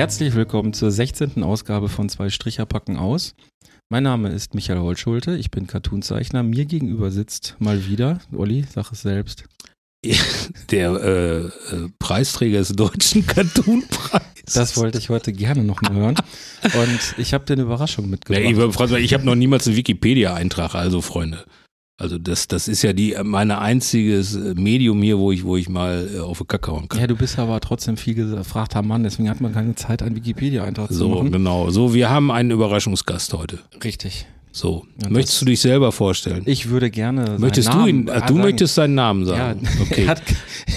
Herzlich willkommen zur 16. Ausgabe von Zwei Stricher packen aus. Mein Name ist Michael Holtschulte, ich bin Cartoonzeichner. Mir gegenüber sitzt mal wieder, Olli, sag es selbst. Der äh, äh, Preisträger des deutschen Cartoonpreises. Das wollte ich heute gerne noch mal hören. Und ich habe dir eine Überraschung mitgebracht. Ja, ich, ich habe noch niemals einen Wikipedia-Eintrag, also Freunde. Also das, das ist ja die meine einziges Medium hier, wo ich, wo ich mal äh, auf die Kacke hauen kann. Ja, du bist aber trotzdem viel gefragter Mann, deswegen hat man keine Zeit, einen Wikipedia-Eintrag zu So, machen. genau. So, wir haben einen Überraschungsgast heute. Richtig. So. Ja, Möchtest das- du dich selber vorstellen? Ich würde gerne. seinen Möchtest du Namen, ihn, äh, du sagen. möchtest seinen Namen Ja, sagen. Okay. er, hat,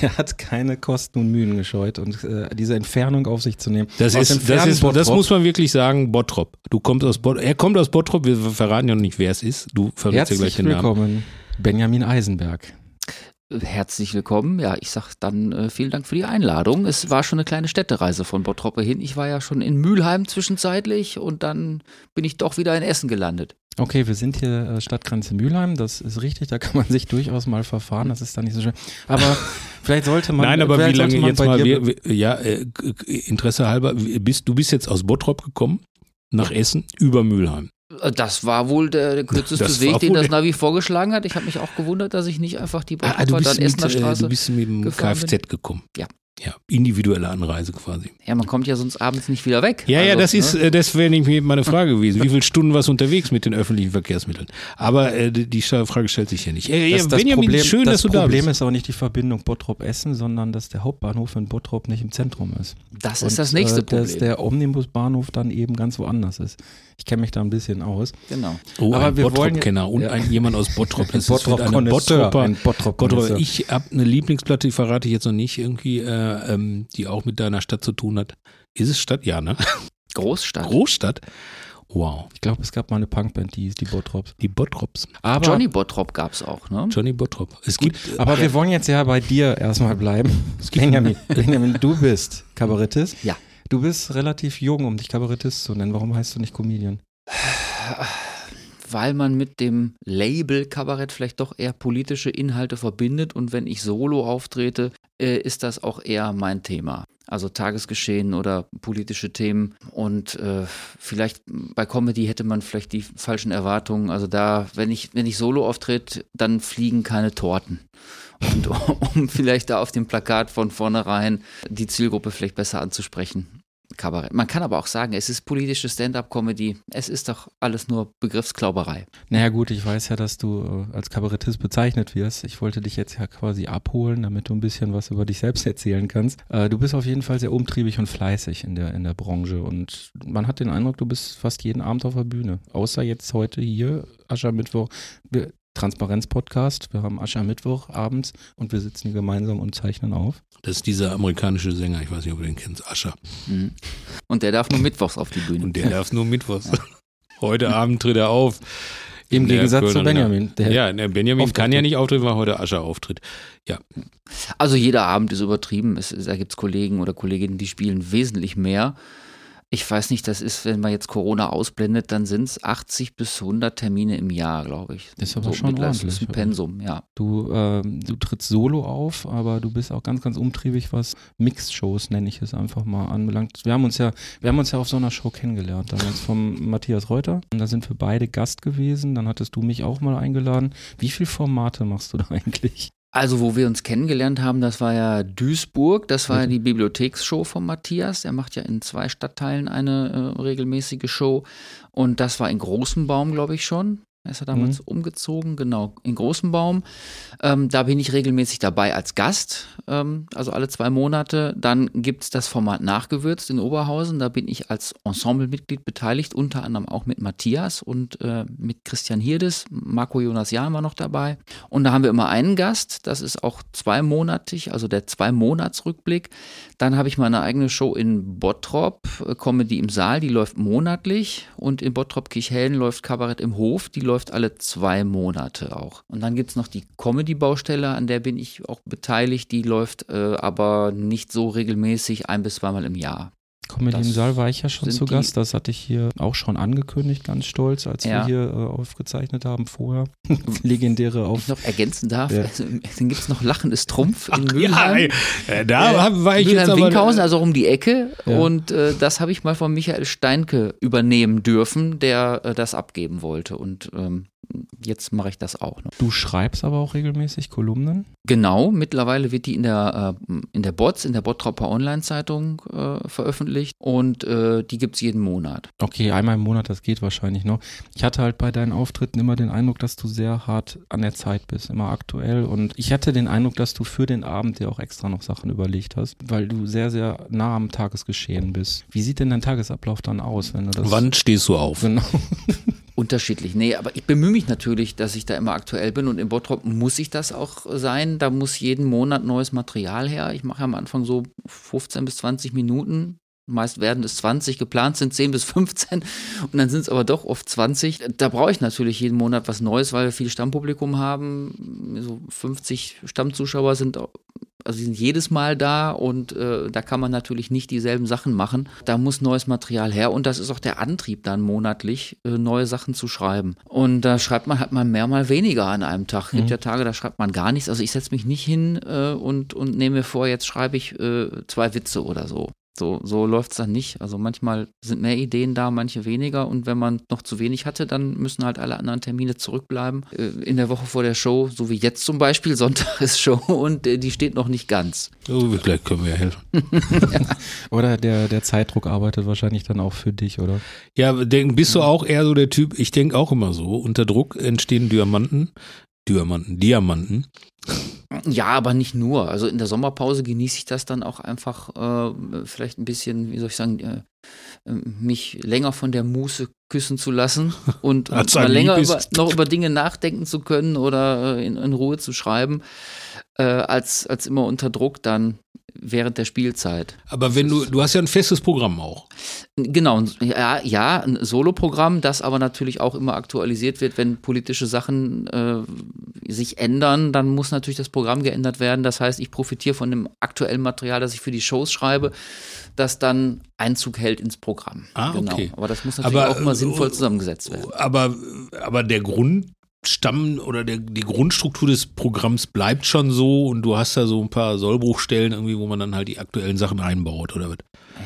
er hat keine Kosten und Mühen gescheut und äh, diese Entfernung auf sich zu nehmen. Das Aus ist, das ist, das Bottrop. muss man wirklich sagen, Bottrop. Du kommst aus Bottrop. Er kommt aus Bottrop. Wir verraten ja noch nicht, wer es ist. Du verrätst ja gleich Herzlich den Namen. willkommen, Benjamin Eisenberg. Herzlich willkommen. Ja, ich sag dann äh, vielen Dank für die Einladung. Es war schon eine kleine Städtereise von Bottroppe hin. Ich war ja schon in Mülheim zwischenzeitlich und dann bin ich doch wieder in Essen gelandet. Okay, wir sind hier äh, Stadtgrenze Mülheim, das ist richtig, da kann man sich durchaus mal verfahren, das ist dann nicht so schön. Aber vielleicht sollte man. Nein, aber wie lange man jetzt mal, wir, wir, ja, äh, Interesse halber, bist, du bist jetzt aus Bottrop gekommen, nach Essen, über Mülheim. Äh, Das war wohl der, der kürzeste Das Weg, den das Navi vorgeschlagen hat. Ich habe mich auch gewundert, dass ich nicht einfach die Ah, du Bottroper bist, dann mit, Essener äh, Straße. du bist mit dem gefahren Kfz gekommen. Ja. Ja, individuelle Anreise quasi. Ja, man kommt ja sonst abends nicht wieder weg. Ja, ja, Also, das ist, ne? äh, das wäre nämlich meine Frage gewesen. Wie viele Stunden warst du unterwegs mit den öffentlichen Verkehrsmitteln? Aber äh, die Frage stellt sich ja nicht. Äh, das, ja, das Benjamin, Problem, schön, das dass du da Problem bist. ist auch nicht die Verbindung Bottrop-Essen, sondern dass der Hauptbahnhof in Bottrop nicht im Zentrum ist. Das Und, ist das nächste äh, Dass Problem. der Omnibusbahnhof dann eben ganz woanders ist. Ich kenne mich da ein bisschen aus. genau. Oh, Aber ein Bottrop-Kenner und Ja. ein, jemand aus Bottrop. Das ist Bottrop-Konnoisseur, eine Bottropper. ein Bottrop-Konnoisseur. Bottrop. Ich habe eine Lieblingsplatte, die verrate ich jetzt noch nicht irgendwie, äh, ähm, die auch mit deiner Stadt zu tun hat. Ist es Stadt? Ja, ne? Großstadt. Großstadt. Wow. Ich glaube, es gab mal eine Punkband, die hieß die Bottrops. Die Bottrops. Aber, Johnny Bottrop gab es auch, ne? Johnny Bottrop. Es gibt. aber wir wollen jetzt ja bei dir erstmal bleiben. Benjamin, Benjamin, du bist Kabarettist. Ja. Du bist relativ jung, um dich Kabarettist zu nennen. Warum heißt du nicht Comedian? weil man mit dem Label Kabarett vielleicht doch eher politische Inhalte verbindet und wenn ich solo auftrete, äh, ist das auch eher mein Thema. Also Tagesgeschehen oder politische Themen und äh, vielleicht bei Comedy hätte man vielleicht die falschen Erwartungen. Also da, wenn ich, wenn ich solo auftrete, dann fliegen keine Torten. Und um vielleicht da auf dem Plakat von vornherein die Zielgruppe vielleicht besser anzusprechen. Kabarett. Man kann aber auch sagen, es ist politische Stand-up-Comedy. Es ist doch alles nur Begriffsklauberei. Naja gut, ich weiß ja, dass du äh, als Kabarettist bezeichnet wirst. Ich wollte dich jetzt ja quasi abholen, damit du ein bisschen was über dich selbst erzählen kannst. Äh, du bist auf jeden Fall sehr umtriebig und fleißig in der, in der Branche und man hat den Eindruck, du bist fast jeden Abend auf der Bühne. Außer jetzt heute hier, Aschermittwoch, Transparenz-Podcast. Wir haben Aschermittwoch abends und wir sitzen hier gemeinsam und zeichnen auf. Das ist dieser amerikanische Sänger, ich weiß nicht, ob du den kennst, Ascher. Mhm. Und der darf nur mittwochs auf die Bühne. Und der darf nur mittwochs. Heute Abend tritt er auf. Im Gegensatz zu. Benjamin. Der Ja, der Benjamin kann ja nicht auftreten, weil heute Ascher auftritt. Also jeder Abend ist übertrieben. Es, da gibt es Kollegen oder Kolleginnen, die spielen wesentlich mehr. Ich weiß nicht, das ist, wenn man jetzt Corona ausblendet, dann sind es 80 bis 100 Termine im Jahr, glaube ich. Das ist aber schon mittlerweile. Das ist ein ordentlich. Pensum, ja. Du, ähm, du trittst solo auf, aber du bist auch ganz, ganz umtriebig, was Mixed-Shows, nenne ich es einfach mal, anbelangt. Wir haben uns ja, wir haben uns ja auf so einer Show kennengelernt, damals vom Matthias Reuter. Und da sind wir beide Gast gewesen. Dann hattest du mich auch mal eingeladen. Wie viele Formate machst du da eigentlich? Also, wo wir uns kennengelernt haben, das war ja Duisburg, das war ja Mhm. die Bibliotheksshow von Matthias. Er macht ja in zwei Stadtteilen eine äh, regelmäßige Show. Und das war in Großenbaum, glaube ich schon. Er ist er damals mhm. umgezogen, genau, in Großenbaum. Ähm, da bin ich regelmäßig dabei als Gast, ähm, also alle zwei Monate. Dann gibt es das Format Nachgewürzt in Oberhausen. Da bin ich als Ensemblemitglied beteiligt, unter anderem auch mit Matthias und äh, mit Christian Hirdes. Marco Jonas Jahn war noch dabei. Und da haben wir immer einen Gast. Das ist auch zweimonatig, also der Zwei-Monats-Rückblick. Dann habe ich meine eigene Show in Bottrop, äh, Comedy im Saal, die läuft monatlich. Und in Bottrop-Kirchhellen läuft Kabarett im Hof, die läuft alle zwei Monate auch. Und dann gibt es noch die Comedy-Baustelle, an der bin ich auch beteiligt. Die läuft äh, aber nicht so regelmäßig, ein bis zweimal im Jahr. Comedy im Saal war ich ja schon zu Gast. Das hatte ich hier auch schon angekündigt, ganz stolz, als ja. wir hier äh, aufgezeichnet haben vorher. Legendäre auf. Ich noch ergänzen darf, ja. also, dann gibt es noch Lachen ist Trumpf in Mülheim. Ja, da äh, war ich Mülheim jetzt Winkhausen, also um die Ecke. Und äh, das habe ich mal von Michael Steinke übernehmen dürfen, der äh, das abgeben wollte. Und ähm, jetzt mache ich das auch. Ne? Du schreibst aber auch regelmäßig Kolumnen? Genau, mittlerweile wird die in der, äh, in der Bots, in der Bottropper Online-Zeitung äh, veröffentlicht und äh, die gibt es jeden Monat. Okay, einmal im Monat, das geht wahrscheinlich noch. Ich hatte halt bei deinen Auftritten immer den Eindruck, dass du sehr hart an der Zeit bist, immer aktuell und ich hatte den Eindruck, dass du für den Abend dir auch extra noch Sachen überlegt hast, weil du sehr, sehr nah am Tagesgeschehen bist. Wie sieht denn dein Tagesablauf dann aus, wenn du das... Wann stehst du auf? Genau. Unterschiedlich. Nee, aber ich bemühe mich natürlich, dass ich da immer aktuell bin und in Bottrop muss ich das auch sein. Da muss jeden Monat neues Material her. Ich mache am Anfang so 15 bis 20 Minuten. Meist werden es 20, geplant sind 10 bis 15 und dann sind es aber doch oft 20. Da brauche ich natürlich jeden Monat was Neues, weil wir viel Stammpublikum haben. So 50 Stammzuschauer sind also die sind jedes Mal da und äh, da kann man natürlich nicht dieselben Sachen machen. Da muss neues Material her und das ist auch der Antrieb dann monatlich, äh, neue Sachen zu schreiben. Und da schreibt man halt mal mehr, mal weniger an einem Tag. Es mhm. gibt ja Tage, da schreibt man gar nichts. Also ich setze mich nicht hin äh, und, und nehme mir vor, jetzt schreibe ich äh, zwei Witze oder so. So, so läuft es dann nicht. Also manchmal sind mehr Ideen da, manche weniger. Und wenn man noch zu wenig hatte, dann müssen halt alle anderen Termine zurückbleiben. Äh, in der Woche vor der Show, so wie jetzt zum Beispiel, Sonntag ist Show und äh, die steht noch nicht ganz. Oh, vielleicht können wir ja helfen. ja. Oder der, der Zeitdruck arbeitet wahrscheinlich dann auch für dich, oder? Ja, denk, bist du auch eher so der Typ, ich denke auch immer so, unter Druck entstehen Diamanten. Diamanten, Diamanten. Ja, aber nicht nur. Also in der Sommerpause genieße ich das dann auch einfach äh, vielleicht ein bisschen, wie soll ich sagen, äh, äh mich länger von der Muße küssen zu lassen und, und mal länger über, noch über Dinge nachdenken zu können oder äh, in, in Ruhe zu schreiben, äh, als, als immer unter Druck dann während der Spielzeit. Aber wenn du, du hast ja ein festes Programm auch. Genau, ja, ja ein Soloprogramm, das aber natürlich auch immer aktualisiert wird, wenn politische Sachen äh, sich ändern, dann muss natürlich das Programm geändert werden. Das heißt, ich profitiere von dem aktuellen Material, das ich für die Shows schreibe, das dann Einzug hält ins Programm. Ah, genau. okay. Aber das muss natürlich aber, auch immer sinnvoll zusammengesetzt werden. Aber, aber der Grund Stamm oder der, die Grundstruktur des Programms bleibt schon so und du hast da so ein paar Sollbruchstellen irgendwie, wo man dann halt die aktuellen Sachen einbaut oder was?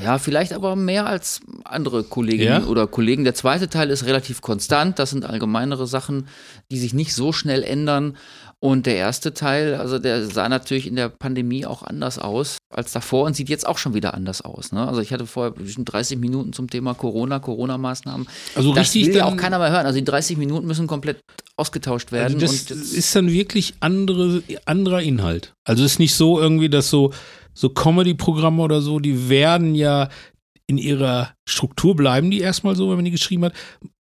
Ja, vielleicht aber mehr als andere Kolleginnen ja? oder Kollegen. Der zweite Teil ist relativ konstant. Das sind allgemeinere Sachen, die sich nicht so schnell ändern. Und der erste Teil, also der sah natürlich in der Pandemie auch anders aus als davor und sieht jetzt auch schon wieder anders aus. Ne? Also ich hatte vorher bestimmt 30 Minuten zum Thema Corona, Corona-Maßnahmen. Also das richtig will ja auch keiner mehr hören. Also die 30 Minuten müssen komplett ausgetauscht werden. Also das ist dann wirklich andere, anderer Inhalt. Also es ist nicht so irgendwie, dass so, so Comedy-Programme oder so, die werden ja in ihrer Struktur bleiben die erstmal so, wenn man die geschrieben hat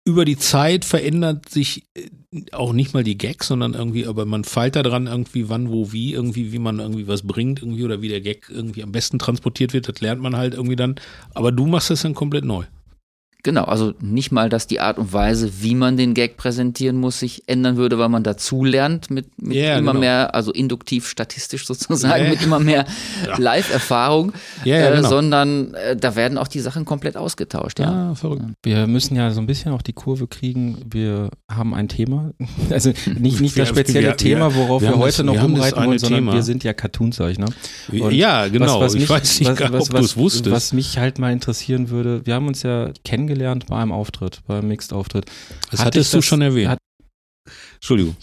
über die Zeit verändert sich äh, auch nicht mal die Gags, sondern irgendwie, aber man feilt da dran irgendwie, wann, wo, wie, irgendwie, wie man irgendwie was bringt, irgendwie oder wie der Gag irgendwie am besten transportiert wird, das lernt man halt irgendwie dann. Aber du machst das dann komplett neu. Genau, also nicht mal, dass die Art und Weise, wie man den Gag präsentieren muss, sich ändern würde, weil man dazu lernt mit, mit yeah, immer genau. mehr, also induktiv statistisch sozusagen, yeah. mit immer mehr ja. Live-Erfahrung, yeah, äh, genau. sondern äh, da werden auch die Sachen komplett ausgetauscht. Ja. ja, verrückt. Wir müssen ja so ein bisschen auch die Kurve kriegen. Wir haben ein Thema, also nicht, nicht das spezielle wir, Thema, worauf wir, wir heute das, noch rumreiten wollen, sondern Thema. wir sind ja Cartoonzeichner. Und ja, genau. Was, was mich, ich weiß nicht, was, was, ob du es wusstest. Was mich halt mal interessieren würde, wir haben uns ja kennengelernt kennengelernt bei einem Auftritt, beim Mixed-Auftritt. Das Hat hattest du das, schon erwähnt. Hat, Entschuldigung.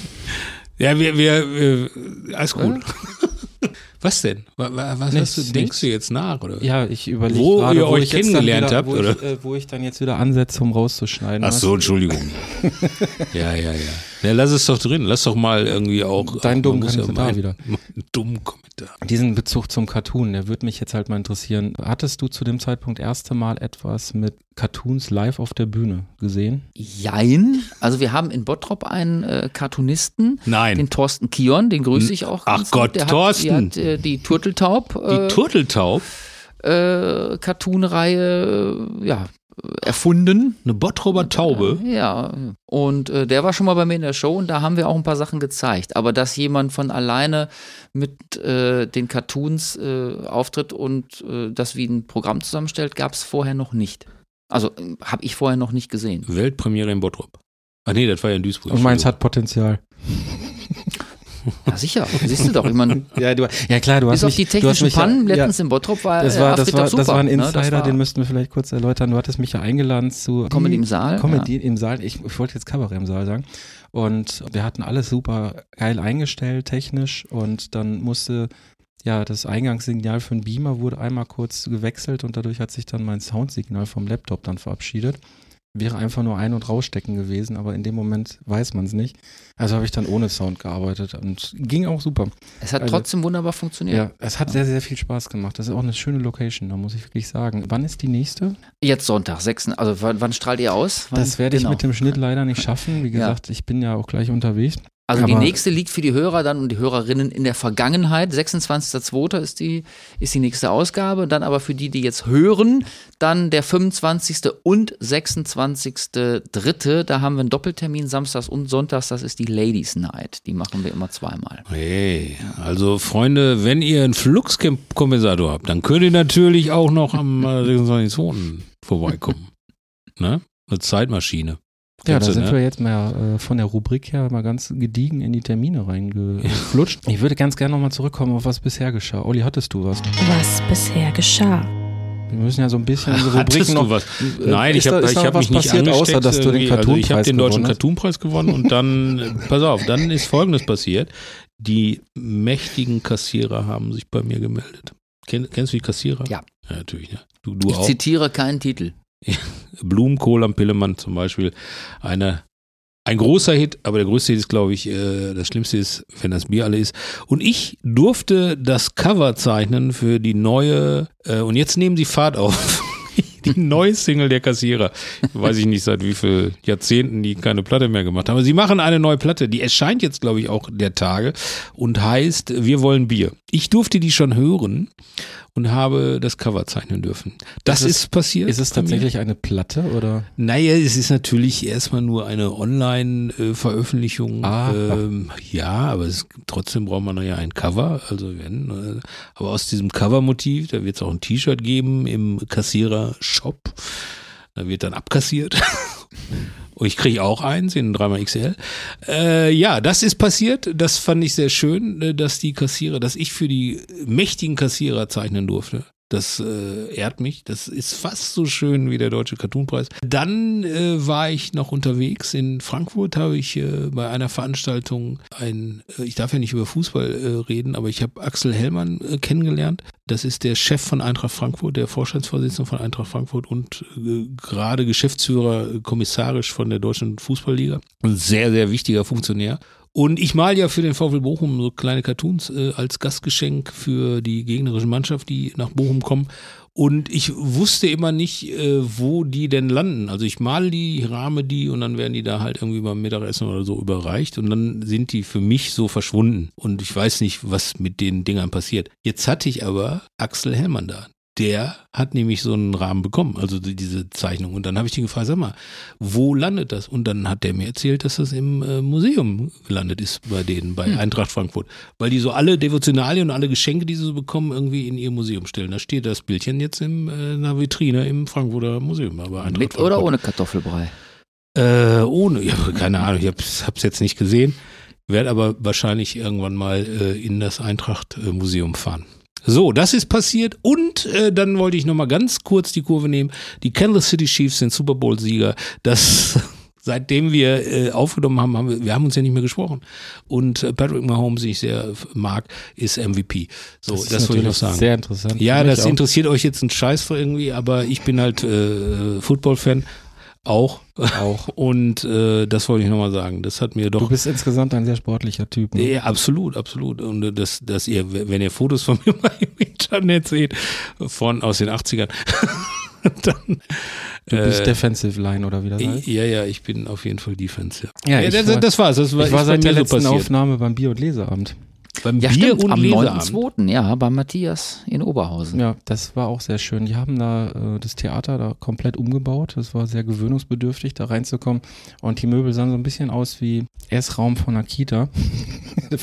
ja, wir, wir, wir, alles gut. Was denn? Was, was Nichts, hast du, nichts. denkst du jetzt nach? Oder? Ja, ich überlege Wo gerade, ihr euch ich jetzt dann kennengelernt wieder, habt, wo oder? Ich, äh, wo ich dann jetzt wieder ansetze, um rauszuschneiden. Ach so? Entschuldigung. ja, ja, ja. Ja, lass es doch drin. Lass doch mal irgendwie auch. Auch, dummen Kommentar mein- wieder. Dummen Kommentar. Diesen Bezug zum Cartoon, der würde mich jetzt halt mal interessieren. Hattest du zu dem Zeitpunkt erste Mal etwas mit Cartoons live auf der Bühne gesehen? Jein. Also wir haben in Bottrop einen äh, Cartoonisten, Nein. den Thorsten Kion, den grüße ich auch. Ach ganz Gott, lieb. der Thorsten. Hat, der hat äh, die Turteltaub Die äh, Turteltaub, äh, Cartoonreihe äh, ja, erfunden. eine Bottrober Taube. Ja, und äh, der war schon mal bei mir in der Show und da haben wir auch ein paar Sachen gezeigt. Aber dass jemand von alleine mit äh, den Cartoons äh, auftritt und äh, das wie ein Programm zusammenstellt, gab es vorher noch nicht. Also äh, habe ich vorher noch nicht gesehen. Weltpremiere in Bottrop. Ach nee, das war ja in Duisburg. Und meins hat Potenzial. Ja, sicher. Siehst du doch. Ich meine, Ja, du, ja klar, du hast bis auf die technischen mich ja- Pannen ja, letztens in Bottrop war, das äh, war, das war, das war ein ne? Insider, war den müssten wir vielleicht kurz erläutern. Du hattest mich ja eingeladen zu Comedy im Saal. Comedy im Saal. Ich, ich wollte jetzt Kabarett im Saal sagen. Und wir hatten alles super geil eingestellt, technisch. Und dann musste, ja, das Eingangssignal für den Beamer wurde einmal kurz gewechselt und dadurch hat sich dann mein Soundsignal vom Laptop dann verabschiedet. Wäre einfach nur ein- und rausstecken gewesen, aber in dem Moment weiß man es nicht. Also habe ich dann ohne Sound gearbeitet und ging auch super. Es hat also- trotzdem wunderbar funktioniert. Ja, es hat sehr, sehr viel Spaß gemacht. Das ist auch eine schöne Location, da muss ich wirklich sagen. Wann ist die nächste? Jetzt Sonntag, 6. Also wann, wann strahlt ihr aus? Wann, Das werde ich genau. mit dem Schnitt leider nicht schaffen. Wie Ja. gesagt, ich bin ja auch gleich unterwegs. Also die nächste liegt für die Hörer dann und die Hörerinnen in der Vergangenheit. 26.02. ist die, ist die nächste Ausgabe. Dann aber für die, die jetzt hören, dann der 25. und 26.03. Da haben wir einen Doppeltermin, samstags und sonntags. Das ist die Ladies Night. Die machen wir immer zweimal. Hey, also Freunde, wenn ihr einen Fluxkompensator habt, dann könnt ihr natürlich auch noch am äh, 26.02. vorbeikommen. ne? Eine Zeitmaschine. Ja, da sind ne? wir jetzt mal äh, von der Rubrik her mal ganz gediegen in die Termine reingeflutscht. Ich würde ganz gerne nochmal zurückkommen auf was bisher geschah. Olli, hattest du was? Was bisher geschah. Wir müssen ja so ein bisschen unsere du noch. was? Äh, Nein, ich habe hab mich nicht passiert, außer dass du den irgendwie. also ich habe Cartoonpreis den deutschen gewonnen hast? Cartoonpreis gewonnen und dann, pass auf, dann ist Folgendes passiert. Die mächtigen Kassierer haben sich bei mir gemeldet. Kenn, kennst du die Kassierer? Ja. ja natürlich, ne? Du, du Ich auch. zitiere keinen Titel. Blumenkohl am Pillemann zum Beispiel. Eine, ein großer Hit, aber der größte Hit ist, glaube ich, äh, das Schlimmste ist, wenn das Bier alle ist. Und ich durfte das Cover zeichnen für die neue, äh, und jetzt nehmen sie Fahrt auf. Die neue Single der Kassierer. Weiß ich nicht, seit wie viel Jahrzehnten die keine Platte mehr gemacht haben. Aber sie machen eine neue Platte. Die erscheint jetzt, glaube ich, auch der Tage und heißt Wir wollen Bier. Ich durfte die schon hören und habe das Cover zeichnen dürfen. Das Ist ist, es- passiert. Ist es mir. tatsächlich eine Platte oder? Naja, es ist natürlich erstmal nur eine Online-Veröffentlichung. Ah. Ähm, ja, aber es, trotzdem braucht man ja ein Cover. Also wenn, äh, aber aus diesem Cover-Motiv, da wird es auch ein T-Shirt geben im Kassierer-Shop. Da wird dann abkassiert. Und ich kriege auch eins in 3xL. Äh, ja, das ist passiert. Das fand ich sehr schön, äh, dass die Kassierer, dass ich für die mächtigen Kassierer zeichnen durfte. Das äh, ehrt mich. Das ist fast so schön wie der Deutsche Cartoonpreis. Dann äh, war ich noch unterwegs. In Frankfurt habe ich äh, bei einer Veranstaltung ein, äh, ich darf ja nicht über Fußball äh, reden, aber ich habe Axel Hellmann äh, kennengelernt. Das ist der Chef von Eintracht Frankfurt, der Vorstandsvorsitzende von Eintracht Frankfurt und äh, gerade Geschäftsführer, äh, kommissarisch von der Deutschen Fußballliga. Ein sehr, sehr wichtiger Funktionär. Und ich mal ja für den VfL Bochum so kleine Cartoons äh, als Gastgeschenk für die gegnerische Mannschaft, die nach Bochum kommen. Und ich wusste immer nicht, äh, wo die denn landen. Also ich male die, rahme die und dann werden die da halt irgendwie beim Mittagessen oder so überreicht und dann sind die für mich so verschwunden. Und ich weiß nicht, was mit den Dingern passiert. Jetzt hatte ich aber Axel Hellmann da. Der hat nämlich so einen Rahmen bekommen, also die- diese Zeichnung. Und dann habe ich ihn gefragt, sag mal, wo landet das? Und dann hat der mir erzählt, dass das im äh, Museum gelandet ist bei denen, bei Eintracht Frankfurt. Weil die so alle Devotionalien und alle Geschenke, die sie so bekommen, irgendwie in ihr Museum stellen. Da steht das Bildchen jetzt in äh, einer Vitrine im Frankfurter Museum. Aber Eintracht Mit oder Frankfurt. ohne Kartoffelbrei? Äh, ohne, ja, keine Ahnung, ich hab's, hab's jetzt nicht gesehen. Werde aber wahrscheinlich irgendwann mal äh, in das Eintracht-Museum fahren. So, das ist passiert und äh, dann wollte ich nochmal ganz kurz die Kurve nehmen. Die Kansas City Chiefs sind Super Bowl-Sieger. Das seitdem wir äh, aufgenommen haben, haben wir, wir haben uns ja nicht mehr gesprochen. Und äh, Patrick Mahomes, den ich sehr mag, ist MVP. So, das, ist wollte ich noch sagen. Sehr interessant. ja, das auch. interessiert euch jetzt ein Scheiß für irgendwie, aber ich bin halt äh, Football-Fan. Auch. Auch. Und äh, das wollte ich nochmal sagen. Das hat mir Du doch. bist insgesamt ein sehr sportlicher Typ. Ne? Ja, absolut, absolut. Und äh, dass, dass ihr, wenn ihr Fotos von mir mal im Internet seht, von aus den 80ern, dann. Du bist äh, Defensive Line oder wie das heißt. Ja, ja, ich bin auf jeden Fall Defense. Ja, Ja, das, war- das war's. Das war, Ich war seit der letzten passiert. Aufnahme beim Bier- und Leseabend. Beim Ja, Bier stimmt, und am Leseabend. 9.2. Ja, bei Matthias in Oberhausen. Ja, das war auch sehr schön. Die haben da äh, das Theater da komplett umgebaut. Das war sehr gewöhnungsbedürftig, da reinzukommen. Und die Möbel sahen so ein bisschen aus wie Essraum von einer Kita.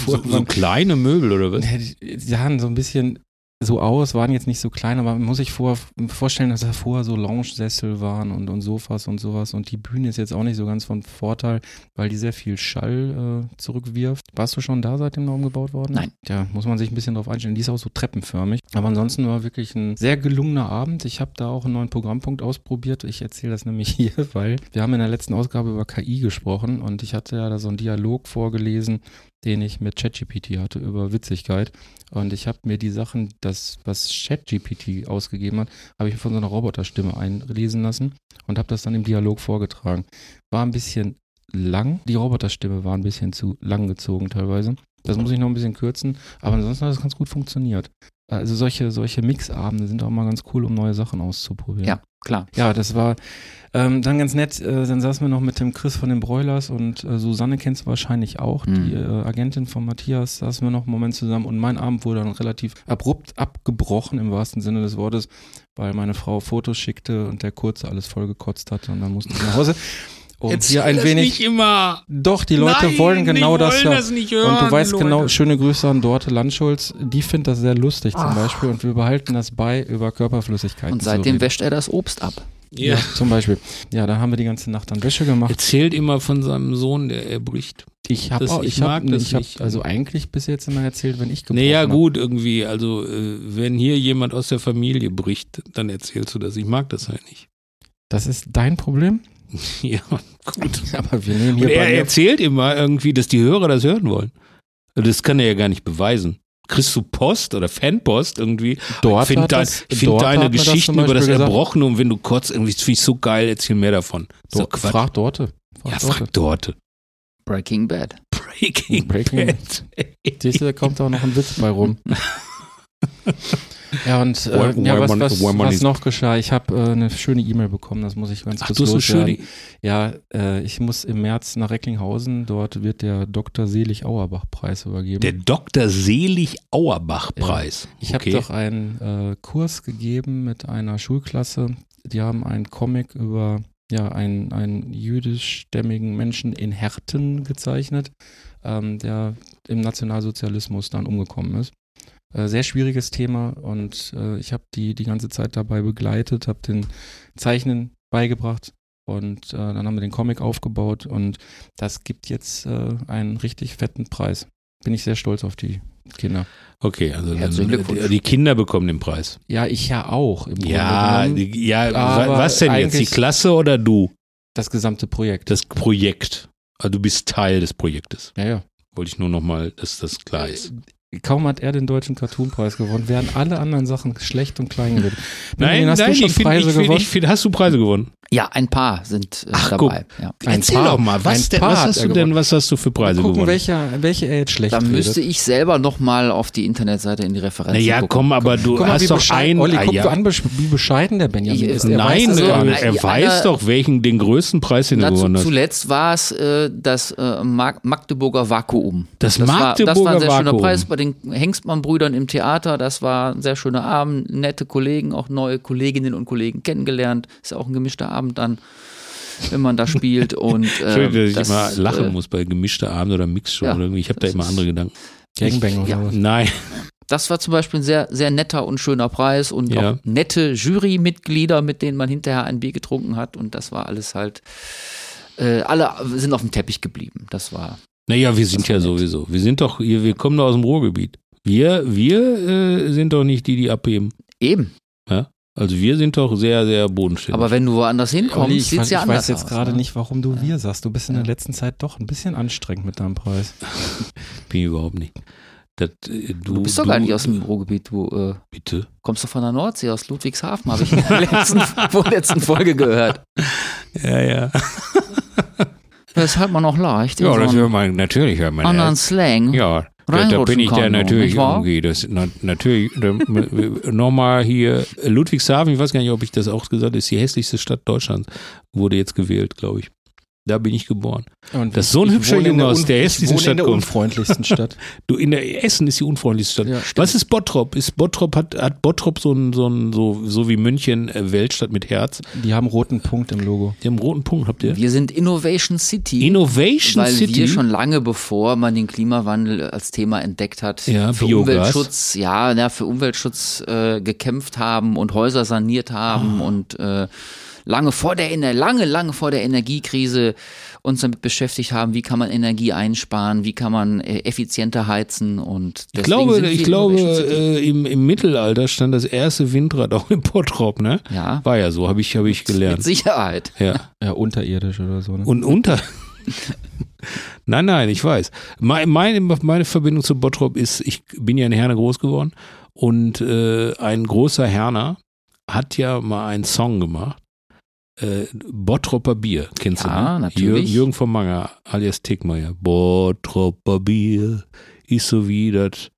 So, so waren- kleine Möbel oder was? Die sahen so ein bisschen so aus, waren jetzt nicht so klein, aber man muss sich vor, vorstellen, dass da vorher so Lounge-Sessel waren und, und Sofas und sowas. Und die Bühne ist jetzt auch nicht so ganz von Vorteil, weil die sehr viel Schall äh, zurückwirft. Warst du schon da, seitdem da umgebaut worden? Nein. Ja, muss man sich ein bisschen drauf einstellen. Die ist auch so treppenförmig. Aber ansonsten war wirklich ein sehr gelungener Abend. Ich habe da auch einen neuen Programmpunkt ausprobiert. Ich erzähle das nämlich hier, weil wir haben in der letzten Ausgabe über KI gesprochen und ich hatte ja da so einen Dialog vorgelesen, den ich mit ChatGPT hatte über Witzigkeit. Und ich habe mir die Sachen, das, was ChatGPT ausgegeben hat, habe ich von so einer Roboterstimme einlesen lassen und habe das dann im Dialog vorgetragen. War ein bisschen lang, die Roboterstimme war ein bisschen zu lang gezogen teilweise. Das muss ich noch ein bisschen kürzen, aber ansonsten hat das ganz gut funktioniert. Also solche, solche Mixabende sind auch mal ganz cool, um neue Sachen auszuprobieren. Ja, klar. Ja, das war ähm, dann ganz nett. Äh, dann saßen wir noch mit dem Chris von den Broilers und äh, Susanne kennst du wahrscheinlich auch, Mhm. die äh, Agentin von Matthias, saßen wir noch einen Moment zusammen und mein Abend wurde dann relativ abrupt abgebrochen im wahrsten Sinne des Wortes, weil meine Frau Fotos schickte und der Kurze alles vollgekotzt hatte und dann mussten wir nach Hause. Und Jetzt hier ein das wenig. nicht immer. Doch, die Leute Nein, wollen genau die das wollen ja. das nicht hören, und du weißt genau, Leute. schöne Grüße an Dorte Landschulz, die findet das sehr lustig zum Beispiel und wir behalten das bei, über Körperflüssigkeiten Und seitdem reden. wäscht er das Obst ab. Ja. Ja, zum Beispiel. Ja, da haben wir die ganze Nacht dann Wäsche gemacht. Erzählt immer von seinem Sohn, der erbricht. Ich habe das- auch, ich ich mag habe, das ich nicht. also eigentlich bis jetzt immer erzählt, wenn ich gebrochen Naja, hab. gut, irgendwie. Also, äh, wenn hier jemand aus der Familie bricht, dann erzählst du das. Ich mag das halt nicht. Das ist dein Problem. ja, gut. Aber wir nehmen hier er erzählt immer irgendwie, dass die Hörer das hören wollen. Das kann er ja gar nicht beweisen. Kriegst du Post oder Fanpost irgendwie? dort ich finde hat dein, das- ich find dort deine das Geschichten zum über das gesagt. Erbrochene und wenn du kotzt, irgendwie finde ich so geil, erzähl mehr davon. So Dort, Quatsch. frag Dorte. Frag ja, Dorte. frag Dorte. Breaking Bad. Breaking, Breaking Bad. Siehst du, da kommt auch noch ein Witz bei rum. ja, und äh, Why- ja, was, was, was noch geschah? Ich habe äh, eine schöne E-Mail bekommen, das muss ich ganz Ach, kurz du hast loswerden. schöne. Ja, äh, ich muss im März nach Recklinghausen, dort wird der Dr. Selig Auerbach-Preis übergeben. Der Dr. Selig Auerbach-Preis. Ich habe doch einen äh, Kurs gegeben mit einer Schulklasse. Die haben einen Comic über ja, einen, einen jüdischstämmigen Menschen in Herten gezeichnet, ähm, der im Nationalsozialismus dann umgekommen ist. Äh, sehr schwieriges Thema und äh, ich habe die die ganze Zeit dabei begleitet, habe den Zeichnen beigebracht und äh, dann haben wir den Comic aufgebaut und das gibt jetzt äh, einen richtig fetten Preis. Bin ich sehr stolz auf die Kinder. Okay, also die, die Kinder bekommen den Preis. Ja, ich ja auch. Ja, die, ja Aber was denn jetzt? Die Klasse oder du? das gesamte Projekt. Das Projekt. Also du bist Teil des Projektes. ja, ja. Wollte ich nur nochmal, dass das klar ist. Kaum hat er den deutschen Cartoonpreis gewonnen, werden alle anderen Sachen schlecht und klein geredet. Nein, hast nein, du schon ich Preise ich find, gewonnen? ich find, hast du Preise gewonnen? Ja, ein paar sind äh, Ach, dabei. Ja. Ein Erzähl Paar. doch mal, was, Ein denn, Paar was hat hast er du denn, gewonnen. was hast du für Preise Gucken, gewonnen? welcher, welche er jetzt schlecht Da müsste ich selber nochmal auf die Internetseite in die Referenz Naja, gucken. komm, aber du Guck mal, hast doch einen. Olli, ah, guck ja. dir an, wie bescheiden der Benjamin Ich- ist. Er Nein, weiß, also, er, er die- weiß einer- doch, welchen den größten Preis, den zu, gewonnen hast. zuletzt war es äh, das äh, Mag Magdeburger Vakuum. Das war, das Magdeburger war ein sehr schöner Vakuum. Preis bei den Hengstmann-Brüdern im Theater. Das war ein sehr schöner Abend, nette Kollegen, auch neue Kolleginnen und Kollegen kennengelernt. Ist ja auch ein gemischter Abend dann, wenn man da spielt. Und, äh, Entschuldigung, dass das, ich immer lachen äh, muss bei gemischter Abend oder Mixshow ja, oder irgendwie. Ich habe da immer andere Gedanken. Gangbang oder Ja. was? Nein, Das war zum Beispiel ein sehr, sehr netter und schöner Preis und Ja. auch nette Jurymitglieder, mit denen man hinterher ein Bier getrunken hat. Und das war alles halt, äh, alle sind auf dem Teppich geblieben. Das war naja, wir sind ja sowieso. Wir sind doch, wir, wir kommen doch aus dem Ruhrgebiet. Wir, wir äh, sind doch nicht die, die abheben. eben. Also wir sind doch sehr, sehr bodenständig. Aber wenn du woanders hinkommst, ich, sieht weiß, es ja ich anders weiß jetzt aus. gerade ne? nicht, warum du wir sagst. Du bist in der letzten Zeit doch ein bisschen anstrengend mit deinem Preis. bin ich überhaupt nicht. Das, äh, du, Du bist doch gar nicht aus dem Ruhrgebiet, du äh, Bitte? kommst doch von der Nordsee, aus Ludwigshafen, habe ich in der letzten, vorletzten Folge gehört. Ja, ja. Das hört man auch leicht. Ja, so das hört man natürlich. Hört man anderen das. Slang. Ja, da, da bin ich da natürlich irgendwie. Das, na, natürlich, nochmal hier, Ludwigshafen, ich weiß gar nicht, ob ich das auch gesagt habe, ist die hässlichste Stadt Deutschlands, wurde jetzt gewählt, glaube ich. Da bin ich geboren. Und Das ist so ein hübscher Junge aus der wohne Stadt in der kommt. unfreundlichsten Stadt. Du, in der Essen ist die unfreundlichste Stadt. Ja, Was ist Bottrop? Ist Bottrop, hat, hat Bottrop so ein, so ein, so, so wie München, äh, Weltstadt mit Herz? Die haben roten Punkt im Logo. Die haben einen roten Punkt, habt ihr? Wir sind Innovation City. Innovation weil City. wir schon lange bevor man den Klimawandel als Thema entdeckt hat, Ja, für Biogas. Umweltschutz, ja, na, für Umweltschutz äh, gekämpft haben und Häuser saniert haben Ah. und äh, lange vor der lange lange vor der Energiekrise uns damit beschäftigt haben, wie kann man Energie einsparen, wie kann man äh, effizienter heizen und Ich glaube, ich glaube äh, im, im Mittelalter stand das erste Windrad auch in Bottrop, ne? ja, War ja so, habe ich, hab ich mit gelernt. Sicherheit. Ja. Ja, unterirdisch oder so. Ne? Und unter. nein, nein, ich weiß. Meine, meine, meine Verbindung zu Bottrop ist, ich bin ja in Herne groß geworden und äh, ein großer Herner hat ja mal einen Song gemacht. Äh, Bottropper Bier, kennst Ja, du? ne? natürlich. Jürgen, von Manger, alias Tickmeier. Bottropper Bier ist so wie das.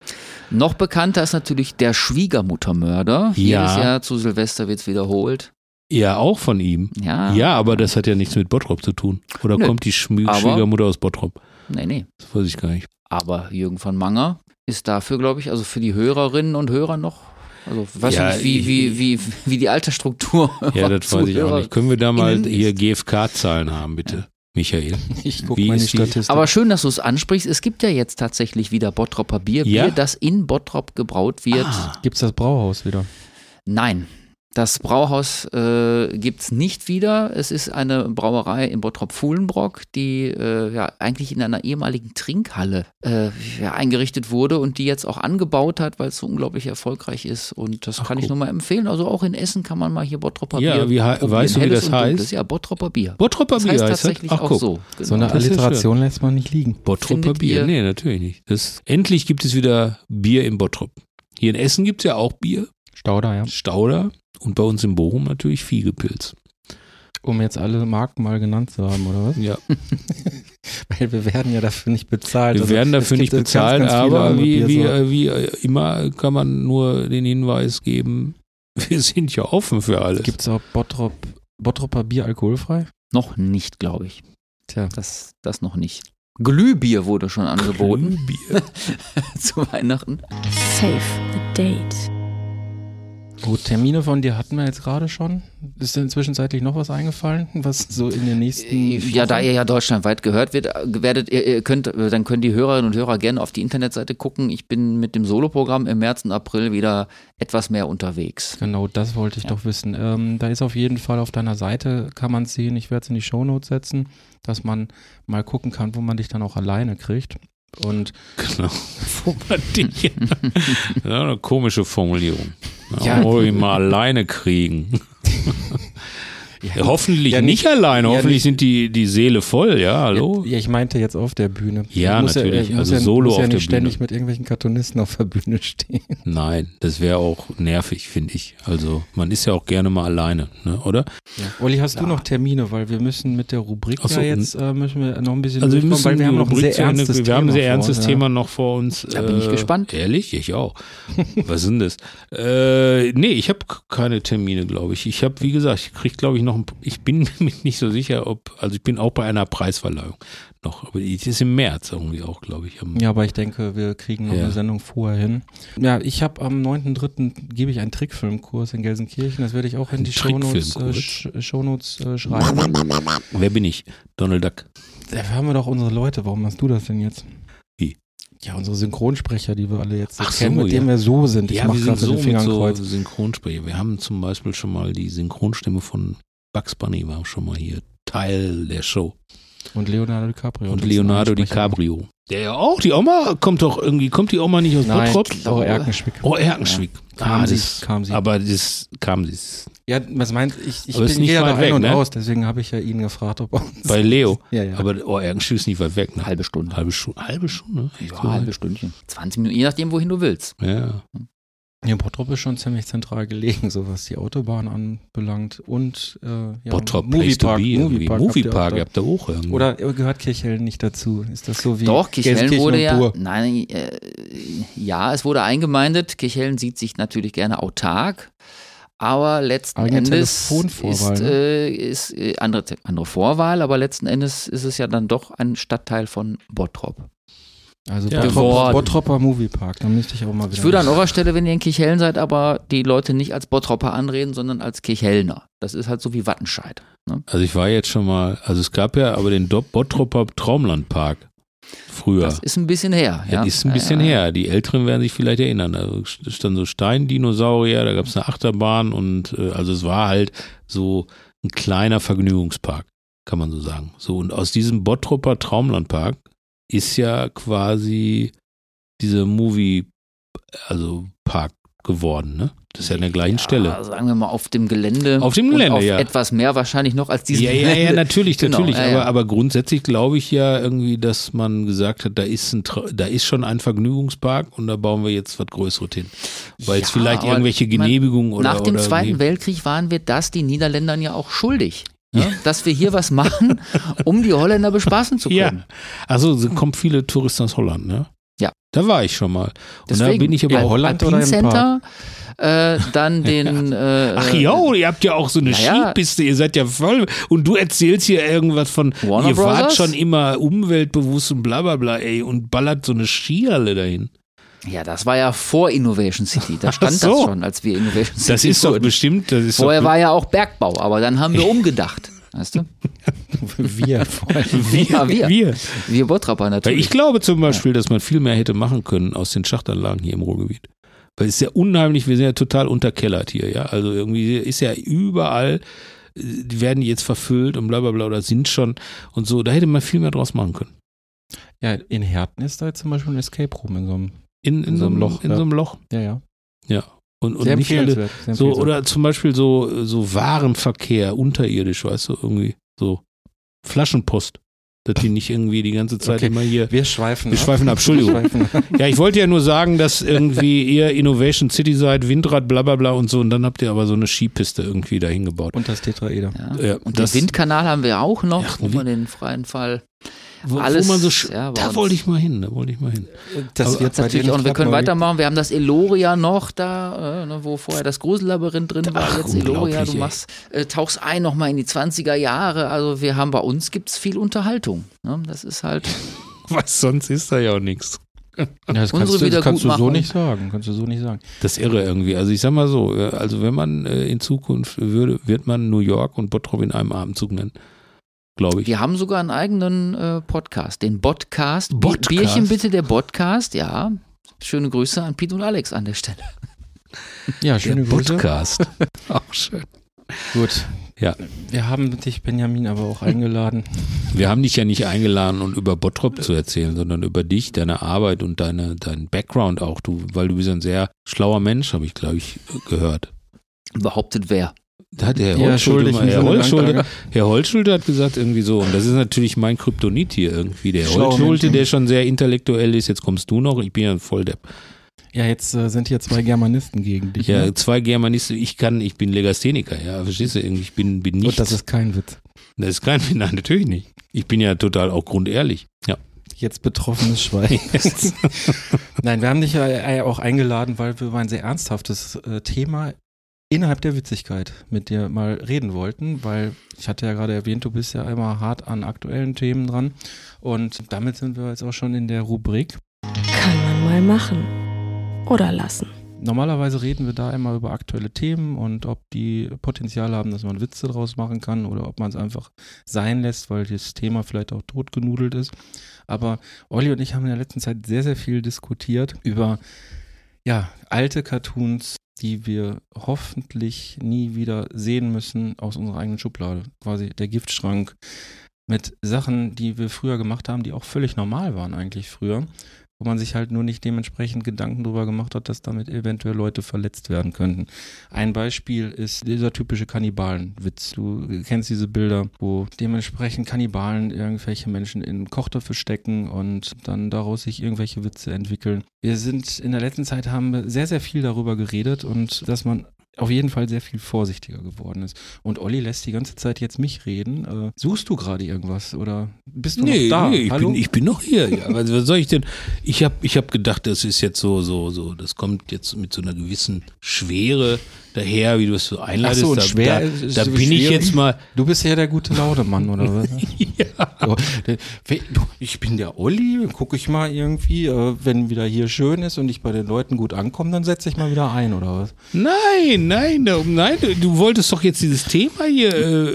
Noch bekannter ist natürlich der Schwiegermuttermörder. Ja. Jedes Jahr zu Silvester wird es wiederholt. Ja, auch von ihm. Ja. Ja, aber das hat ja nichts mit Bottrop zu tun. Oder Nö. kommt die Schmü Aber- Schwiegermutter aus Bottrop? Nee, nee. Das weiß ich gar nicht. Aber Jürgen von Manger ist dafür, glaube ich, also für die Hörerinnen und Hörer noch. Also weiß Ja, nicht, wie, wie, wie, wie die Altersstruktur. Ja, das weiß ich auch nicht. Können wir da mal hier. GFK-Zahlen haben, bitte? Michael. Ich guck Wie mal in die ist die- Statistik. Aber schön, dass du es ansprichst. Es gibt ja jetzt tatsächlich wieder Bottropper Bier, Ja? Bier, das in Bottrop gebraut wird. Ah. Gibt's das Brauhaus wieder? Nein, das Brauhaus äh, gibt es nicht wieder. Es ist eine Brauerei in Bottrop-Fuhlenbrock, die äh, ja eigentlich in einer ehemaligen Trinkhalle äh, ja, eingerichtet wurde und die jetzt auch angebaut hat, weil es so unglaublich erfolgreich ist. Und das Ach, kann ich guck. nur mal empfehlen. Also auch in Essen kann man mal hier Bottropper Ja, Bier wie hei- probieren. weißt du, wie das und heißt? Dunkles. Ja, Bottropper Bier. Bottropper Das Bier heißt heißt das? tatsächlich Ach, auch guck. so. Genau. So eine Das ja Alliteration lässt man nicht liegen. Bottropper Findet Bier? Nee, natürlich nicht. Das, endlich gibt es wieder Bier in Bottrop. Hier in Essen gibt es ja auch Bier. Stauder, ja. Stauder. Und bei uns in Bochum natürlich Fiegepilz. Um jetzt alle Marken mal genannt zu haben, oder was? Ja, Weil wir werden ja dafür nicht bezahlt. wir Also, werden es dafür gibt nicht ganz, bezahlt, ganz viele aber wie, wie, äh, wie äh, immer kann man nur den Hinweis geben, wir sind ja offen für alles. Gibt's auch Bottrop, Bottropper Bier alkoholfrei? Noch nicht, glaube ich. Tja. Das, das noch nicht. Glühbier wurde schon angeboten Bier. zu Weihnachten. Save the date. Gut, Termine von dir hatten wir jetzt gerade schon. Ist denn zwischenzeitlich noch was eingefallen, was so in den nächsten. Ja, da ihr ja deutschlandweit gehört wird, äh, werdet ihr, ihr könnt, äh, dann können die Hörerinnen und Hörer gerne auf die Internetseite gucken. Ich bin mit dem Soloprogramm im März und April wieder etwas mehr unterwegs. Genau, das wollte ich Ja. doch wissen. Ähm, da ist auf jeden Fall auf deiner Seite, kann man sehen, ich werde es in die Shownotes setzen, dass man mal gucken kann, wo man dich dann auch alleine kriegt. Und Genau. Man dich. ja, eine komische Formulierung. Ja, Ja. Wo wir ihn mal alleine kriegen. Ja, hoffentlich Ja, nicht, nicht- alleine, ja, hoffentlich nicht- sind die, die Seele voll, ja, hallo? Ja, ich meinte jetzt auf der Bühne. Ja, natürlich, Ja, also muss ja, solo muss ja auf der nicht ständig Bühne. mit irgendwelchen Cartoonisten auf der Bühne stehen. Nein, das wäre auch nervig, finde ich. Also man ist ja auch gerne mal alleine, ne, oder? Olli, hast du noch Termine? Weil wir müssen mit der Rubrik Ach so, ja jetzt äh, müssen wir noch ein bisschen Also wir müssen weil wir haben noch ein sehr ernstes wir Thema haben ein sehr vor ernstes uns, Thema noch vor uns. Da bin ich Äh, gespannt. Ehrlich? Ich auch. Was sind das? Äh, nee, ich habe keine Termine, glaube ich. Ich habe, wie gesagt, ich kriege, glaube ich, noch, ein, ich bin mir nicht so sicher, ob, also ich bin auch bei einer Preisverleihung noch, aber die ist im März irgendwie auch, glaube ich. Ja, aber ich denke, wir kriegen noch Ja. eine Sendung vorher hin. Ja, ich habe am 9.3. gebe ich einen Trickfilmkurs in Gelsenkirchen. Das werde ich auch in Ein die Shownotes, äh? Sch Shownotes äh, schreiben. Wer bin ich? Donald Duck. Da haben wir doch unsere Leute. Warum machst du das denn jetzt? Wie? Ja, unsere Synchronsprecher, die wir alle jetzt so Ach so, kennen, mit ja. denen wir so sind. Ich ja, mach wir grad sind so den Finger so. Synchronsprecher. Wir haben zum Beispiel schon mal die Synchronstimme von Bugs Bunny war schon mal hier Teil der Show. Und Leonardo DiCaprio. Und Leonardo. DiCaprio. Der ja auch, die Oma kommt doch irgendwie, kommt die Oma nicht aus Nein, Bottrop? oh, Erkenschwick. Oh, Erkenschwick. Kam sie, das, kam sie. Aber das kam sie. Ja, was meint, ich, ich Aber ist bin nicht hier weit da weg, ein und ne? aus, deswegen habe ich ja ihn gefragt, ob er uns. Bei Leo. Ja, ja. Aber oh, Erkenschwick ist nicht weit weg. Ne? Halbe Stunde. Halbe Stunde. Halbe Stunde? Echt Ja, so? halbe Stündchen. 20 Minuten, je nachdem, wohin du willst. Ja. Ja, Bottrop ist schon ziemlich zentral gelegen, so was die Autobahn anbelangt. Und äh, ja, Bottrop Place to Moviepark. Moviepark. Moviepark, habt ihr auch irgendwie. Oder gehört Kirchhellen nicht dazu? Ist das so wie Doch, Kirchhellen wurde ja, nein, äh, ja, es wurde eingemeindet. Kirchhellen sieht sich natürlich gerne autark, aber letzten Eigene Endes ist, ne? äh, ist äh, andere, andere Vorwahl, aber letzten Endes ist es ja dann doch ein Stadtteil von Bottrop. Also Ja. Bottrop. Bottropper Moviepark, da müsste ich auch mal wieder. Ich würde an eurer Stelle, wenn ihr in Kirchhellen seid, aber die Leute nicht als Bottropper anreden, sondern als Kirchhellner. Das ist halt so wie Wattenscheid. Ne? Also ich war jetzt schon mal, also es gab ja aber den Bottropper Traumlandpark früher. Das ist ein bisschen her. Ja, Ja, ist ein bisschen Ja, ja. her. Die Älteren werden sich vielleicht erinnern. Also es standen so Steindinosaurier, da gab es eine Achterbahn und äh, also es war halt so ein kleiner Vergnügungspark, kann man so sagen. So und aus diesem Bottropper Traumlandpark ist ja quasi dieser Movie, also Park geworden, ne? Das ist ja an der gleichen Stelle. Ja, sagen wir mal auf dem Gelände. Auf dem Gelände, auf ja. Etwas mehr wahrscheinlich noch als dieses Ja, ja, ja, natürlich, Genau, natürlich. ja, aber, aber grundsätzlich glaube ich ja irgendwie, dass man gesagt hat, da ist, ein, da ist schon ein Vergnügungspark und da bauen wir jetzt was Größeres hin. Weil es vielleicht irgendwelche man- Genehmigungen oder. Nach dem oder Zweiten Weltkrieg waren wir das den Niederländern ja auch schuldig. Ne? Dass wir hier was machen, um die Holländer bespaßen zu Ja, können. also es kommen viele Touristen aus Holland, ne? Ja. Da war ich schon mal. Und da Deswegen, bin ich aber in auch. Holland Alpine oder Center, äh, dann den. Äh, Ach ja, ihr habt ja auch so eine naja. Skipiste, ihr seid ja voll. Und du erzählst hier irgendwas von, Warner ihr wart Brothers? schon immer umweltbewusst und bla bla bla, ey, und ballert so eine Skihalle dahin. Ja, das war ja vor Innovation City. Da stand so. das schon, als wir Innovation City Das ist doch wurden. bestimmt, das ist Vorher doch, war ja auch Bergbau, aber dann haben wir umgedacht. Weißt du? wir allem. Ja, wir. wir. Wir Bottrapper Weil natürlich. ich glaube zum Beispiel, dass man viel mehr hätte machen können aus den Schachtanlagen hier im Ruhrgebiet. Weil es ist ja unheimlich, wir sind ja total unterkellert hier, ja. Also irgendwie ist ja überall, die werden jetzt verfüllt und bla bla bla oder sind schon und so. Da hätte man viel mehr draus machen können. Ja, in Herten ist da jetzt zum Beispiel ein Escape Room in so einem. In, in, so einem Loch. In ja. so einem Loch. Ja, ja. Und, und Sehr nicht alle, so, oder zum Beispiel so, so Warenverkehr unterirdisch, weißt du, irgendwie. So Flaschenpost. Dass die nicht irgendwie die ganze Zeit Okay. immer hier. Wir schweifen Wir schweifen ab, Entschuldigung. Wir schweifen ab. Ja, ich wollte ja nur sagen, dass irgendwie ihr Innovation City seid, Windrad, bla bla bla und so. Und dann habt ihr aber so eine Skipiste irgendwie dahin gebaut. Und das Tetraeder. ja. Ja, Und das- den Windkanal haben wir auch noch, wie- man den freien Fall. Wo, alles, wo man so, sch- ja, da wollte ich mal hin, da wollte ich mal hin. Das Aber wird Natürlich auch, wir können weitermachen. Wir haben das Eloria noch da, äh, ne, wo vorher das Grusellabyrinth drin war. Ach, Jetzt Eloria, du machst, äh, tauchst ein nochmal in die 20er Jahre. Also wir haben bei uns gibt's viel Unterhaltung. Ne? Das ist halt, Was sonst ist da ja auch nichts. Ja, das Unsere kannst, du, das kannst du so nicht sagen. Kannst du so nicht sagen. Das ist irre irgendwie. Also ich sag mal so, äh, also wenn man äh, in Zukunft würde, wird man New York und Bottrop in einem Abendzug nennen. Glaube ich. wir haben sogar einen eigenen äh, Podcast, den Podcast. Podcast? Bierchen bitte, der Podcast, ja. Schöne Grüße an Pete und Alex an der Stelle. Ja, schöne Grüße. Podcast. auch schön. Gut. Ja. Wir haben dich, Benjamin, aber auch eingeladen. Wir haben dich ja nicht eingeladen, um über Bottrop zu erzählen, sondern über dich, deine Arbeit und deine, deinen Background auch. Du, weil du bist ein sehr schlauer Mensch, habe ich, glaube ich, gehört. Behauptet wer? Da hat der Herr Ja, Holzschulte, mal, Herr, Holzschulte, Landtage. Herr Holzschulte hat gesagt irgendwie so, und das ist natürlich mein Kryptonit hier irgendwie. Der Holzschulte, Menschen. der schon sehr intellektuell ist, jetzt kommst du noch, ich bin ja ein Volldepp. Ja, jetzt äh, sind hier zwei Germanisten gegen dich. Ja, ne? zwei Germanisten, ich kann, ich bin Legastheniker, ja, verstehst du, irgendwie, ich bin, bin nicht. Und das ist kein Witz. das ist kein, nein, natürlich nicht. Ich bin ja total auch grundehrlich. Ja. Jetzt betroffenes Schweigen. Nein, wir haben dich ja äh, auch eingeladen, weil wir über ein sehr ernsthaftes äh, Thema innerhalb der Witzigkeit mit dir mal reden wollten, weil ich hatte ja gerade erwähnt, du bist ja immer hart an aktuellen Themen dran und damit sind wir jetzt auch schon in der Rubrik. Kann man mal machen. Oder lassen. Normalerweise reden wir da immer über aktuelle Themen und ob die Potenzial haben, dass man Witze draus machen kann oder ob man es einfach sein lässt, weil das Thema vielleicht auch totgenudelt ist. Aber Olli und ich haben in der letzten Zeit sehr, sehr viel diskutiert über ja, alte Cartoons, die wir hoffentlich nie wieder sehen müssen aus unserer eigenen Schublade. Quasi der Giftschrank, mit Sachen, die wir früher gemacht haben, die auch völlig normal waren eigentlich früher, wo man sich halt nur nicht dementsprechend Gedanken drüber gemacht hat, dass damit eventuell Leute verletzt werden könnten. Ein Beispiel ist dieser typische Kannibalenwitz. Du kennst diese Bilder, wo dementsprechend Kannibalen irgendwelche Menschen in Kochtöpfe stecken und dann daraus sich irgendwelche Witze entwickeln. Wir sind in der letzten Zeit haben wir sehr, sehr viel darüber geredet und dass man auf jeden Fall sehr viel vorsichtiger geworden ist. Und Olli lässt die ganze Zeit jetzt mich reden. Äh, suchst du gerade irgendwas oder bist du nee, noch da? Nee, ich Hallo? bin, ich bin noch hier. Ja. Was soll ich denn? Ich habe ich hab gedacht, das ist jetzt so, so, so, das kommt jetzt mit so einer gewissen Schwere daher, wie du es so einleitest. Ach so, und da schwer da, ist- da ist bin ich schwer. jetzt mal. Du bist ja der gute Laudemann, oder was? Ja. So, ich bin der Olli, gucke ich mal irgendwie, äh, wenn wieder hier schön ist und ich bei den Leuten gut ankomme, dann setze ich mal wieder ein, oder was? Nein, nein, da- nein, du, wolltest doch jetzt dieses Thema hier äh,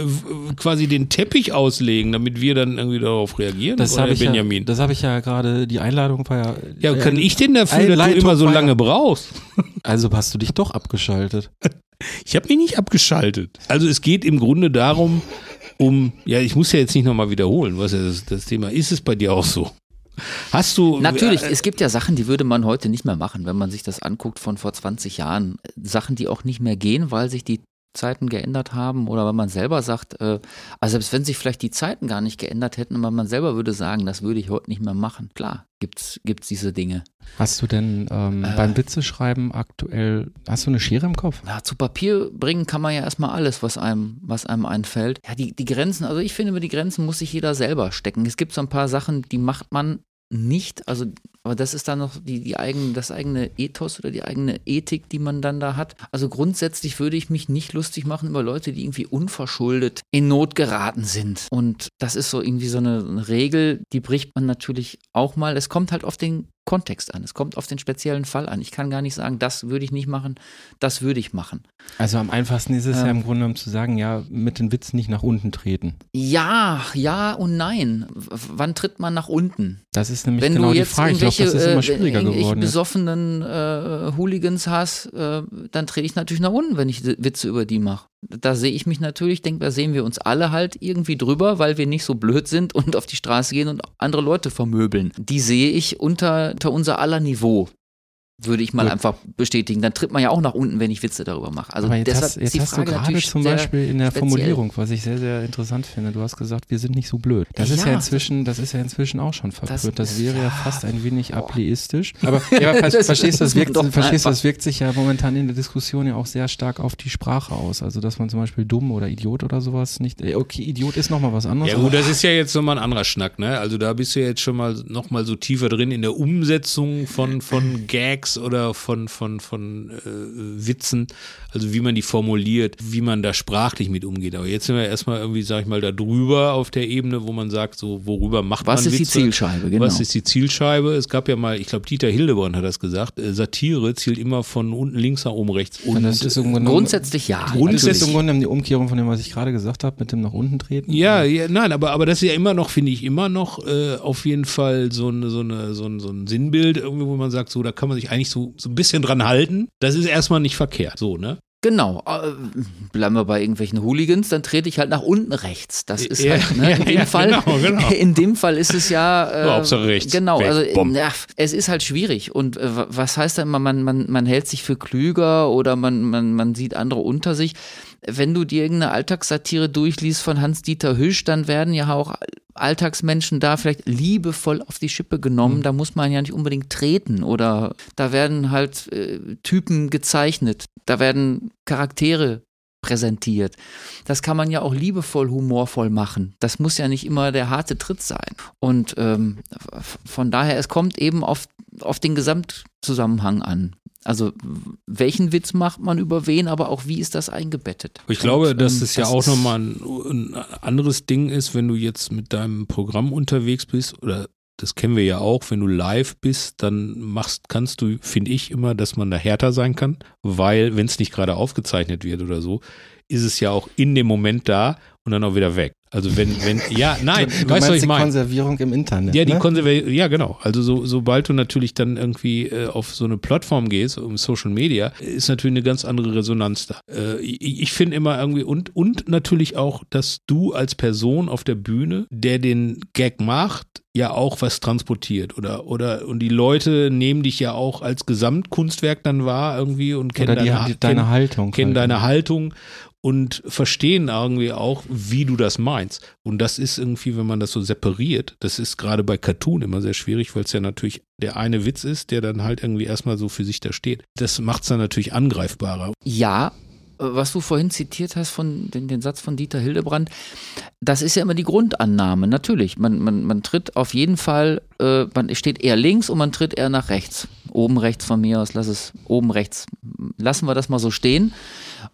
quasi den Teppich auslegen, damit wir dann irgendwie darauf reagieren. Das habe ich, ja, Benjamin? das hab ich ja gerade, die Einladung war ja. ja, kann äh, ich denn dafür, dass du immer so lange brauchst? Also hast du dich doch abgeschaltet. Ich habe mich nicht abgeschaltet. Also es geht im Grunde darum, um, ja, ich muss ja jetzt nicht nochmal wiederholen, was ja das, das Thema ist. Es bei dir auch so? Hast du. Natürlich, äh, es gibt ja Sachen, die würde man heute nicht mehr machen, wenn man sich das anguckt von vor 20 Jahren. Sachen, die auch nicht mehr gehen, weil sich die Zeiten geändert haben oder wenn man selber sagt, äh, also selbst wenn sich vielleicht die Zeiten gar nicht geändert hätten, aber man selber würde sagen, das würde ich heute nicht mehr machen. Klar, gibt's gibt's diese Dinge. Hast du denn ähm, Äh. beim Witzeschreiben aktuell, hast du eine Schere im Kopf? Ja, zu Papier bringen kann man ja erstmal alles, was einem, was einem einfällt. Ja, die, die Grenzen, also ich finde, über die Grenzen muss sich jeder selber stecken. Es gibt so ein paar Sachen, die macht man nicht, also, aber das ist dann noch die, die eigene, das eigene Ethos oder die eigene Ethik, die man dann da hat. Also grundsätzlich würde ich mich nicht lustig machen über Leute, die irgendwie unverschuldet in Not geraten sind. Und das ist so irgendwie so eine, eine Regel, die bricht man natürlich auch mal. Es kommt halt auf den Kontext an. Es kommt auf den speziellen Fall an. Ich kann gar nicht sagen, das würde ich nicht machen, das würde ich machen. Also am einfachsten ist es ja Ähm. im Grunde, um zu sagen, ja, mit den Witzen nicht nach unten treten. Ja, ja und nein. W wann tritt man nach unten? Das ist nämlich Wenn genau du die Frage. Ich glaube, das ist immer äh, schwieriger irgendwelche geworden. jetzt. besoffenen äh, Hooligans hast, äh, dann trete ich natürlich nach unten, wenn ich Witze über die mache. Da sehe ich mich natürlich, denke, da sehen wir uns alle halt irgendwie drüber, weil wir nicht so blöd sind und auf die Straße gehen und andere Leute vermöbeln. Die sehe ich unter, unter unser aller Niveau. Würde ich mal Gut. einfach bestätigen. Dann tritt man ja auch nach unten, wenn ich Witze darüber mache. Also Aber jetzt deshalb hast, jetzt die hast du Frage gerade natürlich zum Beispiel in der speziell. Formulierung, was ich sehr, sehr interessant finde. Du hast gesagt, wir sind nicht so blöd. Das ist ja Ja, inzwischen, das ist ja inzwischen auch schon verpönt. Das, ist- wäre ja, ja, fast ein wenig boah. ableistisch. Aber ja, ver Das verstehst du, das wirkt, verstehst das wirkt sich ja momentan in der Diskussion ja auch sehr stark auf die Sprache aus. Also, dass man zum Beispiel dumm oder Idiot oder sowas nicht. äh, Okay, Idiot ist nochmal was anderes. Ja gut, das ist ja jetzt nochmal ein anderer Schnack, ne? Also da bist du jetzt schon mal nochmal so tiefer drin in der Umsetzung von, von Gags oder von, von, von äh, Witzen, also wie man die formuliert, wie man da sprachlich mit umgeht. Aber jetzt sind wir erstmal irgendwie, sag ich mal, da drüber auf der Ebene, wo man sagt, so, worüber macht Was man ist die Witze? Zielscheibe, genau. Was ist die Zielscheibe? Es gab ja mal, ich glaube, Dieter Hildebrand hat das gesagt, äh, Satire zielt immer von unten links nach oben rechts. Und das ist im Grunde genommen- Grundsätzlich ja. Und ist im Grunde die Umkehrung von dem, was ich gerade gesagt habe, mit dem nach unten treten? Ja, ja, nein, aber, aber das ist ja immer noch, finde ich, immer noch äh, auf jeden Fall so, eine, so, eine, so, ein, so ein Sinnbild, irgendwie, wo man sagt, so, da kann man sich eigentlich so, so ein bisschen dran halten. Das ist erstmal nicht verkehrt, so, ne? Genau. Äh, bleiben wir bei irgendwelchen Hooligans, dann trete ich halt nach unten rechts. Das ist Ja, halt, ne, in dem ja, Fall, genau, genau. in dem Fall ist es ja, äh, Hauptsache rechts. Genau, Weg, also ja, es ist halt schwierig. Und äh, wa- was heißt da immer, man, man, man hält sich für klüger oder man, man, man sieht andere unter sich. Wenn du dir irgendeine Alltagssatire durchliest von Hans-Dieter Hüsch, dann werden ja auch Alltagsmenschen da vielleicht liebevoll auf die Schippe genommen. Da muss man ja nicht unbedingt treten oder da werden halt äh, Typen gezeichnet. Da werden Charaktere präsentiert. Das kann man ja auch liebevoll, humorvoll machen. Das muss ja nicht immer der harte Tritt sein. Und ähm, von daher, es kommt eben auf, auf den Gesamtzusammenhang an. Also welchen Witz macht man über wen, aber auch wie ist das eingebettet? Ich glaube, Und, dass ähm, es ja das auch ist- nochmal ein, ein anderes Ding ist, wenn du jetzt mit deinem Programm unterwegs bist oder das kennen wir ja auch, wenn du live bist, dann machst, kannst du, finde ich immer, dass man da härter sein kann, weil wenn es nicht gerade aufgezeichnet wird oder so, ist es ja auch in dem Moment da und dann auch wieder weg. Also wenn, wenn, ja, nein, du, du weißt du, was ich die meine? Konservierung im Internet. Ja, die ne? Konservierung, ja genau. Also so, sobald du natürlich dann irgendwie äh, auf so eine Plattform gehst, um Social Media, ist natürlich eine ganz andere Resonanz da. Äh, ich ich finde immer irgendwie und, und natürlich auch, dass du als Person auf der Bühne, der den Gag macht, ja auch was transportiert oder oder und die Leute nehmen dich ja auch als Gesamtkunstwerk dann wahr irgendwie und kennen Oder die, deine, die, deine Haltung. kennen halt. deine Haltung und verstehen irgendwie auch, wie du das meinst. Und das ist irgendwie, wenn man das so separiert, das ist gerade bei Cartoon immer sehr schwierig, weil es ja natürlich der eine Witz ist, der dann halt irgendwie erstmal so für sich da steht. Das macht es dann natürlich angreifbarer. Ja, was du vorhin zitiert hast von den, den Satz von Dieter Hildebrand, das ist ja immer die Grundannahme. Natürlich, man, man, man tritt auf jeden Fall, äh, man steht eher links und man tritt eher nach rechts. Oben rechts von mir aus, lass es oben rechts. Lassen wir das mal so stehen.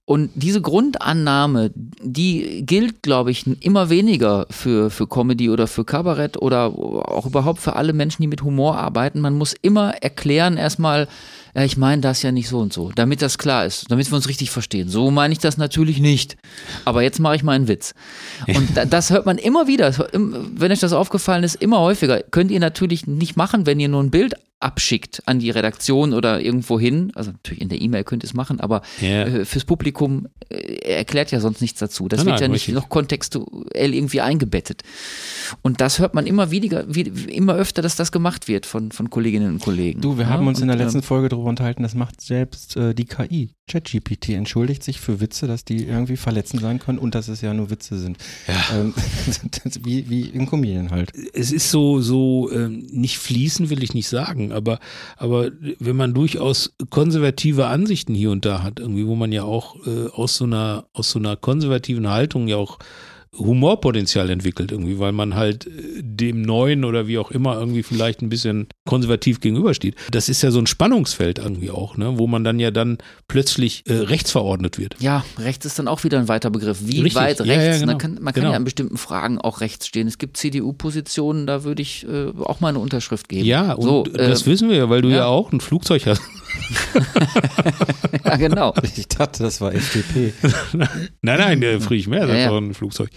Und diese Grundannahme, die gilt, glaube ich, immer weniger für, für Comedy oder für Kabarett oder auch überhaupt für alle Menschen, die mit Humor arbeiten. Man muss immer erklären, erstmal, ja, ich meine das ja nicht so und so, damit das klar ist, damit wir uns richtig verstehen. So meine ich das natürlich nicht. Aber jetzt mache ich mal einen Witz. Und da, das hört man immer wieder, wenn euch das aufgefallen ist, immer häufiger. Könnt ihr natürlich nicht machen, wenn ihr nur ein Bild abschickt an die Redaktion oder irgendwo hin. Also natürlich in der E-Mail könnt ihr es machen, aber Ja. äh, fürs Publikum äh, er erklärt ja sonst nichts dazu. Das Nein, wird nein, ja nicht richtig. noch kontextuell irgendwie eingebettet. Und das hört man immer wieder, wie, immer öfter, dass das gemacht wird von, von Kolleginnen und Kollegen. Du, wir Ja, haben uns in der letzten ähm, Folge darüber unterhalten, das macht selbst äh, die KI. ChatGPT entschuldigt sich für Witze, dass die irgendwie verletzend sein können und dass es ja nur Witze sind. Ähm, das, wie, wie in Comedien halt. es ist so, so ähm, nicht fließen will ich nicht sagen, aber, aber wenn man durchaus konservative Ansichten hier und da hat, irgendwie, wo man ja auch äh, aus so einer, aus so einer konservativen Haltung ja auch Humorpotenzial entwickelt irgendwie, weil man halt äh, dem Neuen oder wie auch immer irgendwie vielleicht ein bisschen konservativ gegenübersteht. Das ist ja so ein Spannungsfeld irgendwie auch, ne, wo man dann ja dann plötzlich äh, rechtsverordnet wird. Ja, rechts ist dann auch wieder ein weiter Begriff. Wie Richtig. weit Ja, rechts? ja, genau. man kann, man kann Genau. ja an bestimmten Fragen auch rechts stehen. Es gibt CDU-Positionen, da würde ich äh, auch mal eine Unterschrift geben. Ja, und so, das äh, wissen wir ja, weil du ja, ja. auch ein Flugzeug hast. ja, genau. Ich dachte, das war FDP. Nein, nein, der Friedrich Merz Ja, hat ja. auch ein Flugzeug.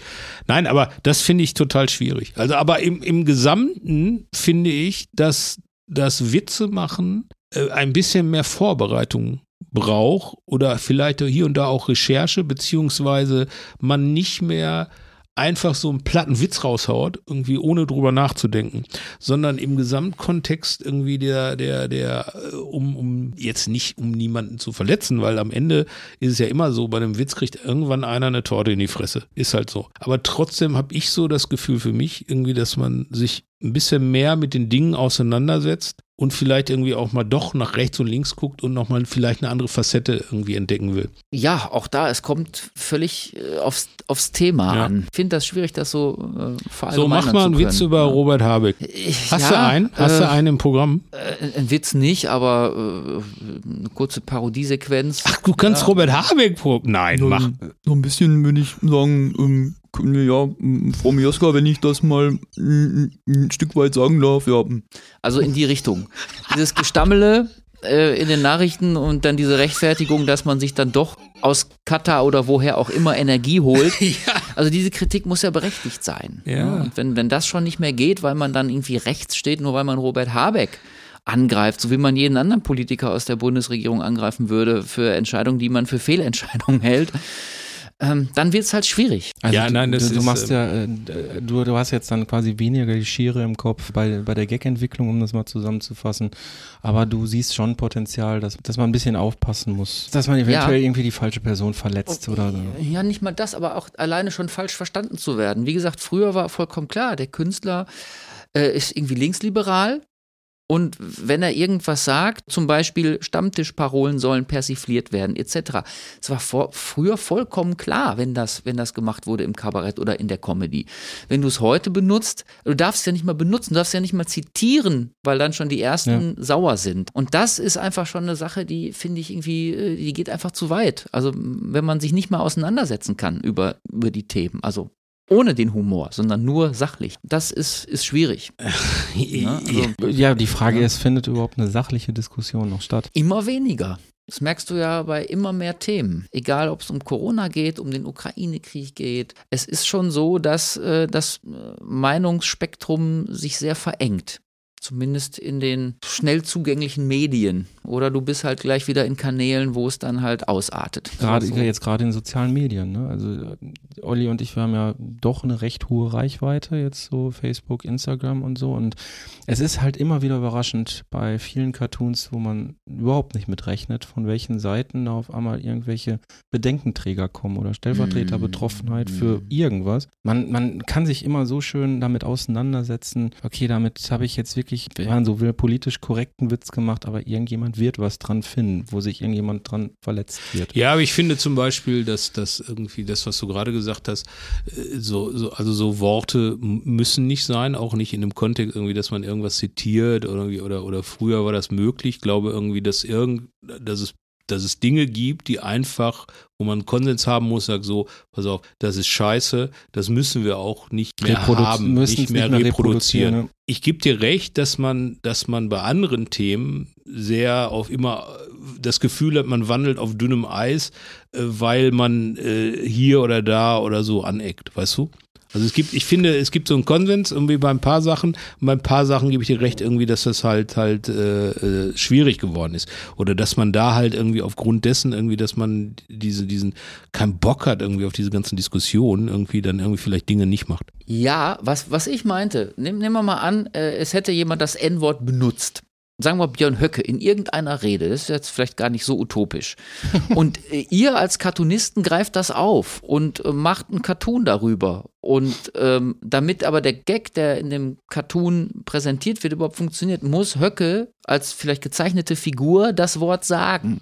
Nein, aber das finde ich total schwierig. Also, aber im, im Gesamten finde ich, dass das Witze machen äh, ein bisschen mehr Vorbereitung braucht oder vielleicht hier und da auch Recherche, beziehungsweise man nicht mehr einfach so einen platten Witz raushaut, irgendwie ohne drüber nachzudenken, sondern im Gesamtkontext irgendwie der, der, der, äh, um, um jetzt nicht um niemanden zu verletzen, weil am Ende ist es ja immer so, bei einem Witz kriegt irgendwann einer eine Torte in die Fresse. Ist halt so. Aber trotzdem habe ich so das Gefühl für mich, irgendwie, dass man sich ein bisschen mehr mit den Dingen auseinandersetzt und vielleicht irgendwie auch mal doch nach rechts und links guckt und nochmal vielleicht eine andere Facette irgendwie entdecken will. Ja, auch da, es kommt völlig äh, aufs, aufs Thema Ja. an. Ich finde das schwierig, das so äh, verallgemeinern So, mach mal einen Witz über Ja. Robert Habeck. Ich, Hast ja, du einen? Hast äh, du einen im Programm? Äh, ein Witz nicht, aber äh, eine kurze Parodiesequenz. Ach, du kannst Robert Habeck pro Nein, So, mach. So ein bisschen würde ich sagen, ähm, ja, Frau Mioska, wenn ich das mal ein, ein Stück weit sagen darf, ja, Also in die Richtung. Dieses Gestammele äh, in den Nachrichten und dann diese Rechtfertigung, dass man sich dann doch aus Katar oder woher auch immer Energie holt. Also diese Kritik muss ja berechtigt sein. Ja. Und wenn, wenn das schon nicht mehr geht, weil man dann irgendwie rechts steht, nur weil man Robert Habeck angreift, so wie man jeden anderen Politiker aus der Bundesregierung angreifen würde für Entscheidungen, die man für Fehlentscheidungen hält, ähm, dann wird es halt schwierig. Also Ja, du, nein, das du, du ist, machst ja, äh, du, du hast jetzt dann quasi weniger die Schere im Kopf bei, bei der Gag-Entwicklung, um das mal zusammenzufassen. Aber du siehst schon Potenzial, dass, dass man ein bisschen aufpassen muss. Dass man eventuell irgendwie die falsche Person verletzt oder so. Ja, nicht mal das, aber auch alleine schon falsch verstanden zu werden. Wie gesagt, früher war vollkommen klar, der Künstler äh, ist irgendwie linksliberal. Und wenn er irgendwas sagt, zum Beispiel Stammtischparolen sollen persifliert werden, etc. Es war vor, früher vollkommen klar, wenn das, wenn das gemacht wurde im Kabarett oder in der Comedy. Wenn du es heute benutzt, du darfst es ja nicht mal benutzen, du darfst ja nicht mal zitieren, weil dann schon die ersten sauer sind. Und das ist einfach schon eine Sache, die finde ich irgendwie, äh, die geht einfach zu weit. Also wenn man sich nicht mal auseinandersetzen kann über, über die Themen. Also ohne den Humor, sondern nur sachlich. Das ist, ist schwierig. Ne? Also Ja, die Frage Ja. ist, findet überhaupt eine sachliche Diskussion noch statt? immer weniger. Das merkst du ja bei immer mehr Themen. Egal, ob es um Corona geht, um den Ukraine-Krieg geht. Es ist schon so, dass äh, das äh, Meinungsspektrum sich sehr verengt. Zumindest in den schnell zugänglichen Medien. Oder du bist halt gleich wieder in Kanälen, wo es dann halt ausartet. Gerade So. jetzt gerade in sozialen Medien. Ne? Also äh, Olli und ich, wir haben ja doch eine recht hohe Reichweite jetzt so Facebook, Instagram und so. Und es ist halt immer wieder überraschend bei vielen Cartoons, wo man überhaupt nicht mitrechnet, von welchen Seiten da auf einmal irgendwelche Bedenkenträger kommen oder Stellvertreterbetroffenheit für Mm. irgendwas. Man, man kann sich immer so schön damit auseinandersetzen. Okay, damit habe ich jetzt wirklich, wenn man so will, politisch korrekten Witz gemacht, aber irgendjemand wird was dran finden, wo sich irgendjemand dran verletzt wird. Ja, aber ich finde zum Beispiel, dass das irgendwie das, was du gerade gesagt hast, äh, so, so, also so Worte müssen nicht sein, auch nicht in dem Kontext irgendwie, dass man irgendwas zitiert oder, oder, oder früher war das möglich. Ich glaube irgendwie, dass irgend, dass es dass es Dinge gibt, die einfach, wo man Konsens haben muss, sagt so, pass auf, das ist scheiße, das müssen wir auch nicht mehr Reprodu- haben, nicht mehr, nicht mehr reproduzieren. reproduzieren, ne? Ich gebe dir recht, dass man, dass man bei anderen Themen sehr auf immer das Gefühl hat, man wandelt auf dünnem Eis, äh, weil man äh, hier oder da oder so aneckt, weißt du? Also es gibt, ich finde, es gibt so einen Konsens irgendwie bei ein paar Sachen und bei ein paar Sachen gebe ich dir recht irgendwie, dass das halt halt äh, äh, schwierig geworden ist oder dass man da halt irgendwie aufgrund dessen irgendwie, dass man diese diesen keinen Bock hat irgendwie auf diese ganzen Diskussionen irgendwie dann irgendwie vielleicht Dinge nicht macht. Ja, was, was ich meinte, nehm, nehmen wir mal an, äh, es hätte jemand das N-Wort benutzt. Sagen wir Björn Höcke in irgendeiner Rede, das ist jetzt vielleicht gar nicht so utopisch. Und äh, ihr als Cartoonisten greift das auf und äh, macht einen Cartoon darüber. Und ähm, damit aber der Gag, der in dem Cartoon präsentiert wird, überhaupt funktioniert, muss Höcke als vielleicht gezeichnete Figur das Wort sagen.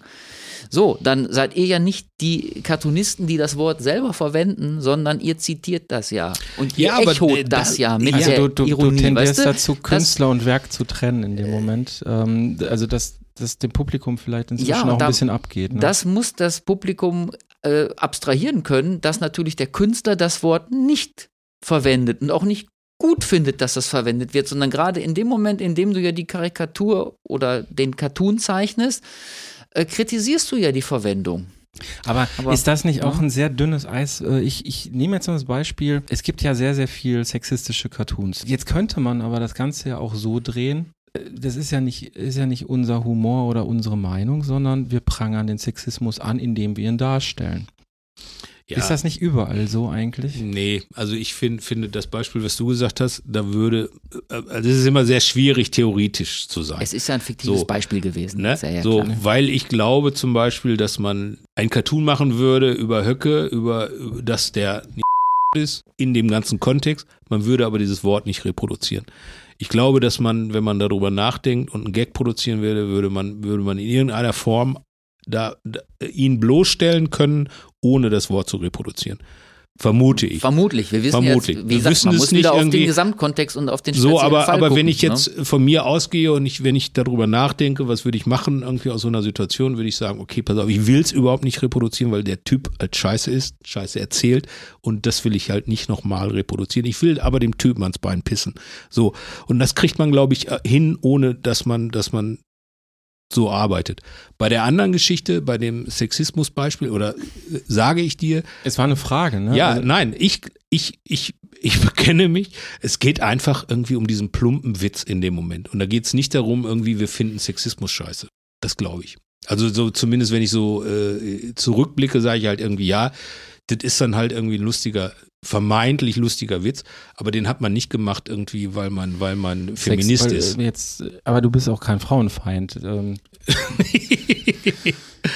So, dann seid ihr ja nicht die Cartoonisten, die das Wort selber verwenden, sondern ihr zitiert das ja. Und ihr Ja, echot äh, das da- ja mit Also der du, du, Ironie, du tendierst weißt du? dazu, Künstler und Werk zu trennen in dem Moment. Ähm, also dass das dem Publikum vielleicht inzwischen Ja, auch ein da- bisschen abgeht. Ne? Das muss das Publikum äh, abstrahieren können, dass natürlich der Künstler das Wort nicht verwendet und auch nicht gut findet, dass das verwendet wird, sondern gerade in dem Moment, in dem du ja die Karikatur oder den Cartoon zeichnest, äh, kritisierst du ja die Verwendung. Aber, Aber- ist das nicht auch Ja. ein sehr dünnes Eis? Äh, Ich, ich nehme jetzt mal das Beispiel, es gibt ja sehr, sehr viel sexistische Cartoons. Jetzt könnte man aber das Ganze ja auch so drehen. äh, Das ist ja nicht, ist ja nicht unser Humor oder unsere Meinung, sondern wir prangern den Sexismus an, indem wir ihn darstellen. Ja. Ist das nicht überall so eigentlich? Nee, also ich find, finde das Beispiel, was du gesagt hast, da würde, äh, also es ist immer sehr schwierig, theoretisch zu sein. Es ist ja ein fiktives So. Beispiel gewesen. Ne? Ja, ja so, klar. weil ich glaube zum Beispiel, dass man ein Cartoon machen würde über Höcke, über, über dass der ist, in dem ganzen Kontext. Man würde aber dieses Wort nicht reproduzieren. Ich glaube, dass man, wenn man darüber nachdenkt und einen Gag produzieren würde, würde man, würde man in irgendeiner Form da, da ihn bloßstellen können, ohne das Wort zu reproduzieren. Vermute ich. Vermutlich. Wir wissen Vermutlich. jetzt, wie Wir gesagt, wissen man es muss nicht wieder auf den Gesamtkontext und auf den So, aber, Fall aber gucken, wenn ich ne? jetzt von mir ausgehe und ich, wenn ich darüber nachdenke, was würde ich machen, irgendwie aus so einer Situation, würde ich sagen, okay, pass auf, ich will es überhaupt nicht reproduzieren, weil der Typ halt scheiße ist, scheiße erzählt und das will ich halt nicht nochmal reproduzieren. Ich will aber dem Typen ans Bein pissen. So. Und das kriegt man, glaube ich, hin, ohne dass man, dass man so arbeitet. Bei der anderen Geschichte, bei dem Sexismusbeispiel, oder äh, sage ich dir, Es war eine Frage, ne? ja, Also- nein, ich, ich, ich, ich bekenne mich. Es geht einfach irgendwie um diesen plumpen Witz in dem Moment. Und da geht es nicht darum, irgendwie, wir finden Sexismus scheiße. Das glaube ich. Also so zumindest, wenn ich so äh, zurückblicke, sage ich halt irgendwie, ja, das ist dann halt irgendwie ein lustiger, vermeintlich lustiger Witz, aber den hat man nicht gemacht irgendwie, weil man, weil man Feminist Sex, weil, ist. äh, Jetzt, äh, aber du bist auch kein Frauenfeind. Ähm,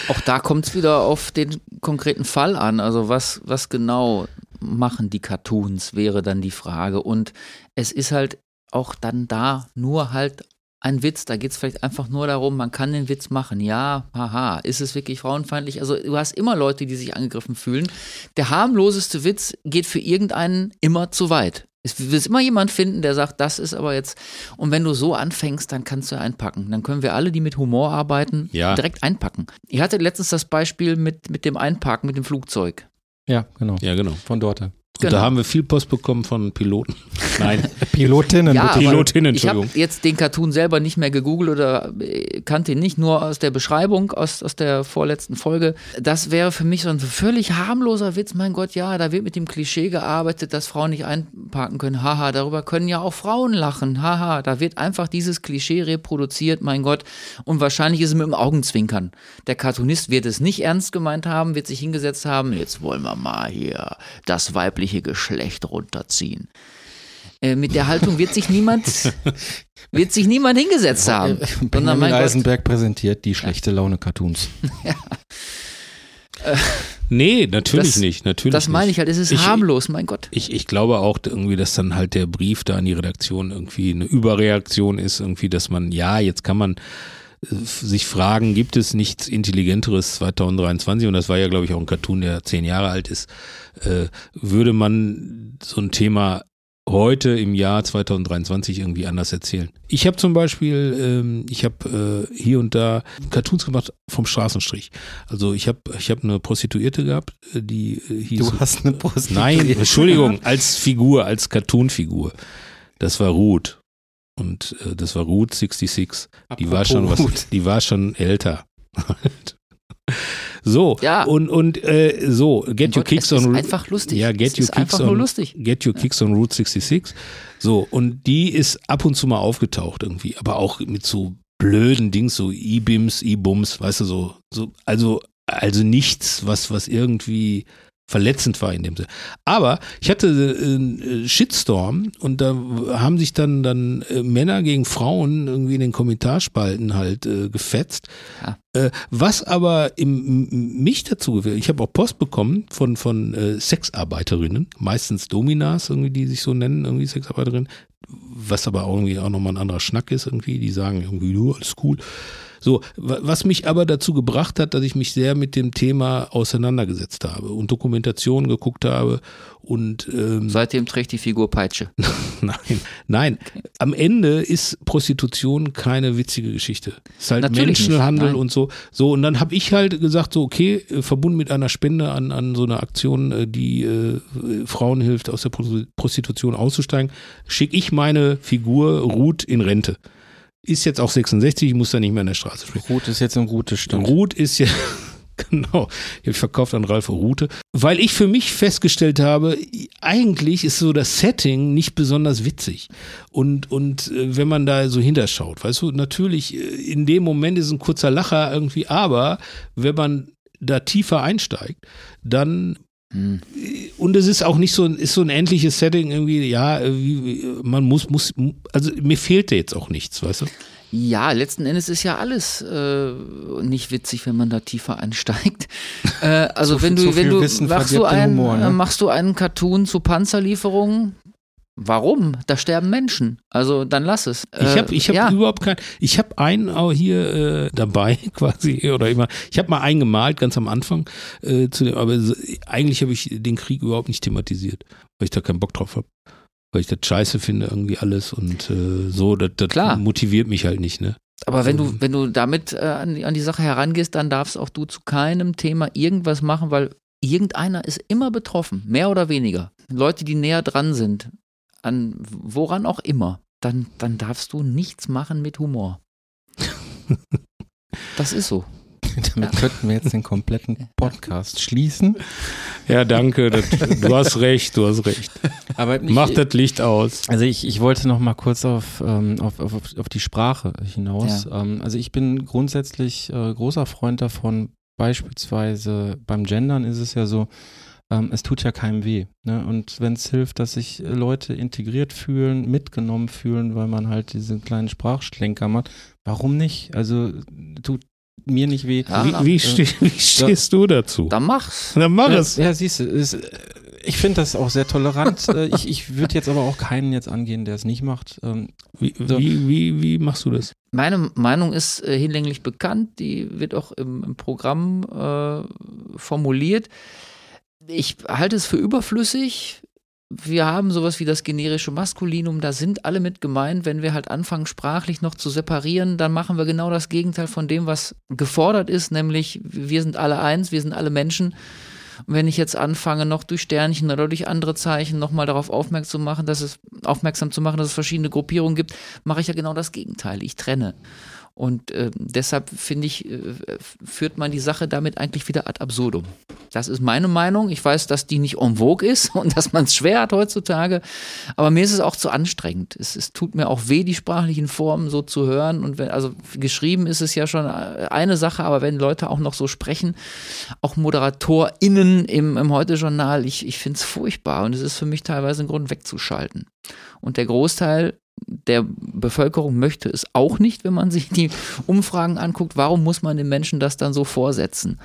Auch da kommt es wieder auf den konkreten Fall an. Also was, was genau machen die Cartoons, wäre dann die Frage. Und es ist halt auch dann da nur halt ein Witz. Da geht es vielleicht einfach nur darum, man kann den Witz machen. Ja, haha, ist es wirklich frauenfeindlich? Also du hast immer Leute, die sich angegriffen fühlen. Der harmloseste Witz geht für irgendeinen immer zu weit. Es wird immer jemand finden, der sagt, das ist aber jetzt. Und wenn du so anfängst, dann kannst du einpacken. Dann können wir alle, die mit Humor arbeiten, Ja. direkt einpacken. Ich hatte letztens das Beispiel mit, mit dem Einparken mit dem Flugzeug. ja, genau. Ja, genau. Von dort. Genau. da haben wir viel Post bekommen von Piloten. Nein, Pilotinnen, Ja, Pilotinnen, Ich habe Entschuldigung. jetzt den Cartoon selber nicht mehr gegoogelt oder äh, kannte ihn nicht, nur aus der Beschreibung aus, aus der vorletzten Folge. Das wäre für mich so ein völlig harmloser Witz. Mein Gott, ja, da wird mit dem Klischee gearbeitet, dass Frauen nicht einparken können. Haha, darüber können ja auch Frauen lachen. Haha, da wird einfach dieses Klischee reproduziert, mein Gott. Und wahrscheinlich ist es mit dem Augenzwinkern. Der Cartoonist wird es nicht ernst gemeint haben, wird sich hingesetzt haben, jetzt wollen wir mal hier das weibliche Geschlecht runterziehen. Äh, mit der Haltung wird sich niemand, wird sich niemand hingesetzt haben. Sondern Benjamin mein Gott, Eisenberg präsentiert die schlechte Laune-Cartoons. Nee, natürlich Das- nicht. Natürlich das meine ich halt, es ist Ich- harmlos, mein Gott. Ich, ich glaube auch irgendwie, dass dann halt der Brief da an die Redaktion irgendwie eine Überreaktion ist, irgendwie, dass man, ja, jetzt kann man äh, sich fragen, gibt es nichts Intelligenteres 2023? Und das war ja, glaube ich, auch ein Cartoon, der zehn Jahre alt ist. Äh, würde man so ein Thema heute im Jahr 2023 irgendwie anders erzählen? Ich habe zum Beispiel, ähm, ich habe äh, hier und da Cartoons gemacht vom Straßenstrich. Also ich habe ich hab eine Prostituierte gehabt, äh, die äh, hieß Du hast eine Prostituierte. Nein, Entschuldigung, als Figur, als Cartoon-Figur. Das war Ruth. Und äh, das war Ruth 66. Die war Apropos schon was, die war schon älter. so, Ja. und, und äh, so, get your Gott, kicks es ist on einfach lustig. Ja, get es your ist einfach kicks nur on lustig. Get your kicks on Route 66. So, und die ist ab und zu mal aufgetaucht irgendwie, aber auch mit so blöden Dings, so E-Bims, E-Bums, weißt du, so, so, also, also nichts, was, was irgendwie verletzend war in dem Sinne. Aber ich hatte äh, einen äh, Shitstorm und da haben sich dann, dann äh, Männer gegen Frauen irgendwie in den Kommentarspalten halt äh, gefetzt. Ja. Äh, was aber im, mich dazu gewählt, ich habe auch Post bekommen von, von äh, Sexarbeiterinnen, meistens Dominas irgendwie, die sich so nennen, irgendwie Sexarbeiterinnen, was aber auch irgendwie auch nochmal ein anderer Schnack ist irgendwie, die sagen irgendwie, du, alles cool. So, wa- was mich aber dazu gebracht hat, dass ich mich sehr mit dem Thema auseinandergesetzt habe und Dokumentation geguckt habe und ähm, Seitdem trägt die Figur Peitsche. Nein, nein. Am Ende ist Prostitution keine witzige Geschichte. Es ist halt Natürlich Menschenhandel und so. So, und dann habe ich halt gesagt, so, okay, äh, verbunden mit einer Spende an, an so einer Aktion, äh, die äh, Frauen hilft, aus der Pro- Prostitution auszusteigen, schicke ich meine Figur Ruth in Rente. Ist jetzt auch 66, ich muss da nicht mehr in der Straße spielen. Ruth ist jetzt ein gutes Stück. Ruth ist ja, genau, ich verkauft an Ralf Rute, weil ich für mich festgestellt habe, eigentlich ist so das Setting nicht besonders witzig. Und, und äh, wenn man da so hinterschaut, weißt du, natürlich, äh, in dem Moment ist ein kurzer Lacher irgendwie, aber wenn man da tiefer einsteigt, dann Hm. und es ist auch nicht so, ein- ist so ein endliches Setting irgendwie, ja, man muss, muss, also mir fehlte jetzt auch nichts, weißt du? Ja, letzten Endes ist ja alles äh, nicht witzig, wenn man da tiefer einsteigt. Äh, also Zu wenn du, zu wenn du machst du, einen, Humor, ne? äh, machst du einen Cartoon zu Panzerlieferungen, warum? Da sterben Menschen. Also dann lass es. Ich Äh, habe ich hab ja. überhaupt kein, ich habe einen auch hier äh, dabei quasi oder immer. Ich habe mal einen gemalt ganz am Anfang, äh, zu dem, aber eigentlich habe ich den Krieg überhaupt nicht thematisiert, weil ich da keinen Bock drauf habe, weil ich das scheiße finde irgendwie alles und äh, so, das, das Klar. motiviert mich halt nicht, ne? Aber wenn Also- du, wenn du damit äh, an, die- an die Sache herangehst, dann darfst auch du zu keinem Thema irgendwas machen, weil irgendeiner ist immer betroffen, mehr oder weniger. Leute, die näher dran sind, an woran auch immer, dann, dann darfst du nichts machen mit Humor. Das ist so. Damit könnten wir jetzt den kompletten Podcast schließen. Ja, danke. Das, du hast recht, du hast recht. Aber ich, Mach das Licht aus. Also ich, ich wollte noch mal kurz auf, ähm, auf, auf, auf die Sprache hinaus. Ähm, also ich bin grundsätzlich äh, großer Freund davon, beispielsweise beim Gendern ist es ja so, ähm, es tut ja keinem weh. Ne? Und wenn es hilft, dass sich äh, Leute integriert fühlen, mitgenommen fühlen, weil man halt diese kleinen Sprachschlenker macht, warum nicht? Also tut mir nicht weh. Ja, Wie, wie, ste wie stehst du dazu? Dann mach's. Dann mach Ja, es. ja siehst du, ist, äh, ich finde das auch sehr tolerant. Äh, ich ich würde jetzt aber auch keinen jetzt angehen, der es nicht macht. Ähm, Wie, So. wie, wie, wie machst du das? Meine Meinung ist äh, hinlänglich bekannt, die wird auch im, im Programm äh, formuliert. Ich halte es für überflüssig. Wir haben sowas wie das generische Maskulinum, da sind alle mit gemeint. Wenn wir halt anfangen, sprachlich noch zu separieren, dann machen wir genau das Gegenteil von dem, was gefordert ist, nämlich wir sind alle eins, wir sind alle Menschen Und wenn ich jetzt anfange, noch durch Sternchen oder durch andere Zeichen nochmal darauf aufmerksam zu machen, dass es aufmerksam zu machen, dass es verschiedene Gruppierungen gibt, mache ich ja genau das Gegenteil. Ich trenne. Und äh, deshalb finde ich, äh, führt man die Sache damit eigentlich wieder ad absurdum. Das ist meine Meinung. Ich weiß, dass die nicht en vogue ist und dass man es schwer hat heutzutage. Aber mir ist es auch zu anstrengend. Es, es tut mir auch weh, die sprachlichen Formen so zu hören. Und wenn, also geschrieben ist es ja schon eine Sache, aber wenn Leute auch noch so sprechen, auch ModeratorInnen im, im Heute-Journal, ich, ich finde es furchtbar. Und es ist für mich teilweise ein Grund wegzuschalten. Und der Großteil der Bevölkerung möchte es auch nicht, wenn man sich die Umfragen anguckt. Warum muss man den Menschen das dann so vorsetzen?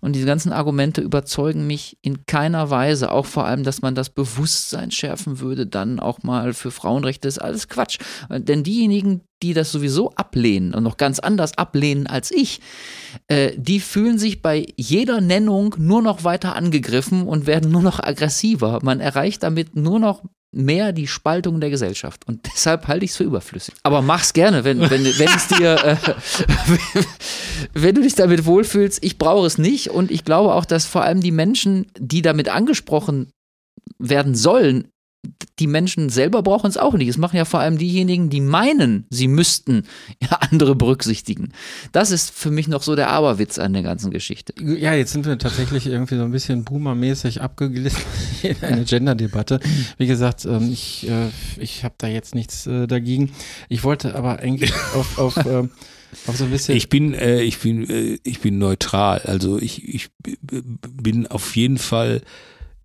Und diese ganzen Argumente überzeugen mich in keiner Weise. Auch vor allem, dass man das Bewusstsein schärfen würde, dann auch mal für Frauenrechte ist alles Quatsch. Denn diejenigen, die das sowieso ablehnen und noch ganz anders ablehnen als ich, äh, die fühlen sich bei jeder Nennung nur noch weiter angegriffen und werden nur noch aggressiver. Man erreicht damit nur noch mehr die Spaltung der Gesellschaft. Und deshalb halte ich es für überflüssig. Aber mach's gerne, wenn, wenn, wenn es dir, äh, wenn du dich damit wohlfühlst. Ich brauche es nicht. Und ich glaube auch, dass vor allem die Menschen, die damit angesprochen werden sollen, die Menschen selber brauchen es auch nicht. Es machen ja vor allem diejenigen, die meinen, sie müssten ja, andere berücksichtigen. Das ist für mich noch so der Aberwitz an der ganzen Geschichte. Ja, jetzt sind wir tatsächlich irgendwie so ein bisschen boomermäßig abgeglitten in eine Gender-Debatte. Wie gesagt, ähm, ich, äh, ich habe da jetzt nichts äh, dagegen. Ich wollte aber eigentlich auf, auf ähm, auf so ein bisschen. Ich bin, äh, ich bin, äh, ich bin neutral. Also ich, ich bin auf jeden Fall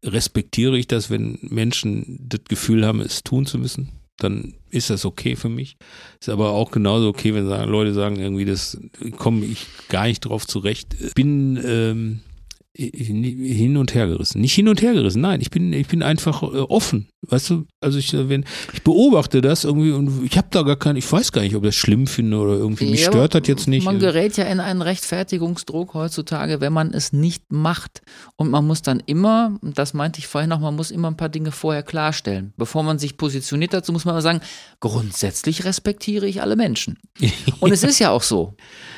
respektiere ich das, wenn Menschen das Gefühl haben, es tun zu müssen. Dann ist das okay für mich. Ist aber auch genauso okay, wenn Leute sagen, irgendwie, das komme ich gar nicht drauf zurecht. Bin ähm, hin und her gerissen. Nicht hin und her gerissen, nein, ich bin, ich bin einfach äh, offen. Weißt du, also ich, äh, wenn, ich beobachte das irgendwie und ich habe da gar keinen, ich weiß gar nicht, ob ich das schlimm finde oder irgendwie, mich Ja, stört das jetzt nicht. Man gerät ja in einen Rechtfertigungsdruck heutzutage, wenn man es nicht macht. Und man muss dann immer, das meinte ich vorhin noch, man muss immer ein paar Dinge vorher klarstellen. Bevor man sich positioniert dazu, muss man immer sagen, grundsätzlich respektiere ich alle Menschen. Und es ist ja auch so.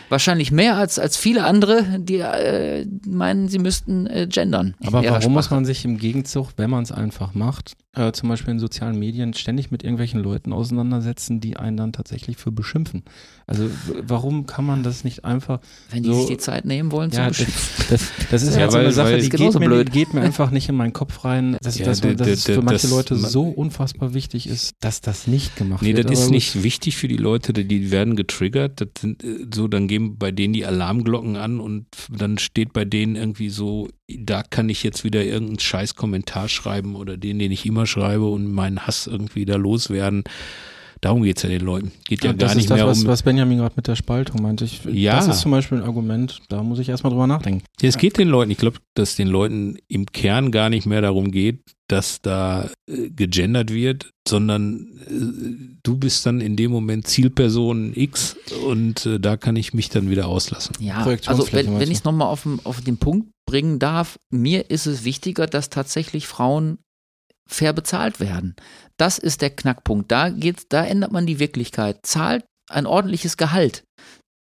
Wahrscheinlich mehr als, als viele andere, die äh, meinen, sie müssten äh, gendern. Aber warum muss Sprache. man sich im Gegenzug, wenn man es einfach macht, äh, zum Beispiel in sozialen Medien ständig mit irgendwelchen Leuten auseinandersetzen, die einen dann tatsächlich für beschimpfen? Also warum kann man das nicht einfach Wenn die so, sich die Zeit nehmen wollen, zu ja, das, beschimpfen. das, das ist Ja, ja, so weil- eine Sache, die geht mir, blöd. die geht mir einfach nicht in meinen Kopf rein, dass, Ja, dass, dass der- für manche das- Leute so unfassbar wichtig ist, dass das nicht gemacht Nee, wird. das ist nicht wichtig für die Leute, die- die werden getriggert. Das sind äh, so, dann gehen bei denen die Alarmglocken an und dann steht bei denen irgendwie so, da kann ich jetzt wieder irgendeinen scheiß Kommentar schreiben oder den, den ich immer schreibe und meinen Hass irgendwie da loswerden. Darum geht's ja den Leuten. Geht ja, Ja, das gar nicht das, mehr was, um. was Benjamin gerade mit der Spaltung meinte. Ich, Ja. Das ist zum Beispiel ein Argument, da muss ich erstmal drüber nachdenken. Ja, es geht den Leuten, ich glaube, dass den Leuten im Kern gar nicht mehr darum geht, dass da äh, gegendert wird, sondern äh, du bist dann in dem Moment Zielperson X und äh, da kann ich mich dann wieder auslassen. Ja, also wenn, wenn ich es nochmal auf, auf den Punkt bringen darf, mir ist es wichtiger, dass tatsächlich Frauen fair bezahlt werden. Das ist der Knackpunkt. Da geht's, da ändert man die Wirklichkeit. Zahlt ein ordentliches Gehalt.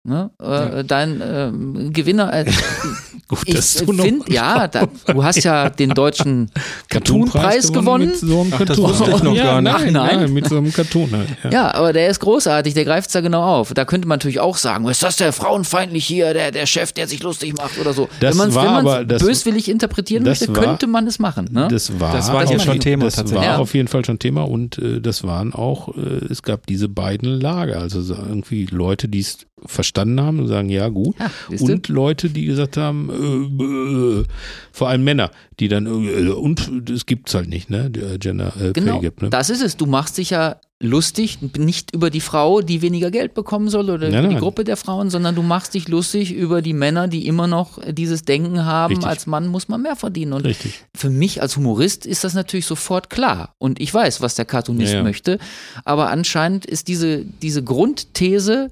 Ne? Äh, Dein ähm, Gewinner, äh, Gut, ich dass du noch finde, ja, da, du hast ja den deutschen Cartoon-Preis gewonnen. Mit so einem Ach, das Cartoon. wusste ich noch ja, gar nicht. Nein, Nein. nein, mit so einem Cartoon halt. Ja. Ja, aber der ist großartig, der greift es da genau auf. Da könnte man natürlich auch sagen, ist das der frauenfeindlich hier, der, der Chef, der sich lustig macht oder so. Das wenn man es böswillig interpretieren das möchte, war- könnte man es machen. Ne? Das war, Das war hier auf schon jeden- Thema Das tatsächlich. war Ja. auf jeden Fall schon Thema und äh, das waren auch, äh, es gab diese beiden Lager. Also so irgendwie Leute, die es verstanden haben und sagen, ja gut. Ja, und Leute, die gesagt haben, äh, äh, vor allem Männer, die dann, äh, und das gibt's halt nicht, ne? Der Gender äh, Genau, Pay Gap, ne? das ist es. Du machst dich ja lustig, nicht über die Frau, die weniger Geld bekommen soll oder Nein, über die nein. Gruppe der Frauen, sondern du machst dich lustig über die Männer, die immer noch dieses Denken haben, Richtig. als Mann muss man mehr verdienen. Und Richtig. für mich als Humorist ist das natürlich sofort klar. Und ich weiß, was der Cartoonist Ja, ja. möchte. Aber anscheinend ist diese, diese Grundthese,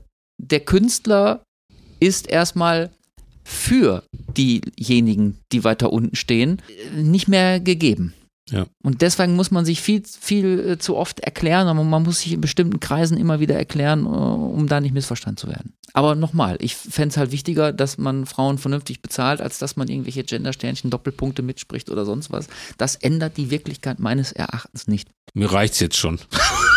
der Künstler ist erstmal für diejenigen, die weiter unten stehen, nicht mehr gegeben. Ja. Und deswegen muss man sich viel, viel äh, zu oft erklären, aber man muss sich in bestimmten Kreisen immer wieder erklären, äh, um da nicht missverstanden zu werden. Aber nochmal, ich fände es halt wichtiger, dass man Frauen vernünftig bezahlt, als dass man irgendwelche Gendersternchen, Doppelpunkte mitspricht oder sonst was. Das ändert die Wirklichkeit meines Erachtens nicht. Mir reicht's jetzt schon.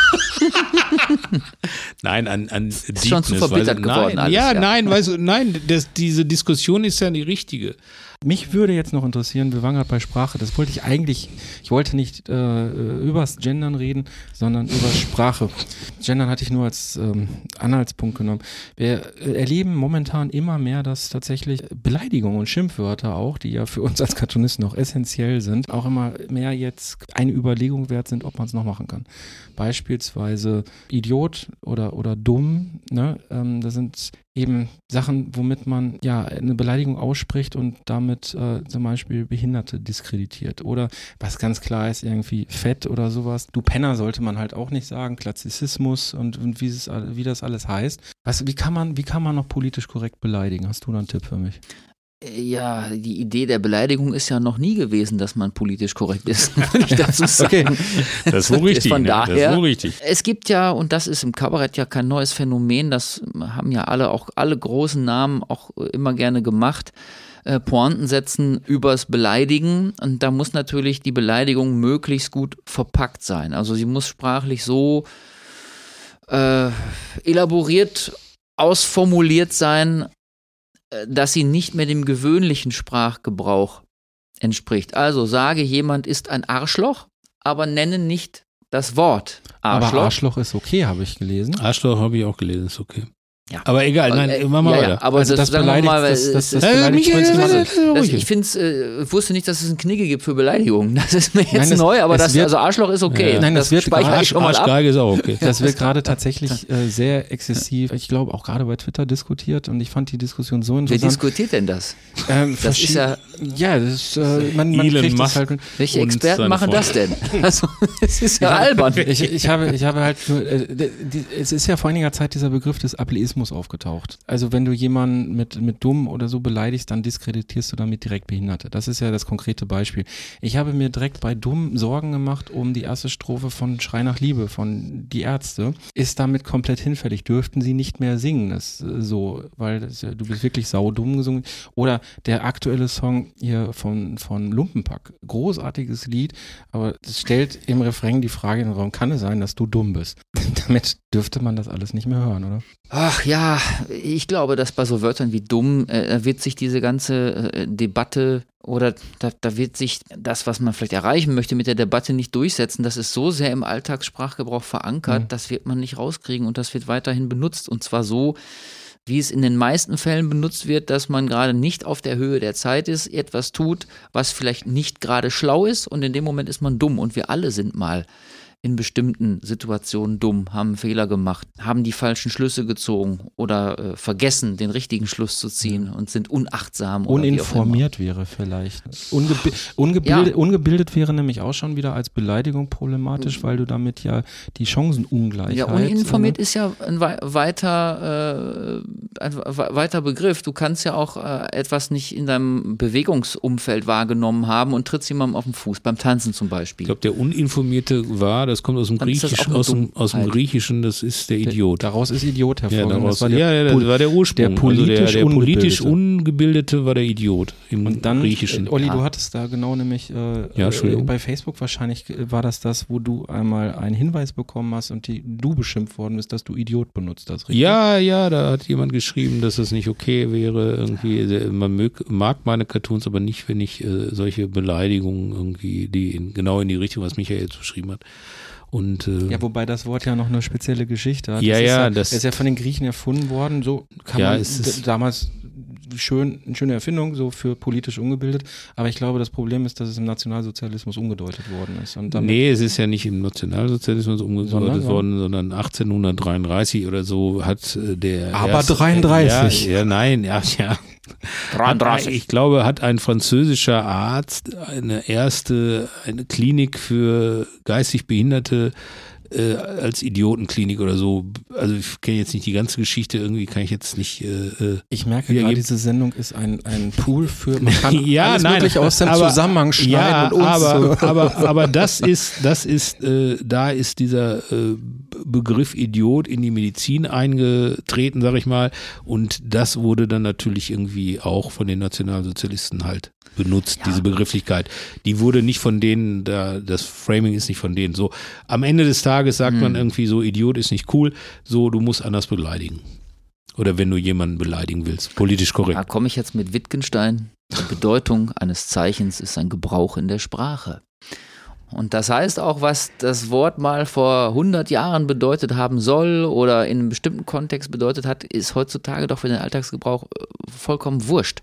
nein, an, an ist schon zu verbittert geworden nein, alles, ja, ja. nein, weißt du, nein, das, diese Diskussion ist ja die richtige. Mich würde jetzt noch interessieren, wir waren gerade bei Sprache, das wollte ich eigentlich, ich wollte nicht äh, übers Gendern reden, sondern über Sprache. Gendern hatte ich nur als ähm, Anhaltspunkt genommen. Wir erleben momentan immer mehr, dass tatsächlich Beleidigungen und Schimpfwörter auch, die ja für uns als Cartoonisten auch essentiell sind, auch immer mehr jetzt eine Überlegung wert sind, ob man es noch machen kann. Beispielsweise Idiot oder, oder dumm, ne? ähm, das sind eben Sachen, womit man ja eine Beleidigung ausspricht und damit äh, zum Beispiel Behinderte diskreditiert. Oder was ganz klar ist, irgendwie Fett oder sowas. Du Penner sollte man halt auch nicht sagen, Klassizismus und, und wie, es, wie das alles heißt. Was, wie, kann man, wie kann man noch politisch korrekt beleidigen? Hast du da einen Tipp für mich? Ja, die Idee der Beleidigung ist ja noch nie gewesen, dass man politisch korrekt ist, würde ich dazu sagen. Okay. Das ist wohl richtig. Von ne? Das ist daher, wohl richtig. es gibt ja, und das ist im Kabarett ja kein neues Phänomen, das haben ja alle, auch alle großen Namen auch immer gerne gemacht, äh, Pointen setzen übers Beleidigen. Und da muss natürlich die Beleidigung möglichst gut verpackt sein. Also sie muss sprachlich so äh, elaboriert, ausformuliert sein, äh, dass sie nicht mehr dem gewöhnlichen Sprachgebrauch entspricht. Also sage jemand ist ein Arschloch, aber nenne nicht das Wort Arschloch. Aber Arschloch ist okay, habe ich gelesen. Arschloch habe ich auch gelesen, ist okay. Ja. Aber egal, nein, Äh, machen wir ja, weiter. Ja, aber Also das, das sagen wir beleidigt- mal, weil das- das- es- das es- Äh, beleidigt das, ruhig. ich find's, äh, ich wusste nicht, dass es einen Knigge gibt für Beleidigungen. Das ist mir jetzt Nein, es- neu, aber das, wird- also Arschloch ist okay. Ja. Nein, das wird speichere gerade- ich schon mal ab. Arschgeige ist auch okay. Das wird gerade tatsächlich äh, sehr exzessiv, ich glaube auch gerade bei Twitter diskutiert und ich fand die Diskussion so Wer interessant. diskutiert denn das? Ähm, Das ist ja, ja, das ist, äh, man, man Elon kriegt Musk. das halt mit. welche Experten machen das denn? Also, es ist ja albern. Ich, ich, habe, ich habe halt nur, äh, es ist ja vor einiger Zeit dieser Begriff des Ableismus aufgetaucht. Also wenn du jemanden mit, mit dumm oder so beleidigst, dann diskreditierst du damit direkt Behinderte. Das ist ja das konkrete Beispiel. Ich habe mir direkt bei dumm Sorgen gemacht um die erste Strophe von Schrei nach Liebe von Die Ärzte. Ist damit komplett hinfällig. Dürften sie nicht mehr singen, das äh, so, weil das, ist du bist wirklich saudumm gesungen. Oder der aktuelle Song hier von, von Lumpenpack. Großartiges Lied, aber es stellt im Refrain die Frage in den Raum, kann es sein, dass du dumm bist? Damit dürfte man das alles nicht mehr hören, oder? Ach ja, ich glaube, dass bei so Wörtern wie dumm äh, wird sich diese ganze äh, Debatte oder da, da wird sich das, was man vielleicht erreichen möchte, mit der Debatte nicht durchsetzen. Das ist so sehr im Alltagssprachgebrauch verankert, Mhm. das wird man nicht rauskriegen und das wird weiterhin benutzt. Und zwar so, wie es in den meisten Fällen benutzt wird, dass man gerade nicht auf der Höhe der Zeit ist, etwas tut, was vielleicht nicht gerade schlau ist und in dem Moment ist man dumm und wir alle sind mal in bestimmten Situationen dumm, haben Fehler gemacht, haben die falschen Schlüsse gezogen oder äh, vergessen, den richtigen Schluss zu ziehen und sind unachtsam. Uninformiert wäre vielleicht. Ungebi ungebildet, Ja. ungebildet wäre nämlich auch schon wieder als Beleidigung problematisch, weil du damit ja die Chancenungleichheit. Ja, uninformiert äh, ist ja ein wei- weiter, äh, ein we- weiter Begriff. Du kannst ja auch äh, etwas nicht in deinem Bewegungsumfeld wahrgenommen haben und trittst jemandem auf den Fuß, beim Tanzen zum Ich Beispiel. glaube, der Uninformierte war, das kommt aus dem eine aus dem, aus dem. Griechischen, das ist der Idiot. Daraus ist Idiot Ja, hervorgegangen. daraus, das war der, ja, ja, das war der Ursprung. der politisch also der, der politisch Ungebildete. Ungebildete war der Idiot im Und dann, Griechischen. äh, Olli, Ja. du hattest da genau nämlich äh, Ja, äh, bei Facebook wahrscheinlich äh, war das das, wo du einmal einen Hinweis bekommen hast und die, du beschimpft worden bist, dass du Idiot benutzt hast, richtig? Ja, ja, da hat jemand geschrieben, dass das nicht okay wäre. Irgendwie, man mög, mag meine Cartoons, aber nicht, wenn ich äh, solche Beleidigungen irgendwie, die in, genau in die Richtung, was Michael jetzt beschrieben hat. Und äh, Ja, wobei das Wort ja noch eine spezielle Geschichte hat. Ja, das ist ja, ja, das- ist ja von den Griechen erfunden worden. So kann Ja, man damals schön, eine schöne Erfindung, so für politisch ungebildet. Aber ich glaube, das Problem ist, dass es im Nationalsozialismus umgedeutet worden ist. Und damit, nee, es ist ja nicht im Nationalsozialismus umgedeutet Sondern, worden, sondern 1833 oder so hat äh, der. Aber erste- 33. Ja, ja, nein, ja, ja. Hat, ich glaube, hat ein französischer Arzt eine erste, eine Klinik für geistig Behinderte äh, als Idiotenklinik oder so. Also ich kenne jetzt nicht die ganze Geschichte, irgendwie kann ich jetzt nicht. Äh, äh, ich merke gerade, diese Sendung ist ein, ein Pool für, man kann ja, alles nein, wirklich aus dem aber- Zusammenhang schneiden ja, und uns aber, so. aber, aber das ist, das ist, äh, da ist dieser äh, Begriff Idiot in die Medizin eingetreten, sag ich mal. Und das wurde dann natürlich irgendwie auch von den Nationalsozialisten halt benutzt, diese Begrifflichkeit. Die wurde nicht von denen, da, das Framing ist nicht von denen. So, am Ende des Tages sagt man irgendwie so, Idiot ist nicht cool, so, du musst anders beleidigen. Oder wenn du jemanden beleidigen willst, politisch korrekt. Da komme ich jetzt mit Wittgenstein. Die Bedeutung eines Zeichens ist ein Gebrauch in der Sprache. Und das heißt auch, was das Wort mal vor 100 Jahren bedeutet haben soll oder in einem bestimmten Kontext bedeutet hat, ist heutzutage doch für den Alltagsgebrauch äh, vollkommen wurscht.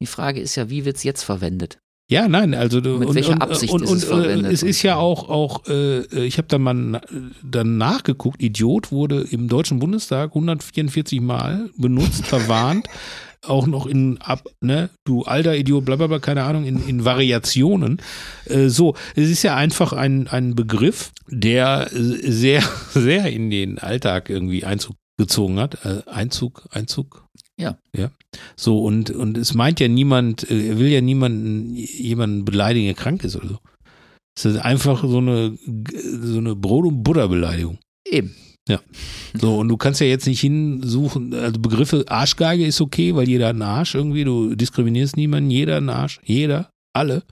Die Frage ist ja, wie wird es jetzt verwendet? Ja, nein, also du, Mit und, welcher und, Absicht und, ist und, es verwendet? Äh, es ist ja auch, auch äh, ich habe da mal dann nachgeguckt, Idiot wurde im Deutschen Bundestag 144 Mal benutzt, verwarnt, auch noch in ab, ne, du alter Idiot, blablabla, keine Ahnung, in, in Variationen. Äh, so, es ist ja einfach ein, ein Begriff, der äh, sehr, sehr in den Alltag irgendwie Einzug gezogen hat. Äh, Einzug, Einzug? Ja. Ja. So, und, und es meint ja niemand, äh, er will ja niemanden, jemanden beleidigen, der krank ist oder so. Es ist einfach so eine, so eine Brot- und Butterbeleidigung. Eben. So, und du kannst ja jetzt nicht hinsuchen, also Begriffe, Arschgeige ist okay, weil jeder hat einen Arsch irgendwie, du diskriminierst niemanden, jeder hat einen Arsch, jeder, alle.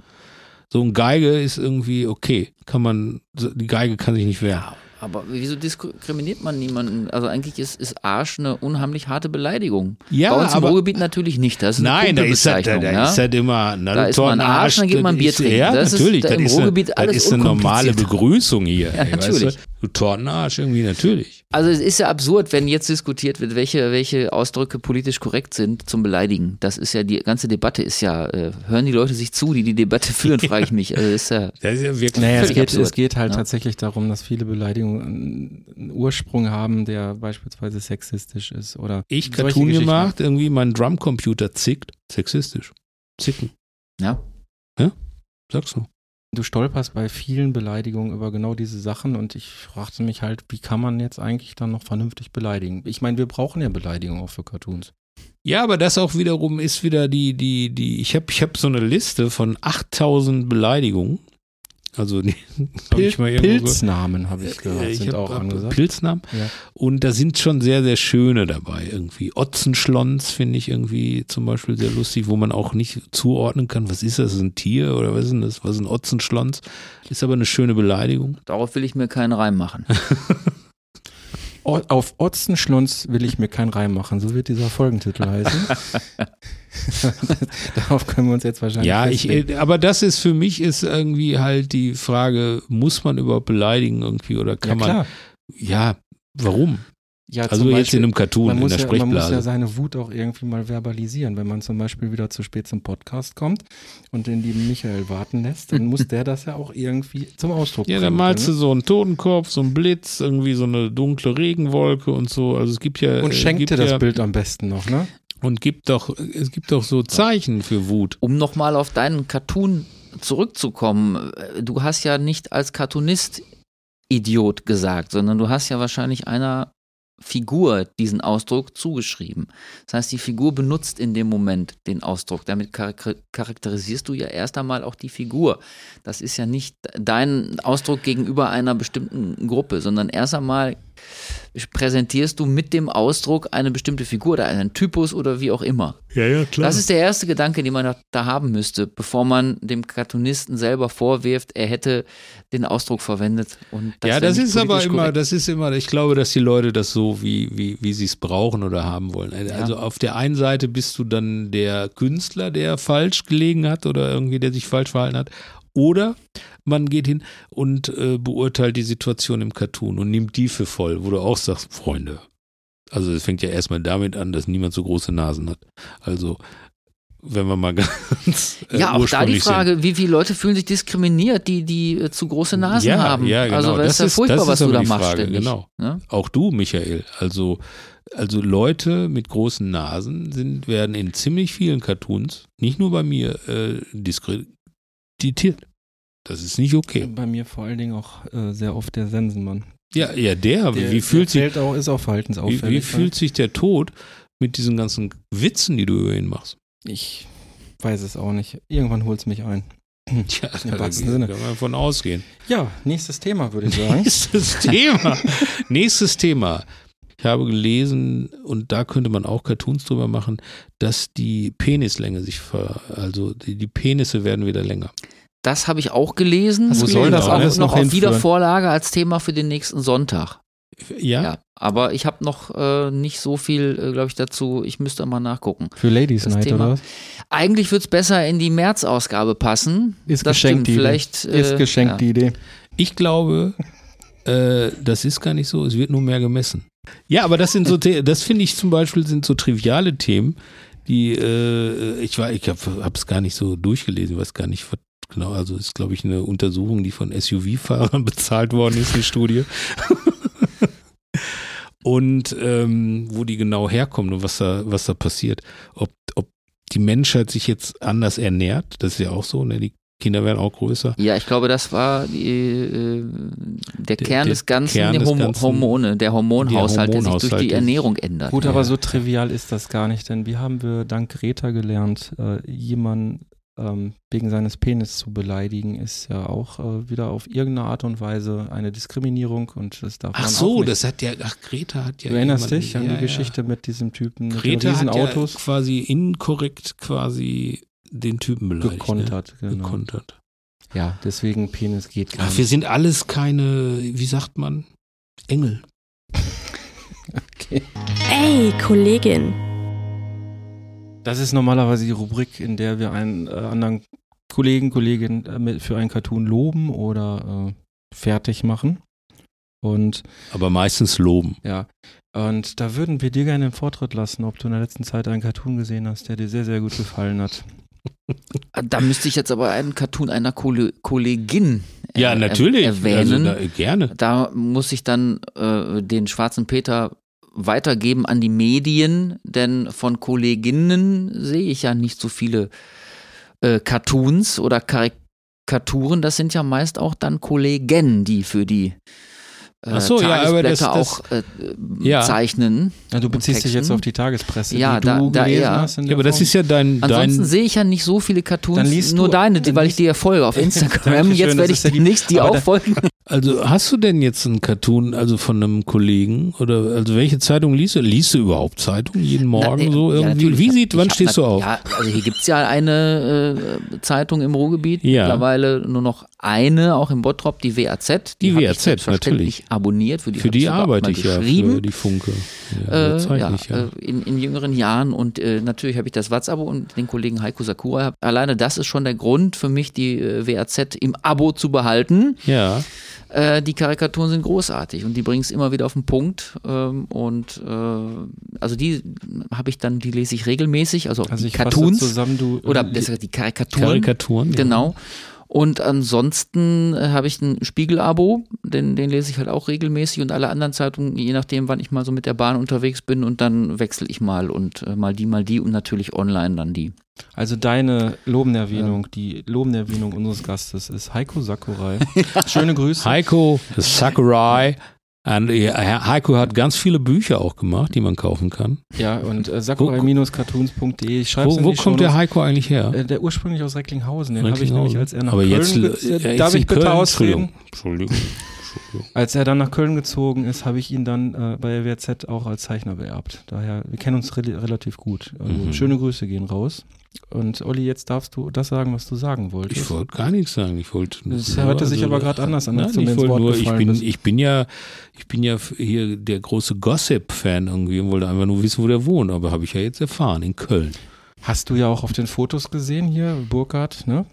So ein Geige ist irgendwie okay, kann man, die Geige kann sich nicht wehren. Aber wieso diskriminiert man niemanden? Also eigentlich ist, ist Arsch eine unheimlich harte Beleidigung. Ja, Bei uns im aber- Ruhrgebiet natürlich nicht. Das ist eine Nein, da ist halt, da, da ja? ist halt immer, na, Da ist ein Torten Arsch, dann geht man das Bier ist- trinken. Ja, Das ist natürlich, da das im ist eine, Ruhrgebiet das alles ist eine normale. Begrüßung hier. Ja, natürlich. Weißt du? Du Tortenarsch irgendwie, natürlich. Also es ist ja absurd, wenn jetzt diskutiert wird, welche, welche Ausdrücke politisch korrekt sind zum Beleidigen. Das ist ja, die ganze Debatte ist ja, äh, hören die Leute sich zu, die die Debatte führen, frage ich mich. Also ist ja, Das ist ja wirklich. Naja, es geht, absurd. es geht halt Ja. tatsächlich darum, dass viele Beleidigungen einen Ursprung haben, der beispielsweise sexistisch ist oder Ich Cartoon gemacht, irgendwie mein Drumcomputer zickt. Sexistisch. Zicken. ja. Sagst du. Du stolperst bei vielen Beleidigungen über genau diese Sachen und ich fragte mich halt, wie kann man jetzt eigentlich dann noch vernünftig beleidigen? Ich meine, wir brauchen ja Beleidigungen auch für Cartoons. Ja, aber das auch wiederum ist wieder die, die, die, ich habe ich hab so eine Liste von 8000 Beleidigungen. Also, Pil Pilznamen habe ich gehört, Äh, ich sind hab- auch hab angesagt. Pilznamen. Ja. Und da sind schon sehr, sehr schöne dabei irgendwie. Otzenschlons finde ich irgendwie zum Beispiel sehr lustig, wo man auch nicht zuordnen kann, was ist das, ist ein Tier oder was ist denn das, was ist ein Otzenschlons? Ist aber eine schöne Beleidigung. Darauf will ich mir keinen Reim machen. Auf Otzenschlons will ich mir keinen Reim machen, so wird dieser Folgentitel heißen. Darauf können wir uns jetzt wahrscheinlich Ja, ich, festlegen. äh, aber das ist für mich ist irgendwie halt die Frage, muss man überhaupt beleidigen irgendwie oder ja, kann man, klar. ja, warum? Ja, Also zum jetzt Beispiel- in einem Cartoon, in muss, der ja, man muss Sprechblase. ja seine Wut auch irgendwie mal verbalisieren. Wenn man zum Beispiel wieder zu spät zum Podcast kommt und den lieben Michael warten lässt, dann muss der das ja auch irgendwie zum Ausdruck Ja, dann bringen malst du können. so einen Totenkopf, so einen Blitz, irgendwie so eine dunkle Regenwolke und so. Also es gibt ja Und äh, schenkt gibt dir das ja, Bild am besten noch, ne? und gibt doch es gibt doch so Zeichen für Wut. Um nochmal auf deinen Cartoon zurückzukommen, äh, du hast ja nicht als Cartoonist Idiot gesagt, sondern du hast ja wahrscheinlich einer Figur diesen Ausdruck zugeschrieben. Das heißt, die Figur benutzt in dem Moment den Ausdruck. Damit charak- charakterisierst du ja erst einmal auch die Figur. Das ist ja nicht dein Ausdruck gegenüber einer bestimmten Gruppe, sondern erst einmal präsentierst du mit dem Ausdruck eine bestimmte Figur oder einen Typus oder wie auch immer. Ja, ja, klar. Das ist der erste Gedanke, den man da- haben müsste, bevor man dem Cartoonisten selber vorwirft, er hätte den Ausdruck verwendet. Und das ja, das ist aber immer, korrekt. das ist immer, ich glaube, dass die Leute das so, wie, wie, wie sie es brauchen oder haben wollen. Also auf der einen Seite bist du dann der Künstler, der falsch gelegen hat oder irgendwie, der sich falsch verhalten hat. Oder man geht hin und äh, beurteilt die Situation im Cartoon und nimmt die für voll, wo du auch sagst, Freunde. Also es fängt ja erstmal damit an, dass niemand so große Nasen hat. Also wenn wir mal ganz äh, Ja, auch da die ursprünglich sind. Frage, wie viele Leute fühlen sich diskriminiert, die, die äh, zu große Nasen Ja, haben. ja, genau. Also das, ist ja furchtbar, ist was du da machst. Frage, genau. Ne? Auch du, Michael. Also, also Leute mit großen Nasen sind, werden in ziemlich vielen Cartoons, nicht nur bei mir, äh, diskreditiert. Das ist nicht okay. Bei mir vor allen Dingen auch äh, sehr oft der Sensenmann. Ja, ja, der, Der, wie fühlt der sich, auch, ist auch wie, verhaltensauffällig. wie fühlt sich der Tod mit diesen ganzen Witzen, die du über ihn machst? Ich weiß es auch nicht. Irgendwann holt es mich ein. Tja, Im da wahrsten kann Sinne. man von ausgehen. Ja, nächstes Thema würde ich sagen. Nächstes Thema. Nächstes Thema. Ich habe gelesen, und da könnte man auch Cartoons drüber machen, dass die Penislänge sich ver, also die, die Penisse werden wieder länger. Das habe ich auch gelesen. Wo soll das alles noch noch auf? Wiedervorlage als Thema für den nächsten Sonntag. Ja? Ja, aber ich habe noch äh, nicht so viel, äh, glaube ich, dazu. Ich müsste mal nachgucken. Für Ladies Das Night Thema- oder was? Eigentlich wird es besser in die März-Ausgabe passen. Ist das geschenkt stimmt. die Idee. Vielleicht äh, Ist geschenkt ja. die Idee. Ich glaube, äh, das ist gar nicht so, es wird nur mehr gemessen. Ja, aber das sind so, das finde ich zum Beispiel sind so triviale Themen, die, äh, ich war, ich habe es gar nicht so durchgelesen, weiß gar nicht, was genau, also ist glaube ich eine Untersuchung, die von SUV-Fahrern bezahlt worden ist, eine Studie. und ähm, wo die genau herkommen und was da, was da passiert. Ob, ob die Menschheit sich jetzt anders ernährt, das ist ja auch so, ne? Die Kinder werden auch größer. Ja, ich glaube, das war die, äh, der Kern der des Ganzen, Kern die des Homo Ganzen, Hormone, der Hormonhaushalt, der sich durch Hormonhaushalt, die der- Ernährung ändert. Gut, Ja, aber ja. so trivial ist das gar nicht, denn wie haben wir dank Greta gelernt, äh, jemanden ähm, wegen seines Penis zu beleidigen, ist ja auch äh, wieder auf irgendeine Art und Weise eine Diskriminierung und das darf Ach man so, auch nicht. das hat ja, ach, Greta hat ja. Du erinnerst dich an ja, die ja. Geschichte mit diesem Typen mit Greta den riesen hat ja Autos quasi inkorrekt quasi den Typen beleidigt. gekontert. Ne? Genau. Gekontert. Ja, deswegen Penis geht gar Ach, wir nicht. sind alles keine, wie sagt man, Engel. Ey, Kollegin. Das ist normalerweise die Rubrik, in der wir einen äh, anderen Kollegen, Kollegin äh, mit- für einen Cartoon loben oder äh, fertig machen. Und Aber meistens loben. ja, und da würden wir dir gerne den Vortritt lassen, ob du in der letzten Zeit einen Cartoon gesehen hast, der dir sehr, sehr gut gefallen hat. Da müsste ich jetzt aber einen Cartoon einer Kolle- Kollegin äh, Ja, natürlich. er- erwähnen. Also, da, gerne. Da muss ich dann äh, den schwarzen Peter weitergeben an die Medien, denn von Kolleginnen sehe ich ja nicht so viele äh, Cartoons oder Karikaturen. Das sind ja meist auch dann Kollegen, die für die Ach so, ja, aber das- das- auch äh, Ja. zeichnen. Ja, du beziehst dich jetzt auf die Tagespresse, Ja, die da- du da gelesen eher. hast. In Ja, der aber das ist ja dein, Ansonsten dein sehe ich ja nicht so viele Cartoons, Dann liest nur du- deine, dann weil ich dir ja folge auf Instagram. Jetzt werde ich ja die- demnächst aber auch folgen. Also hast du denn jetzt einen Cartoon, also von einem Kollegen oder also welche Zeitung liest du? Liest du überhaupt Zeitung jeden Morgen Na, so ja, irgendwie? Wie sieht, wann stehst du auf? Ja, also hier gibt es ja eine äh, Zeitung im Ruhrgebiet, Ja. mittlerweile nur noch eine, auch im Bottrop, die WAZ. Die hab WAZ, natürlich. Abonniert. Für die, für die arbeite ich ja, für die Funke. Ja, Äh, ja, ja. äh, in, in jüngeren Jahren und äh, natürlich habe ich das WhatsApp und den Kollegen Heiko Sakura. Alleine das ist schon der Grund für mich, die äh, WAZ im Abo zu behalten. Ja, Äh, die Karikaturen sind großartig und die bringen es immer wieder auf den Punkt. Ähm, und äh, also die habe ich dann, die lese ich regelmäßig, also, also die ich Cartoons zusammen, du oder äh, besser gesagt die Karikaturen. Karikaturen. ja. Und ansonsten äh, habe ich ein Spiegel-Abo, den, den lese ich halt auch regelmäßig und alle anderen Zeitungen, je nachdem, wann ich mal so mit der Bahn unterwegs bin und dann wechsle ich mal und äh, mal die, mal die und natürlich online dann die. Also deine lobende Erwähnung, die lobende Erwähnung unseres Gastes ist Heiko Sakurai. Schöne Grüße. Heiko Sakurai. Und, ja, Heiko hat ganz viele Bücher auch gemacht, die man kaufen kann. Ja, und äh, sakurai-cartoons.de. Ich schreibe Wo, wo kommt der Heiko eigentlich her? Äh, der ursprünglich aus Recklinghausen. Den habe ich Recklinghausen. nämlich, als er nach Aber Köln jetzt, äh, Darf ich bitte Köln? ausreden? Entschuldigung. Entschuldigung. Als er dann nach Köln gezogen ist, habe ich ihn dann äh, bei der WZ auch als Zeichner beerbt. Daher, wir kennen uns re relativ gut. Also, Mhm. Schöne Grüße gehen raus. Und Olli, jetzt darfst du das sagen, was du sagen wolltest. Ich wollte gar nichts sagen. Ich wollte. Das hörte sich aber gerade anders an, Nein, ich nur, ich bin, bist. ich bin ja, ich bin ja hier der große Gossip-Fan irgendwie und wollte einfach nur wissen, wo der wohnt. Aber habe ich ja jetzt erfahren in Köln. Hast du ja auch auf den Fotos gesehen hier, Burkhardt, ne?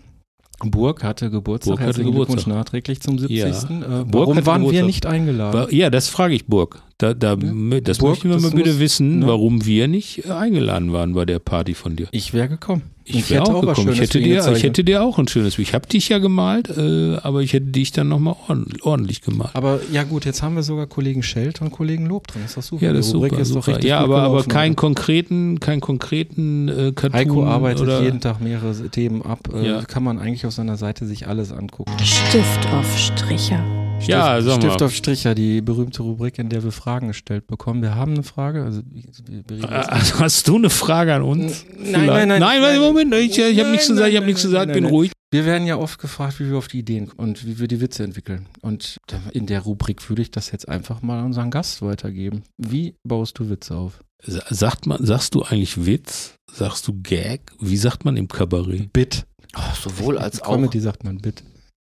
Burg hatte Geburtstag. Burg hatte Herzlichen Geburtstag. Nachträglich zum 70. Ja. Äh, warum waren wir Geburtstag. nicht eingeladen? Ja, das frage ich Burg. Da, da, Ja. Das Burg, möchten wir das mal bitte muss- wissen, ne? warum wir nicht äh, eingeladen waren bei der Party von dir. ich wäre gekommen. Und Ich wäre auch gekommen. Ich hätte, dir, ich hätte dir auch ein schönes Ich habe dich ja gemalt, äh, aber ich hätte dich dann nochmal ordentlich gemalt. Aber ja gut, jetzt haben wir sogar Kollegen Schelt und Kollegen Lob drin. Ist doch super. Ja, das ist super. ist doch super. richtig Ja, aber, aber keinen konkreten, keinen konkreten äh, Cartoon. Heiko arbeitet oder, jeden Tag mehrere Themen ab. Äh, Ja. Kann man eigentlich auf seiner Seite sich alles angucken. Stift auf Stricher. Stift, Ja, sag mal. Stift auf Stricher, die berühmte Rubrik, in der wir Fragen gestellt bekommen. Wir haben eine Frage. Also, wir, Also hast du eine Frage an uns? Nein, nein, nein, Nein, nein. nein, Moment, ich, ich habe nichts gesagt, ich habe nichts gesagt, nein, bin nein. ruhig. Wir werden ja oft gefragt, wie wir auf die Ideen und wie wir die Witze entwickeln. Und in der Rubrik würde ich das jetzt einfach mal an unseren Gast weitergeben. Wie baust du Witze auf? Sa- Sagt man, sagst du eigentlich Witz? Sagst du Gag? Wie sagt man im Kabarett? Bit. Oh, sowohl als auch. Comedy sagt man Bit.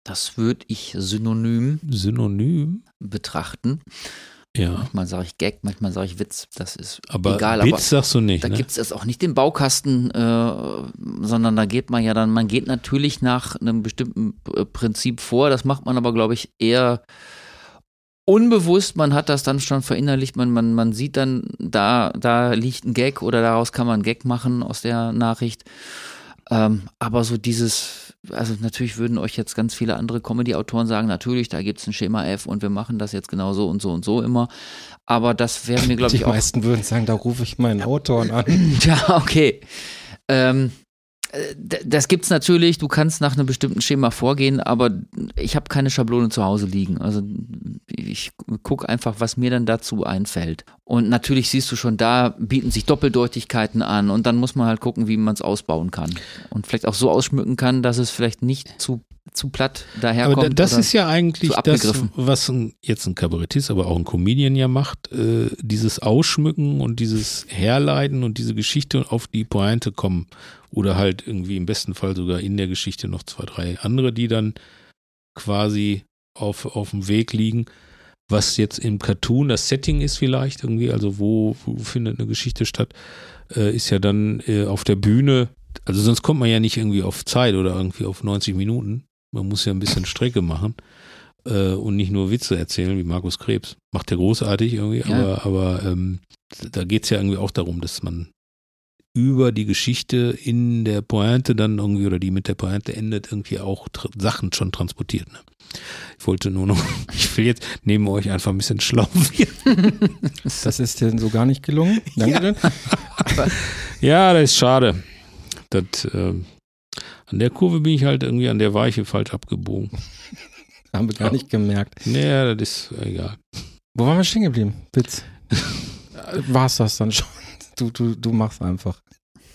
Das würde ich synonym Synonym? betrachten. Ja. Manchmal sage ich Gag, manchmal sage ich Witz. Das ist Aber egal. Witz aber sagst du nicht, da ne? gibt es jetzt auch nicht den Baukasten, äh, sondern da geht man ja dann, man geht natürlich nach einem bestimmten äh, Prinzip vor. Das macht man aber, glaube ich, eher unbewusst. Man hat das dann schon verinnerlicht. Man, man, man sieht dann, da, da liegt ein Gag oder daraus kann man einen Gag machen aus der Nachricht. Ähm, aber so dieses, also natürlich würden euch jetzt ganz viele andere Comedy-Autoren sagen, natürlich, da gibt es ein Schema F und wir machen das jetzt genau so und so und so immer. Aber das wäre mir, glaube Die ich, auch meisten würden sagen, da rufe ich meinen Autoren an. ja, okay. Ähm, äh, das gibt's natürlich, du kannst nach einem bestimmten Schema vorgehen, aber ich habe keine Schablone zu Hause liegen. Also ich gucke einfach, was mir dann dazu einfällt. Und natürlich siehst du schon, da bieten sich Doppeldeutigkeiten an und dann muss man halt gucken, wie man es ausbauen kann. Und vielleicht auch so ausschmücken kann, dass es vielleicht nicht zu, zu platt daherkommt. Aber da- das ist ja eigentlich das, was ein, jetzt ein Kabarettist, aber auch ein Comedian ja macht, äh, dieses Ausschmücken und dieses Herleiten und diese Geschichte auf die Pointe kommen. Oder halt irgendwie im besten Fall sogar in der Geschichte noch zwei, drei andere, die dann quasi auf, auf dem Weg liegen. Was jetzt im Cartoon das Setting ist vielleicht irgendwie, also wo, wo findet eine Geschichte statt, äh, ist ja dann äh, auf der Bühne, also sonst kommt man ja nicht irgendwie auf Zeit oder irgendwie auf 90 Minuten. Man muss ja ein bisschen Strecke machen äh, und nicht nur Witze erzählen wie Markus Krebs. Macht er großartig irgendwie, Ja. aber, aber ähm, da geht es ja irgendwie auch darum, dass man über die Geschichte in der Pointe dann irgendwie oder die mit der Pointe endet, irgendwie auch Sachen schon transportiert. Ne? Ich wollte nur noch, ich will jetzt neben euch einfach ein bisschen schlau werden. Das ist dir so gar nicht gelungen. Danke. Ja, das ist schade. Das, ähm, an der Kurve bin ich halt irgendwie an der Weiche falsch abgebogen. Haben wir gar Ja. nicht gemerkt. Naja, das ist egal. Wo waren wir stehen geblieben? Witz. War es das dann schon? Du, du, du machst einfach.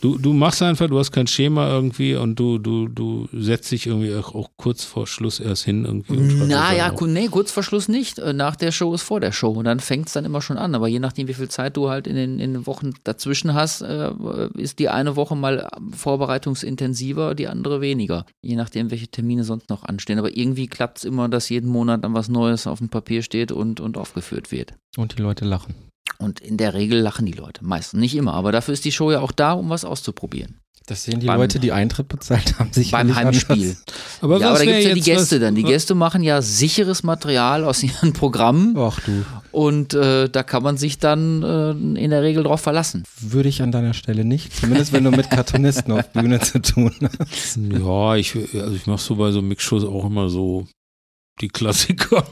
Du, du machst einfach, du hast kein Schema irgendwie und du, du, du setzt dich irgendwie auch, auch kurz vor Schluss erst hin irgendwie. Naja, nee, kurz vor Schluss nicht. Äh, Nach der Show ist vor der Show. Und dann fängt es dann immer schon an. Aber je nachdem, wie viel Zeit du halt in den, in den Wochen dazwischen hast, äh, ist die eine Woche mal vorbereitungsintensiver, die andere weniger. Je nachdem, welche Termine sonst noch anstehen. Aber irgendwie klappt es immer, dass jeden Monat dann was Neues auf dem Papier steht und, und aufgeführt wird. Und die Leute lachen. Und in der Regel lachen die Leute. Meistens, nicht immer. Aber dafür ist die Show ja auch da, um was auszuprobieren. Das sehen die Beim- Leute, die Eintritt bezahlt haben, sich Beim Heimspiel. Aber ja, aber da gibt es ja die Gäste was- dann. Die Gäste machen ja sicheres Material aus ihren Programmen. Ach du, Und äh, da kann man sich dann äh, in der Regel drauf verlassen. würde ich an deiner Stelle nicht. Zumindest wenn du mit Cartoonisten auf Bühne zu tun hast. Ja, ich, also ich mache so bei so Mixshows auch immer so die Klassiker,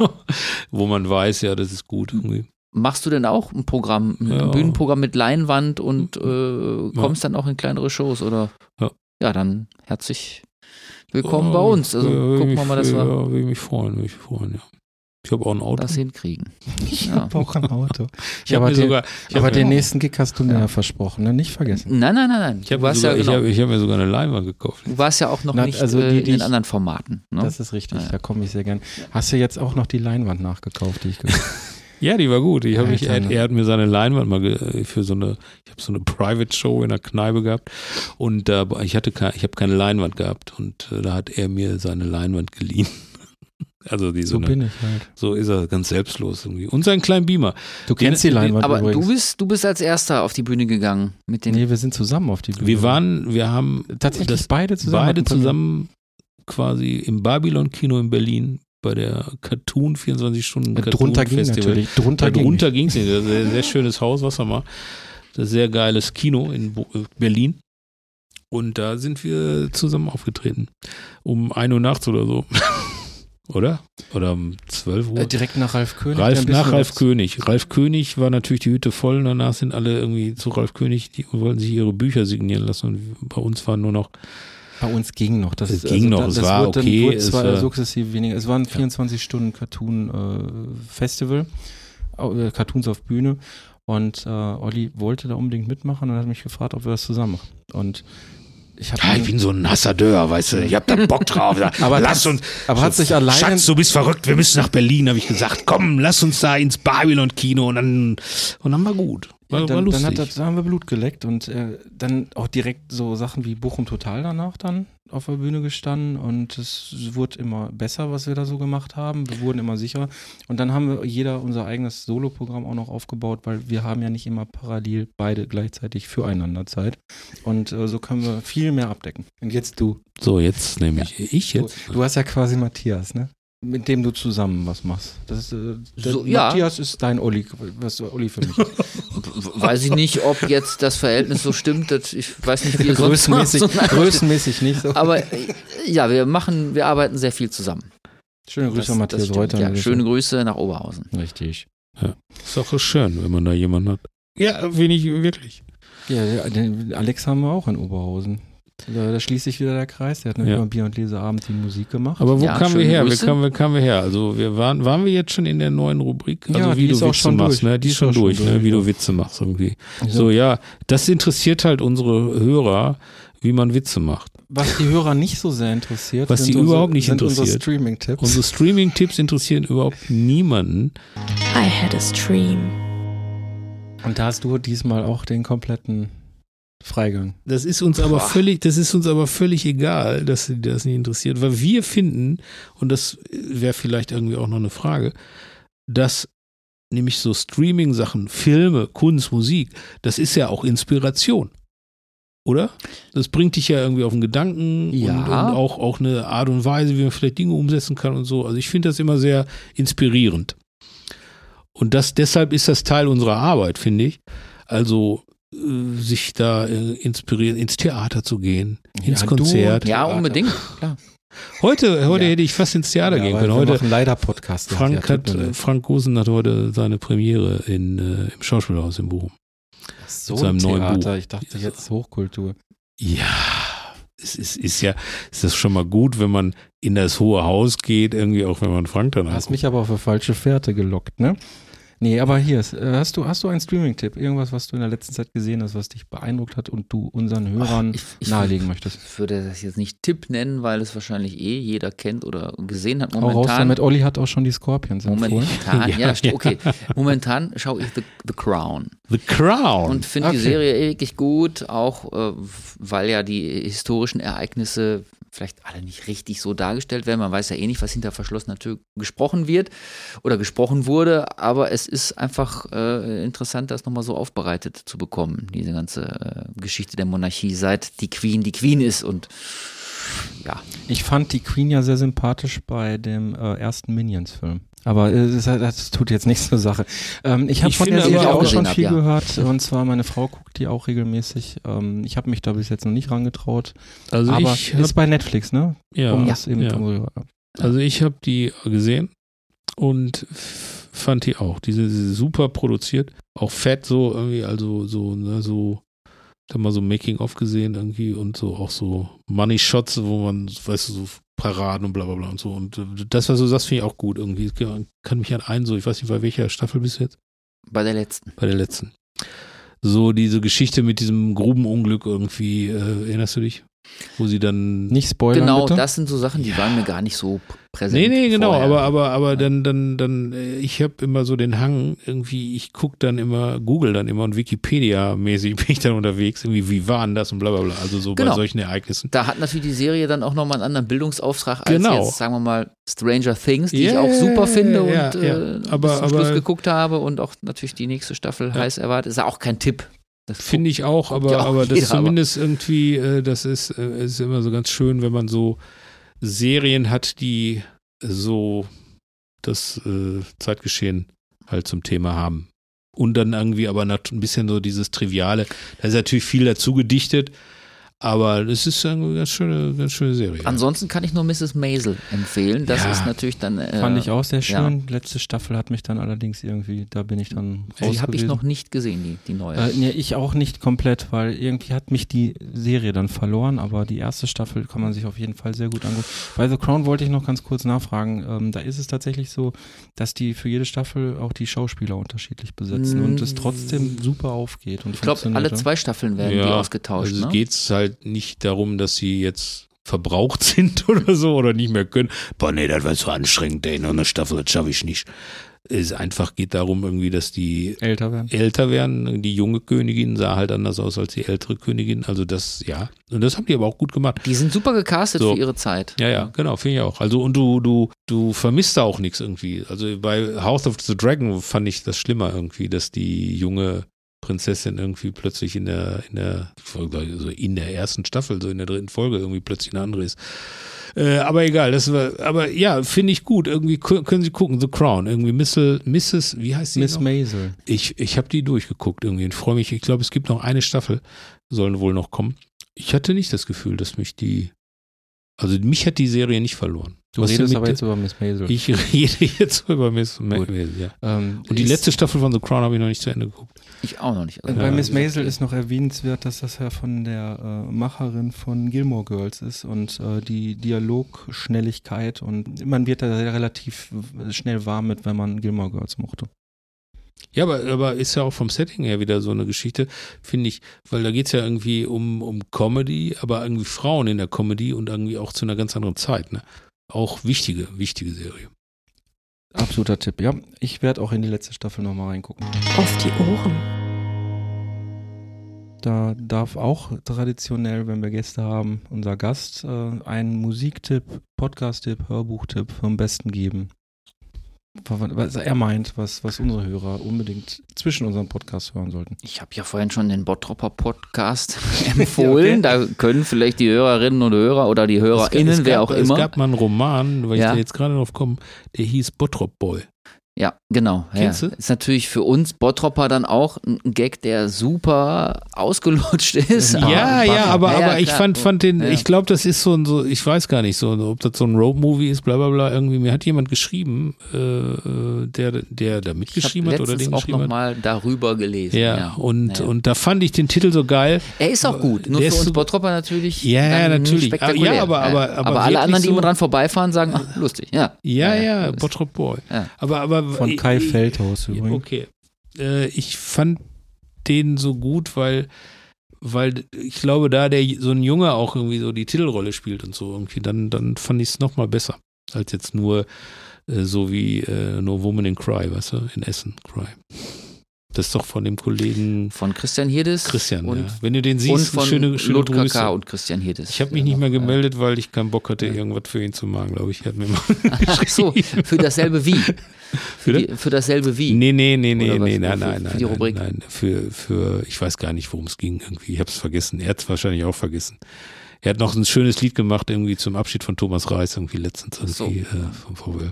wo man weiß, ja, das ist gut irgendwie. Machst du denn auch ein Programm, ein Ja. Bühnenprogramm mit Leinwand und äh, kommst dann auch in kleinere Shows oder? Ja. Ja, dann herzlich willkommen Ja, bei uns. Also ja, würde gucken wir mich- mal, dass wir Ja, würde mich freuen, würde mich freuen, ja. Ich habe auch ein Auto. das hinkriegen. Ich Ja. habe auch ein Auto. ich habe aber mir den, sogar, ich aber hab den mir, nächsten Gig hast du mir Ja. ja versprochen, ne? Nicht vergessen. Nein, nein, nein, nein. ich habe warst sogar, ja ich genau. hab, ich hab mir sogar eine Leinwand gekauft. Du warst ja auch noch Na, nicht also äh, die- in die den ich- anderen Formaten. Ne? Das ist richtig, Ja. da komme ich sehr gern. Hast du jetzt auch noch die Leinwand nachgekauft, die ich gekauft habe? Ja, die war gut. Ich hab mich, er, er hat mir seine Leinwand mal ge, für so eine, ich habe so eine Private Show in der Kneipe gehabt und da ich hatte keine, ich habe keine Leinwand gehabt und äh, da hat er mir seine Leinwand geliehen. Also die so, So eine, bin ich halt. so ist er ganz selbstlos irgendwie. Und seinen kleinen Beamer. Du kennst die den- Leinwand Aber übrigens. du bist, du bist als erster auf die Bühne gegangen mit den. nee, wir sind zusammen auf die Bühne. Wir waren, wir haben tatsächlich das beide zusammen. beide zusammen quasi im Babylon Kino in Berlin bei der Cartoon 24 Stunden Cartoon Drunter ging Festival. natürlich. Drunter drunter ging es nicht. Das ist ein sehr schönes Haus, was wir mal. Das sehr geiles Kino in äh, Berlin. Und da sind wir zusammen aufgetreten. Um 1 Uhr nachts oder so. oder? Oder um 12 Uhr. Äh, direkt nach Ralf König. Ralf, nach Ralf König. Ralf König war natürlich die Hütte voll und danach sind alle irgendwie zu Ralf König, die wollten sich ihre Bücher signieren lassen und bei uns waren nur noch Bei uns ging noch. Das, Es ging noch, da- es das war wurde, okay, Wurde es war- sukzessive weniger. Es war ein 24-Stunden-Cartoon-Festival. äh, Cartoons auf Bühne. Und äh, Olli wollte da unbedingt mitmachen und hat mich gefragt, ob wir das zusammen machen. Und ich Ja, ich bin so ein Hassadeur, weißt du, ich hab da Bock drauf. Aber lass uns. aber hat sich alleine- Schatz, du bist verrückt, wir müssen nach Berlin, habe ich gesagt. Komm, lass uns da ins Babylon-Kino und dann, und dann war gut. War, war dann, lustig. dann hat das, da haben wir Blut geleckt und äh, dann auch direkt so Sachen wie Bochum Total danach dann auf der Bühne gestanden und es wurde immer besser, was wir da so gemacht haben. Wir wurden immer sicherer und dann haben wir jeder unser eigenes Soloprogramm auch noch aufgebaut, weil wir haben ja nicht immer parallel beide gleichzeitig füreinander Zeit und äh, so können wir viel mehr abdecken. Und jetzt du. so, jetzt nämlich ich Du, jetzt. du hast ja quasi Matthias, ne? Mit dem du zusammen was machst. Das ist, äh, So, ja. Matthias ist dein Olli, was Olli für mich. ist. Weiß ich nicht, ob jetzt das Verhältnis so stimmt. Das, ich weiß nicht, wie ihr sonst macht. größenmäßig, größenmäßig nicht so. Aber äh, ja, wir machen, wir arbeiten sehr viel zusammen. Schöne Grüße Das- an Matthias Reuter. Ja, schöne Grüße nach Oberhausen. Richtig. Ist doch schön, wenn man da jemanden hat. Ja, ich wirklich. Ja, Alex haben wir auch in Oberhausen. Da, da schließt sich wieder der Kreis. Der hat nämlich Ja. beim Bier- und Leseabend die Musik gemacht. Aber wo Ja, kamen wir her? Grüße. kamen, wir, kamen wir her? Also wir waren, waren wir jetzt schon in der neuen Rubrik? Also Ja, wie die du ist auch Witze schon machst, durch. ne? Die ist schon durch, ne? Wie du Witze machst irgendwie. So, ja, das interessiert halt unsere Hörer, wie man Witze macht. Was die Hörer nicht so sehr interessiert, Was sind die unsere, überhaupt nicht sind unsere interessiert. Streaming-Tipps. Unsere Streaming-Tipps interessieren überhaupt niemanden. I had a stream. Und da hast du diesmal auch den kompletten Freigang. Das ist uns aber Boah. völlig, das ist uns aber völlig egal, dass sie das nicht interessiert, weil wir finden, und das wäre vielleicht irgendwie auch noch eine Frage, dass nämlich so Streaming-Sachen, Filme, Kunst, Musik, das ist ja auch Inspiration. Oder? Das bringt dich ja irgendwie auf einen Gedanken Ja. und, und auch, auch eine Art und Weise, wie man vielleicht Dinge umsetzen kann und so. Also ich finde das immer sehr inspirierend. Und das, deshalb ist das Teil unserer Arbeit, finde ich. Also sich da äh, inspirieren, ins Theater zu gehen, ins Ja, du- Konzert. Ja, Theater. unbedingt. Klar. Heute, heute Ja. hätte ich fast ins Theater Ja, gehen können. wir Heute, machen leider Podcast. Frank, hat. Frank Gusen hat heute seine Premiere in, äh, im Schauspielhaus in Bochum. so seinem ein neuen Theater. Buch. Ich dachte jetzt Hochkultur. Ja, es ist, ist ja, ist das schon mal gut, wenn man in das hohe Haus geht, irgendwie auch wenn man Frank dann Du hast mich aber auf eine falsche Fährte gelockt, ne? Nee, aber hier, ist, äh, hast du, hast du einen Streaming-Tipp? Irgendwas, was du in der letzten Zeit gesehen hast, was dich beeindruckt hat und du unseren Hörern Ich, ich nahelegen möchtest? würde das jetzt nicht Tipp nennen, weil es wahrscheinlich eh jeder kennt oder gesehen hat. Hau raus Momentan, damit. Olli hat auch schon die Scorpions empfohlen. momentan, ja, Ja, okay. Momentan schaue ich The, The Crown The Crown. und finde die Okay. Serie wirklich gut, auch äh, weil ja die historischen Ereignisse vielleicht alle nicht richtig so dargestellt werden. Man weiß ja eh nicht, was hinter verschlossener Tür gesprochen wird oder gesprochen wurde, aber es ist einfach äh, interessant, das nochmal so aufbereitet zu bekommen, diese ganze äh, Geschichte der Monarchie, seit die Queen die Queen ist und ja. Ich fand die Queen ja sehr sympathisch bei dem äh, ersten Minions-Film. Aber äh, das, das tut jetzt nichts zur Sache. Ähm, ich habe von der Serie auch schon viel hab, ja. gehört. Und zwar meine Frau guckt die auch regelmäßig. Ähm, ich habe mich da bis jetzt noch nicht rangetraut. also aber ich hab, ist bei Netflix, ne? ja, um eben ja. Also ich habe die gesehen und fand die auch. Die sind super produziert, auch fett so irgendwie, also so, ne, so, da mal so Making-of gesehen irgendwie und so auch so Money-Shots, wo man, weißt du, so Paraden und bla bla bla und so. Und äh, das, was du sagst, finde ich auch gut irgendwie. Es kann mich an einen so, ich weiß nicht, bei welcher Staffel bist du jetzt? Bei der letzten. Bei der letzten. So diese Geschichte mit diesem Grubenunglück irgendwie, äh, erinnerst du dich? Wo sie dann Nicht spoilern, Genau, bitte. das sind so Sachen, die waren mir gar nicht so präsent. Nee, nee, genau, vorher. aber aber aber dann dann dann äh, ich habe immer so den Hang irgendwie ich guck dann immer Google dann immer und Wikipedia mäßig bin ich dann unterwegs irgendwie wie war denn das und bla bla bla also so bei Genau. solchen Ereignissen. Da hat natürlich die Serie dann auch nochmal einen anderen Bildungsauftrag als Genau. jetzt, sagen wir mal, Stranger Things, die ich Ja, auch super finde ja, und ja. äh, Aber- bis zum aber- Schluss geguckt habe und auch natürlich die nächste Staffel Ja. heiß erwartet. Ist ja auch kein Tipp. Finde ich auch, aber ja auch aber das jeder, aber- zumindest irgendwie äh, das ist äh, ist immer so ganz schön, wenn man so Serien hat, die so das äh, Zeitgeschehen halt zum Thema haben. Und dann irgendwie aber ein bisschen so dieses Triviale. Da ist natürlich viel dazu gedichtet, Aber es ist eine ganz schöne, ganz schöne Serie. Ansonsten kann ich nur Mrs. Maisel empfehlen. Das Ja. ist natürlich dann. Äh, Fand ich auch sehr ja. schön. Letzte Staffel hat mich dann allerdings irgendwie, da bin ich dann raus Die habe ich noch nicht gesehen, die, die neue. Äh, nee, ich auch nicht komplett, weil irgendwie hat mich die Serie dann verloren, aber die erste Staffel kann man sich auf jeden Fall sehr gut angucken. Bei The Crown wollte ich noch ganz kurz nachfragen. Ähm, da ist es tatsächlich so, dass die für jede Staffel auch die Schauspieler unterschiedlich besetzen Mm. und es trotzdem super aufgeht. Und ich glaube, alle ja. zwei Staffeln werden die ausgetauscht. Also ne? geht es halt nicht darum, dass sie jetzt verbraucht sind oder so oder nicht mehr können. Boah, nee, das war so anstrengend, ey, noch eine Staffel, das schaffe ich nicht. Es einfach geht darum irgendwie, dass die älter werden. älter werden. Die junge Königin sah halt anders aus als die ältere Königin. Also das, ja. Und das haben die aber auch gut gemacht. Die sind super gecastet So. für ihre Zeit. Ja, ja, genau, finde ich auch. Also und du, du, du vermisst da auch nichts irgendwie. Also bei House of the Dragon fand ich das schlimmer irgendwie, dass die junge Prinzessin irgendwie plötzlich in der, in der, also in der ersten Staffel, so in der dritten Folge irgendwie plötzlich eine andere ist. Äh, aber egal, das war, aber ja, finde ich gut. Irgendwie kö- können Sie gucken, The Crown, irgendwie Mrs. Mrs. Wie heißt sie? Miss noch? Maisel. Ich, ich habe die durchgeguckt irgendwie und freue mich. Ich glaube, es gibt noch eine Staffel, sollen wohl noch kommen. Ich hatte nicht das Gefühl, dass mich die, also mich hat die Serie nicht verloren. Du Was redest aber jetzt über Miss Maisel. Ich rede jetzt über Miss. Maisel, ja. ähm, Und die letzte Staffel von The Crown habe ich noch nicht zu Ende geguckt. Ich auch noch nicht. Also, Bei Ja, Miss ist Maisel ist noch erwähnenswert, dass das ja von der äh, Macherin von Gilmore Girls ist und äh, die Dialogschnelligkeit und man wird da relativ schnell warm mit, wenn man Gilmore Girls mochte. Ja, aber, aber ist ja auch vom Setting her wieder so eine Geschichte, finde ich, weil da geht es ja irgendwie um, um Comedy, aber irgendwie Frauen in der Comedy und irgendwie auch zu einer ganz anderen Zeit. Ne? Auch wichtige, wichtige Serie. Absoluter Tipp, ja. Ich werde auch in die letzte Staffel nochmal reingucken. Auf die Ohren. Da darf auch traditionell, wenn wir Gäste haben, unser Gast äh, einen Musiktipp, Podcast-Tipp, Hörbuchtipp vom Besten geben. Was er meint, was, was unsere Hörer unbedingt zwischen unserem Podcast hören sollten. Ich habe ja vorhin schon den Bottropper Podcast empfohlen. Da können vielleicht die Hörerinnen und Hörer oder die HörerInnen, es, wer auch es immer. gab mal einen Roman, weil Ja. ich da jetzt gerade drauf komme, der hieß Bottrop Boy. Ja, genau. Kennst ja. du? Ist natürlich für uns Bottropper dann auch ein Gag, der super ausgelutscht ist. Ja, ja, aber, Ja, aber ich klar. fand, fand den, Ja. ich glaube, das ist so ein, so, ich weiß gar nicht, so, ob das so ein Road-Movie ist, bla bla bla, irgendwie. Mir hat jemand geschrieben, äh, der, der da ich mitgeschrieben hat oder den auch geschrieben hat. nochmal darüber gelesen. Ja, Ja, und, Ja. und da fand ich den Titel so geil. er ist auch gut. Nur Der für uns so- Bottropper natürlich. Ja, natürlich. Spektakulär. Ja, aber- aber- aber aber alle anderen, die so- immer dran vorbeifahren, sagen, ach, lustig. Ja, Ja, ja, Bottrop Boy. Ja. Aber, aber Von Kai ich- Feldhaus übrigens. Okay. Äh, ich fand den so gut, weil, weil ich glaube, da der so ein Junge auch irgendwie so die Titelrolle spielt und so irgendwie, dann, dann fand ich es nochmal besser. Als jetzt nur äh, so wie äh, No Woman in Cry, weißt du, in Essen, Cry. Das ist doch von dem Kollegen Von Christian Hirdes Christian. und, ja. Wenn du den und siehst, von schöne, schöne Lothar Grüße. Und Christian Hirdes. Ich habe mich nicht mehr Noch, äh, gemeldet, weil ich keinen Bock hatte, irgendwas für ihn zu machen, glaube ich. Hat mir mal Ach so, für dasselbe wie. Für, die, für dasselbe wie. Nee, nee, nee, nee, nee, nein, Für- nein, für nein. die nein, Rubrik? Nein, für, für, ich weiß gar nicht, worum es ging irgendwie. Ich habe es vergessen. Er hat es wahrscheinlich auch vergessen. Er hat noch ein schönes Lied gemacht, irgendwie zum Abschied von Thomas Reis, irgendwie letztens so. irgendwie äh, vom VW.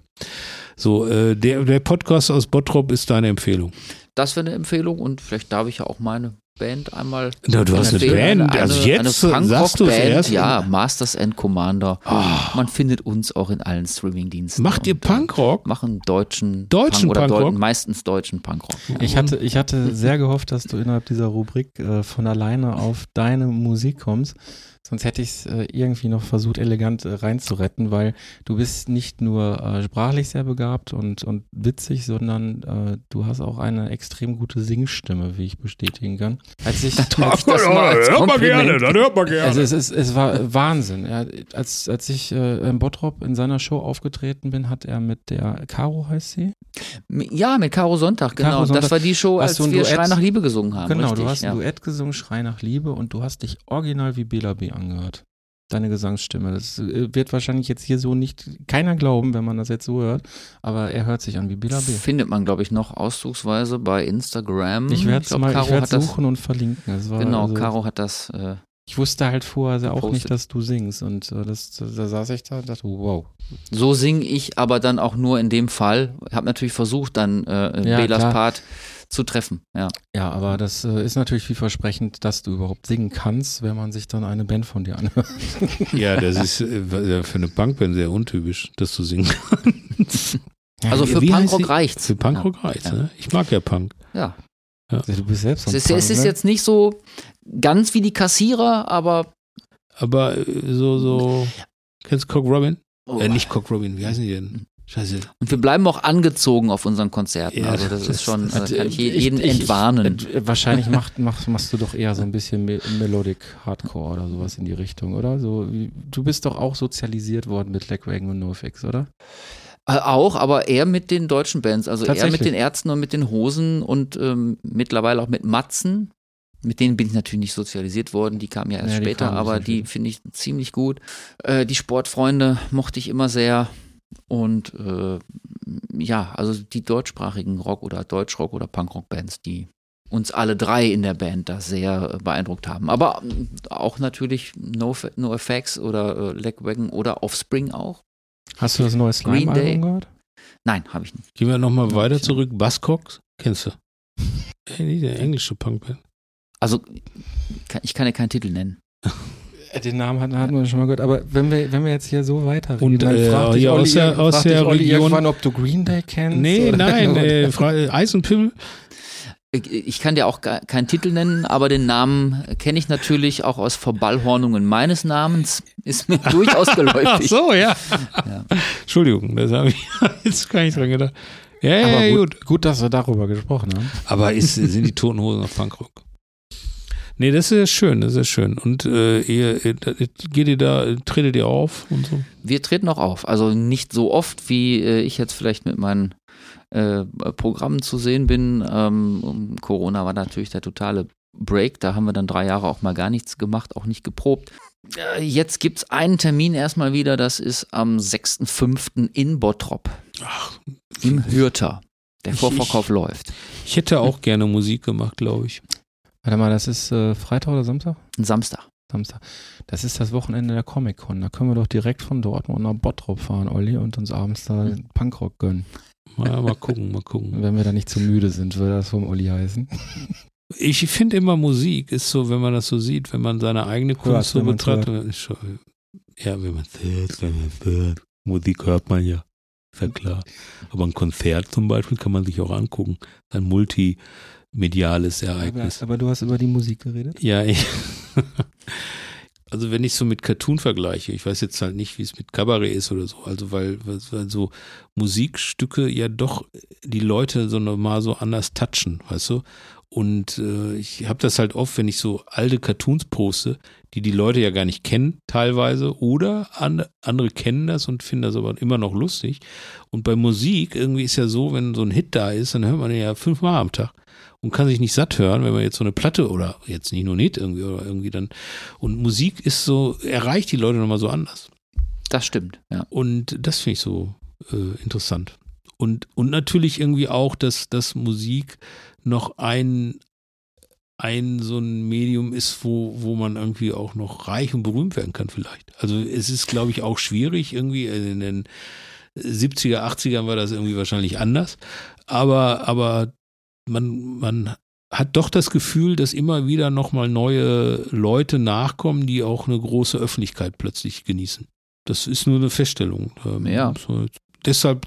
So, äh, der, der Podcast aus Bottrop ist deine Empfehlung. Das wäre eine Empfehlung und vielleicht darf ich ja auch meine Band einmal. Na, du hast eine empfehlen. Band, Eine, also jetzt eine sagst du erst. Ja, Masters and Commander. Ah. Man findet uns auch in allen Streamingdiensten. Macht ihr äh, Punkrock? Machen deutschen, Deutschen Punk oder Punkrock? Deuten, meistens deutschen Punkrock. Ja. Ich hatte, ich hatte sehr gehofft, dass du innerhalb dieser Rubrik äh, von alleine auf deine Musik kommst. Sonst hätte ich es äh, irgendwie noch versucht, elegant äh, reinzuretten, weil du bist nicht nur äh, sprachlich sehr begabt und, und witzig, sondern äh, du hast auch eine extrem gute Singstimme, wie ich bestätigen kann. Als ich, als ich das mal als Kompliment dann hört man also es, ist, es war Wahnsinn. Er, als, als ich äh, in Bottrop in seiner Show aufgetreten bin, hat er mit der Caro heißt sie? Ja, mit Caro Sonntag, genau. Caro Sonntag. Das war die Show, als wir Duett? Schrei nach Liebe gesungen haben. Genau, richtig, du hast ja. ein Duett gesungen, Schrei nach Liebe und du hast dich original wie Bela B. angehört. Deine Gesangsstimme. Das äh, wird wahrscheinlich jetzt hier so nicht keiner glauben, wenn man das jetzt so hört, aber er hört sich an wie Bela B. Findet man, glaube ich, noch auszugsweise bei Instagram. Ich werde es mal Caro ich werd hat das, suchen und verlinken. Genau, also, Caro hat das. Äh, Ich wusste halt vorher auch gepostet. nicht, dass du singst und äh, das, da saß ich da und dachte, wow. So singe ich aber dann auch nur in dem Fall. Habe natürlich versucht, dann äh, Ja, Belas klar. Part zu treffen. Ja. Ja, aber das äh, ist natürlich vielversprechend, dass du überhaupt singen kannst, wenn man sich dann eine Band von dir anhört. Ja, das ist äh, für eine Punkband sehr untypisch, dass du singen kannst. Also für Punkrock reicht's. Für Punkrock Ja. reicht's, Ja. ne? Ich mag ja Punk. Ja. Du bist selbst so Es ein ist, es Punk, ist ne? jetzt nicht so ganz wie die Kassierer, aber Aber äh, so, so, kennst du Cock Robin? oh. Äh, nicht Cock Robin, wie heißen die denn? Scheiße. und wir bleiben auch angezogen auf unseren Konzerten. Ja, also das, das- ist schon, das- äh, kann ich je- ich- jeden ich- entwarnen. Äh, Wahrscheinlich macht, machst, machst du doch eher so ein bisschen Me Melodic Hardcore oder sowas in die Richtung, oder? So, du bist doch auch sozialisiert worden mit Lagwagon und NoFX, oder? Äh, Auch, aber eher mit den deutschen Bands, also eher mit den Ärzten und mit den Hosen und ähm, mittlerweile auch mit Matzen. Mit denen bin ich natürlich nicht sozialisiert worden, die kamen ja erst Ja, die später, aber die finde ich ziemlich gut. Äh, die Sportfreunde mochte ich immer sehr und äh, ja, also die deutschsprachigen Rock- oder Deutschrock- oder Punkrock-Bands, die uns alle drei in der Band da sehr äh, beeindruckt haben. Aber ähm, auch natürlich No, no Effects oder äh, Legwagon oder Offspring auch. Hast du das neue Green Day. Slime-Album gehört? Nein, habe ich nicht. Gehen wir nochmal weiter zurück. Buzzcocks? Kennst du? Äh, nee, der englische Punkband. Also ich kann ja keinen Titel nennen. Den Namen hatten, hatten wir schon mal gehört, aber wenn wir, wenn wir jetzt hier so weiterreden, Und, dann äh, fragt Olli, aus der- aus der Olli Region- irgendwann, ob du Green Day kennst. Nee, oder- nein, äh, Fra Eis und Pimmel. Ich, kann dir auch keinen Titel nennen, aber den Namen kenne ich natürlich auch aus Verballhornungen meines Namens. Ist mir durchaus Ach geläufig. so, ja. Ja. Entschuldigung, das habe ich jetzt gar nicht dran gedacht. Ja, ja, aber ja, gut, gut. gut, dass wir darüber gesprochen haben. Aber ist, sind die Toten Hosen noch Punkrock? Nee, das ist ja schön, das ist ja schön. Und äh, ihr, ihr, geht ihr da, tretet ihr auf und so? Wir treten auch auf. Also nicht so oft, wie äh, ich jetzt vielleicht mit meinen äh, Programmen zu sehen bin. Ähm, Corona war natürlich der totale Break. Da haben wir dann drei Jahre auch mal gar nichts gemacht, auch nicht geprobt. Äh, jetzt gibt es einen Termin erstmal wieder. Das ist am 6.5. in Bottrop. Ach, Im Hürter. Der Ich- Vorverkauf läuft. ich hätte auch gerne Musik gemacht, glaube ich. Warte mal, das ist äh, Freitag oder Samstag? Samstag. Samstag. Das ist das Wochenende der Comic-Con. Da können wir doch direkt von Dortmund nach Bottrop fahren, Olli, und uns abends da Punkrock gönnen. Mal, mal gucken, mal gucken. Wenn wir da nicht zu müde sind, würde das vom Olli heißen. Ich finde immer Musik ist so, wenn man das so sieht, wenn man seine eigene Kunst so wenn man's betrachtet. schon- Ja, wenn man hört, wenn man hört. Musik hört man ja. Ist ja klar. Aber ein Konzert zum Beispiel kann man sich auch angucken. Ein multimediales Aber, Ereignis. aber du hast über die Musik geredet? Ja, ich. Also wenn ich so mit Cartoon vergleiche, ich weiß jetzt halt nicht, wie es mit Kabarett ist oder so, also weil, weil so Musikstücke ja doch die Leute so normal so anders touchen, weißt du? Und äh, ich habe das halt oft, wenn ich so alte Cartoons poste, die die Leute ja gar nicht kennen teilweise oder an, andere kennen das und finden das aber immer noch lustig. Und bei Musik irgendwie ist ja so, wenn so ein Hit da ist, dann hört man den ja fünfmal am Tag und kann sich nicht satt hören, wenn man jetzt so eine Platte oder jetzt nicht nur ein Hit irgendwie oder irgendwie dann und Musik ist so erreicht die Leute nochmal so anders. Das stimmt, ja. Und das finde ich so äh, interessant. Und, und natürlich irgendwie auch, dass, dass Musik noch ein, ein so ein Medium ist, wo, wo man irgendwie auch noch reich und berühmt werden kann vielleicht. Also es ist, glaube ich, auch schwierig irgendwie. In den 70er, 80ern war das irgendwie wahrscheinlich anders. Aber, aber man, man hat doch das Gefühl, dass immer wieder nochmal neue Leute nachkommen, die auch eine große Öffentlichkeit plötzlich genießen. Das ist nur eine Feststellung. Ähm, Ja. So, deshalb,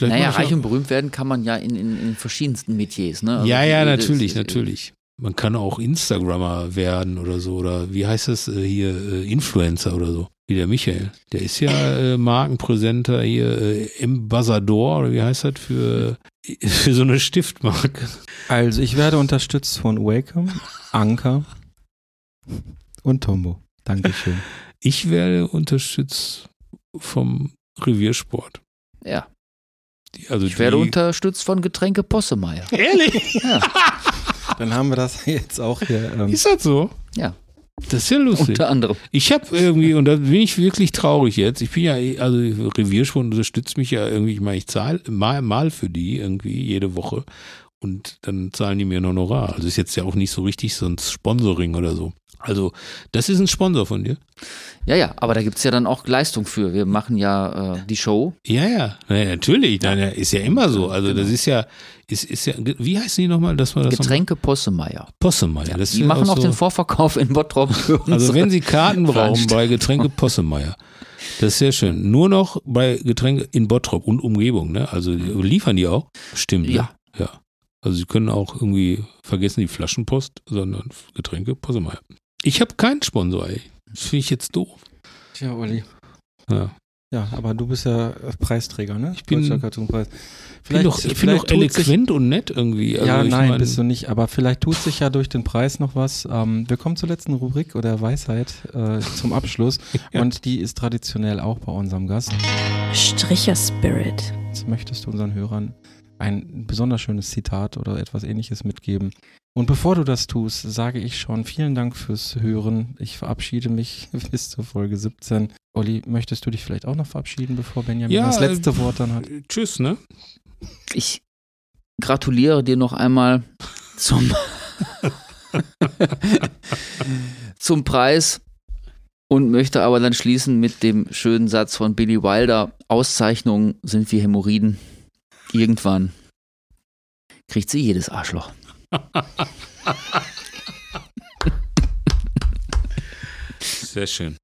Naja, reich und berühmt werden kann man ja in, in, in verschiedensten Metiers, ne? Also ja, ja, natürlich, das- natürlich. Man kann auch Instagrammer werden oder so, oder wie heißt das äh, hier, äh, Influencer oder so, wie der Michael. Der ist ja äh, Markenpräsenter hier, äh, Ambassador, oder wie heißt das, für, für so eine Stiftmarke. Also, ich werde unterstützt von Wacom, Anker und Tombo. Dankeschön. Ich werde unterstützt vom Reviersport. Ja, Die, also ich werde unterstützt von Getränke Possemeier. Ehrlich? Ja, Dann haben wir das jetzt auch hier. Ähm, Ist das so? Ja. Das ist ja lustig. unter anderem. Ich habe irgendwie, und da bin ich wirklich traurig jetzt, ich bin ja, also Reviersport unterstützt mich ja irgendwie, ich meine, ich zahle mal, mal für die irgendwie jede Woche und dann zahlen die mir ein Honorar. Also ist jetzt ja auch nicht so richtig so ein Sponsoring oder so. Also, das ist ein Sponsor von dir. Ja, ja, aber da gibt's ja dann auch Leistung für. Wir machen ja äh, die Show. Ja, ja, ja natürlich. Ja, ist ja immer so. Also, das ist ja, ist, ist ja, wie heißen die nochmal? Das war das Getränke Possemeier. Possemeyer. Ja, das die machen auch so, den Vorverkauf in Bottrop. Also, wenn Sie Karten brauchen bei Getränke Possemeyer, das ist sehr schön. Nur noch bei Getränke in Bottrop und Umgebung, ne? Also, liefern die auch? Stimmt. Ne? Ja. Ja. Also, Sie können auch irgendwie vergessen die Flaschenpost, sondern Getränke Possemeyer. Ich habe keinen Sponsor, ey. Das finde ich jetzt doof. Tja, Olli. Ja. Ja, aber du bist ja Preisträger, ne? Ich bin- Cartoonpreis. Ich bin doch, ich bin doch tut sich- eloquent und nett irgendwie. Also ja, ich nein, mein- bist du nicht. Aber vielleicht tut sich ja durch den Preis noch was. Ähm, wir kommen zur letzten Rubrik oder Weisheit äh, zum Abschluss. Ja. Und die ist traditionell auch bei unserem Gast. Stricher-Spirit. Jetzt möchtest du unseren Hörern ein besonders schönes Zitat oder etwas ähnliches mitgeben. Und bevor du das tust, sage ich schon vielen Dank fürs Hören. Ich verabschiede mich bis zur Folge 17. Olli, möchtest du dich vielleicht auch noch verabschieden, bevor Benjamin Ja, das letzte äh, Wort dann hat? Tschüss, ne? Ich gratuliere dir noch einmal zum, zum Preis und möchte aber dann schließen mit dem schönen Satz von Billy Wilder. Auszeichnungen sind wie Hämorrhoiden. Irgendwann kriegt sie jedes Arschloch. Sehr schön.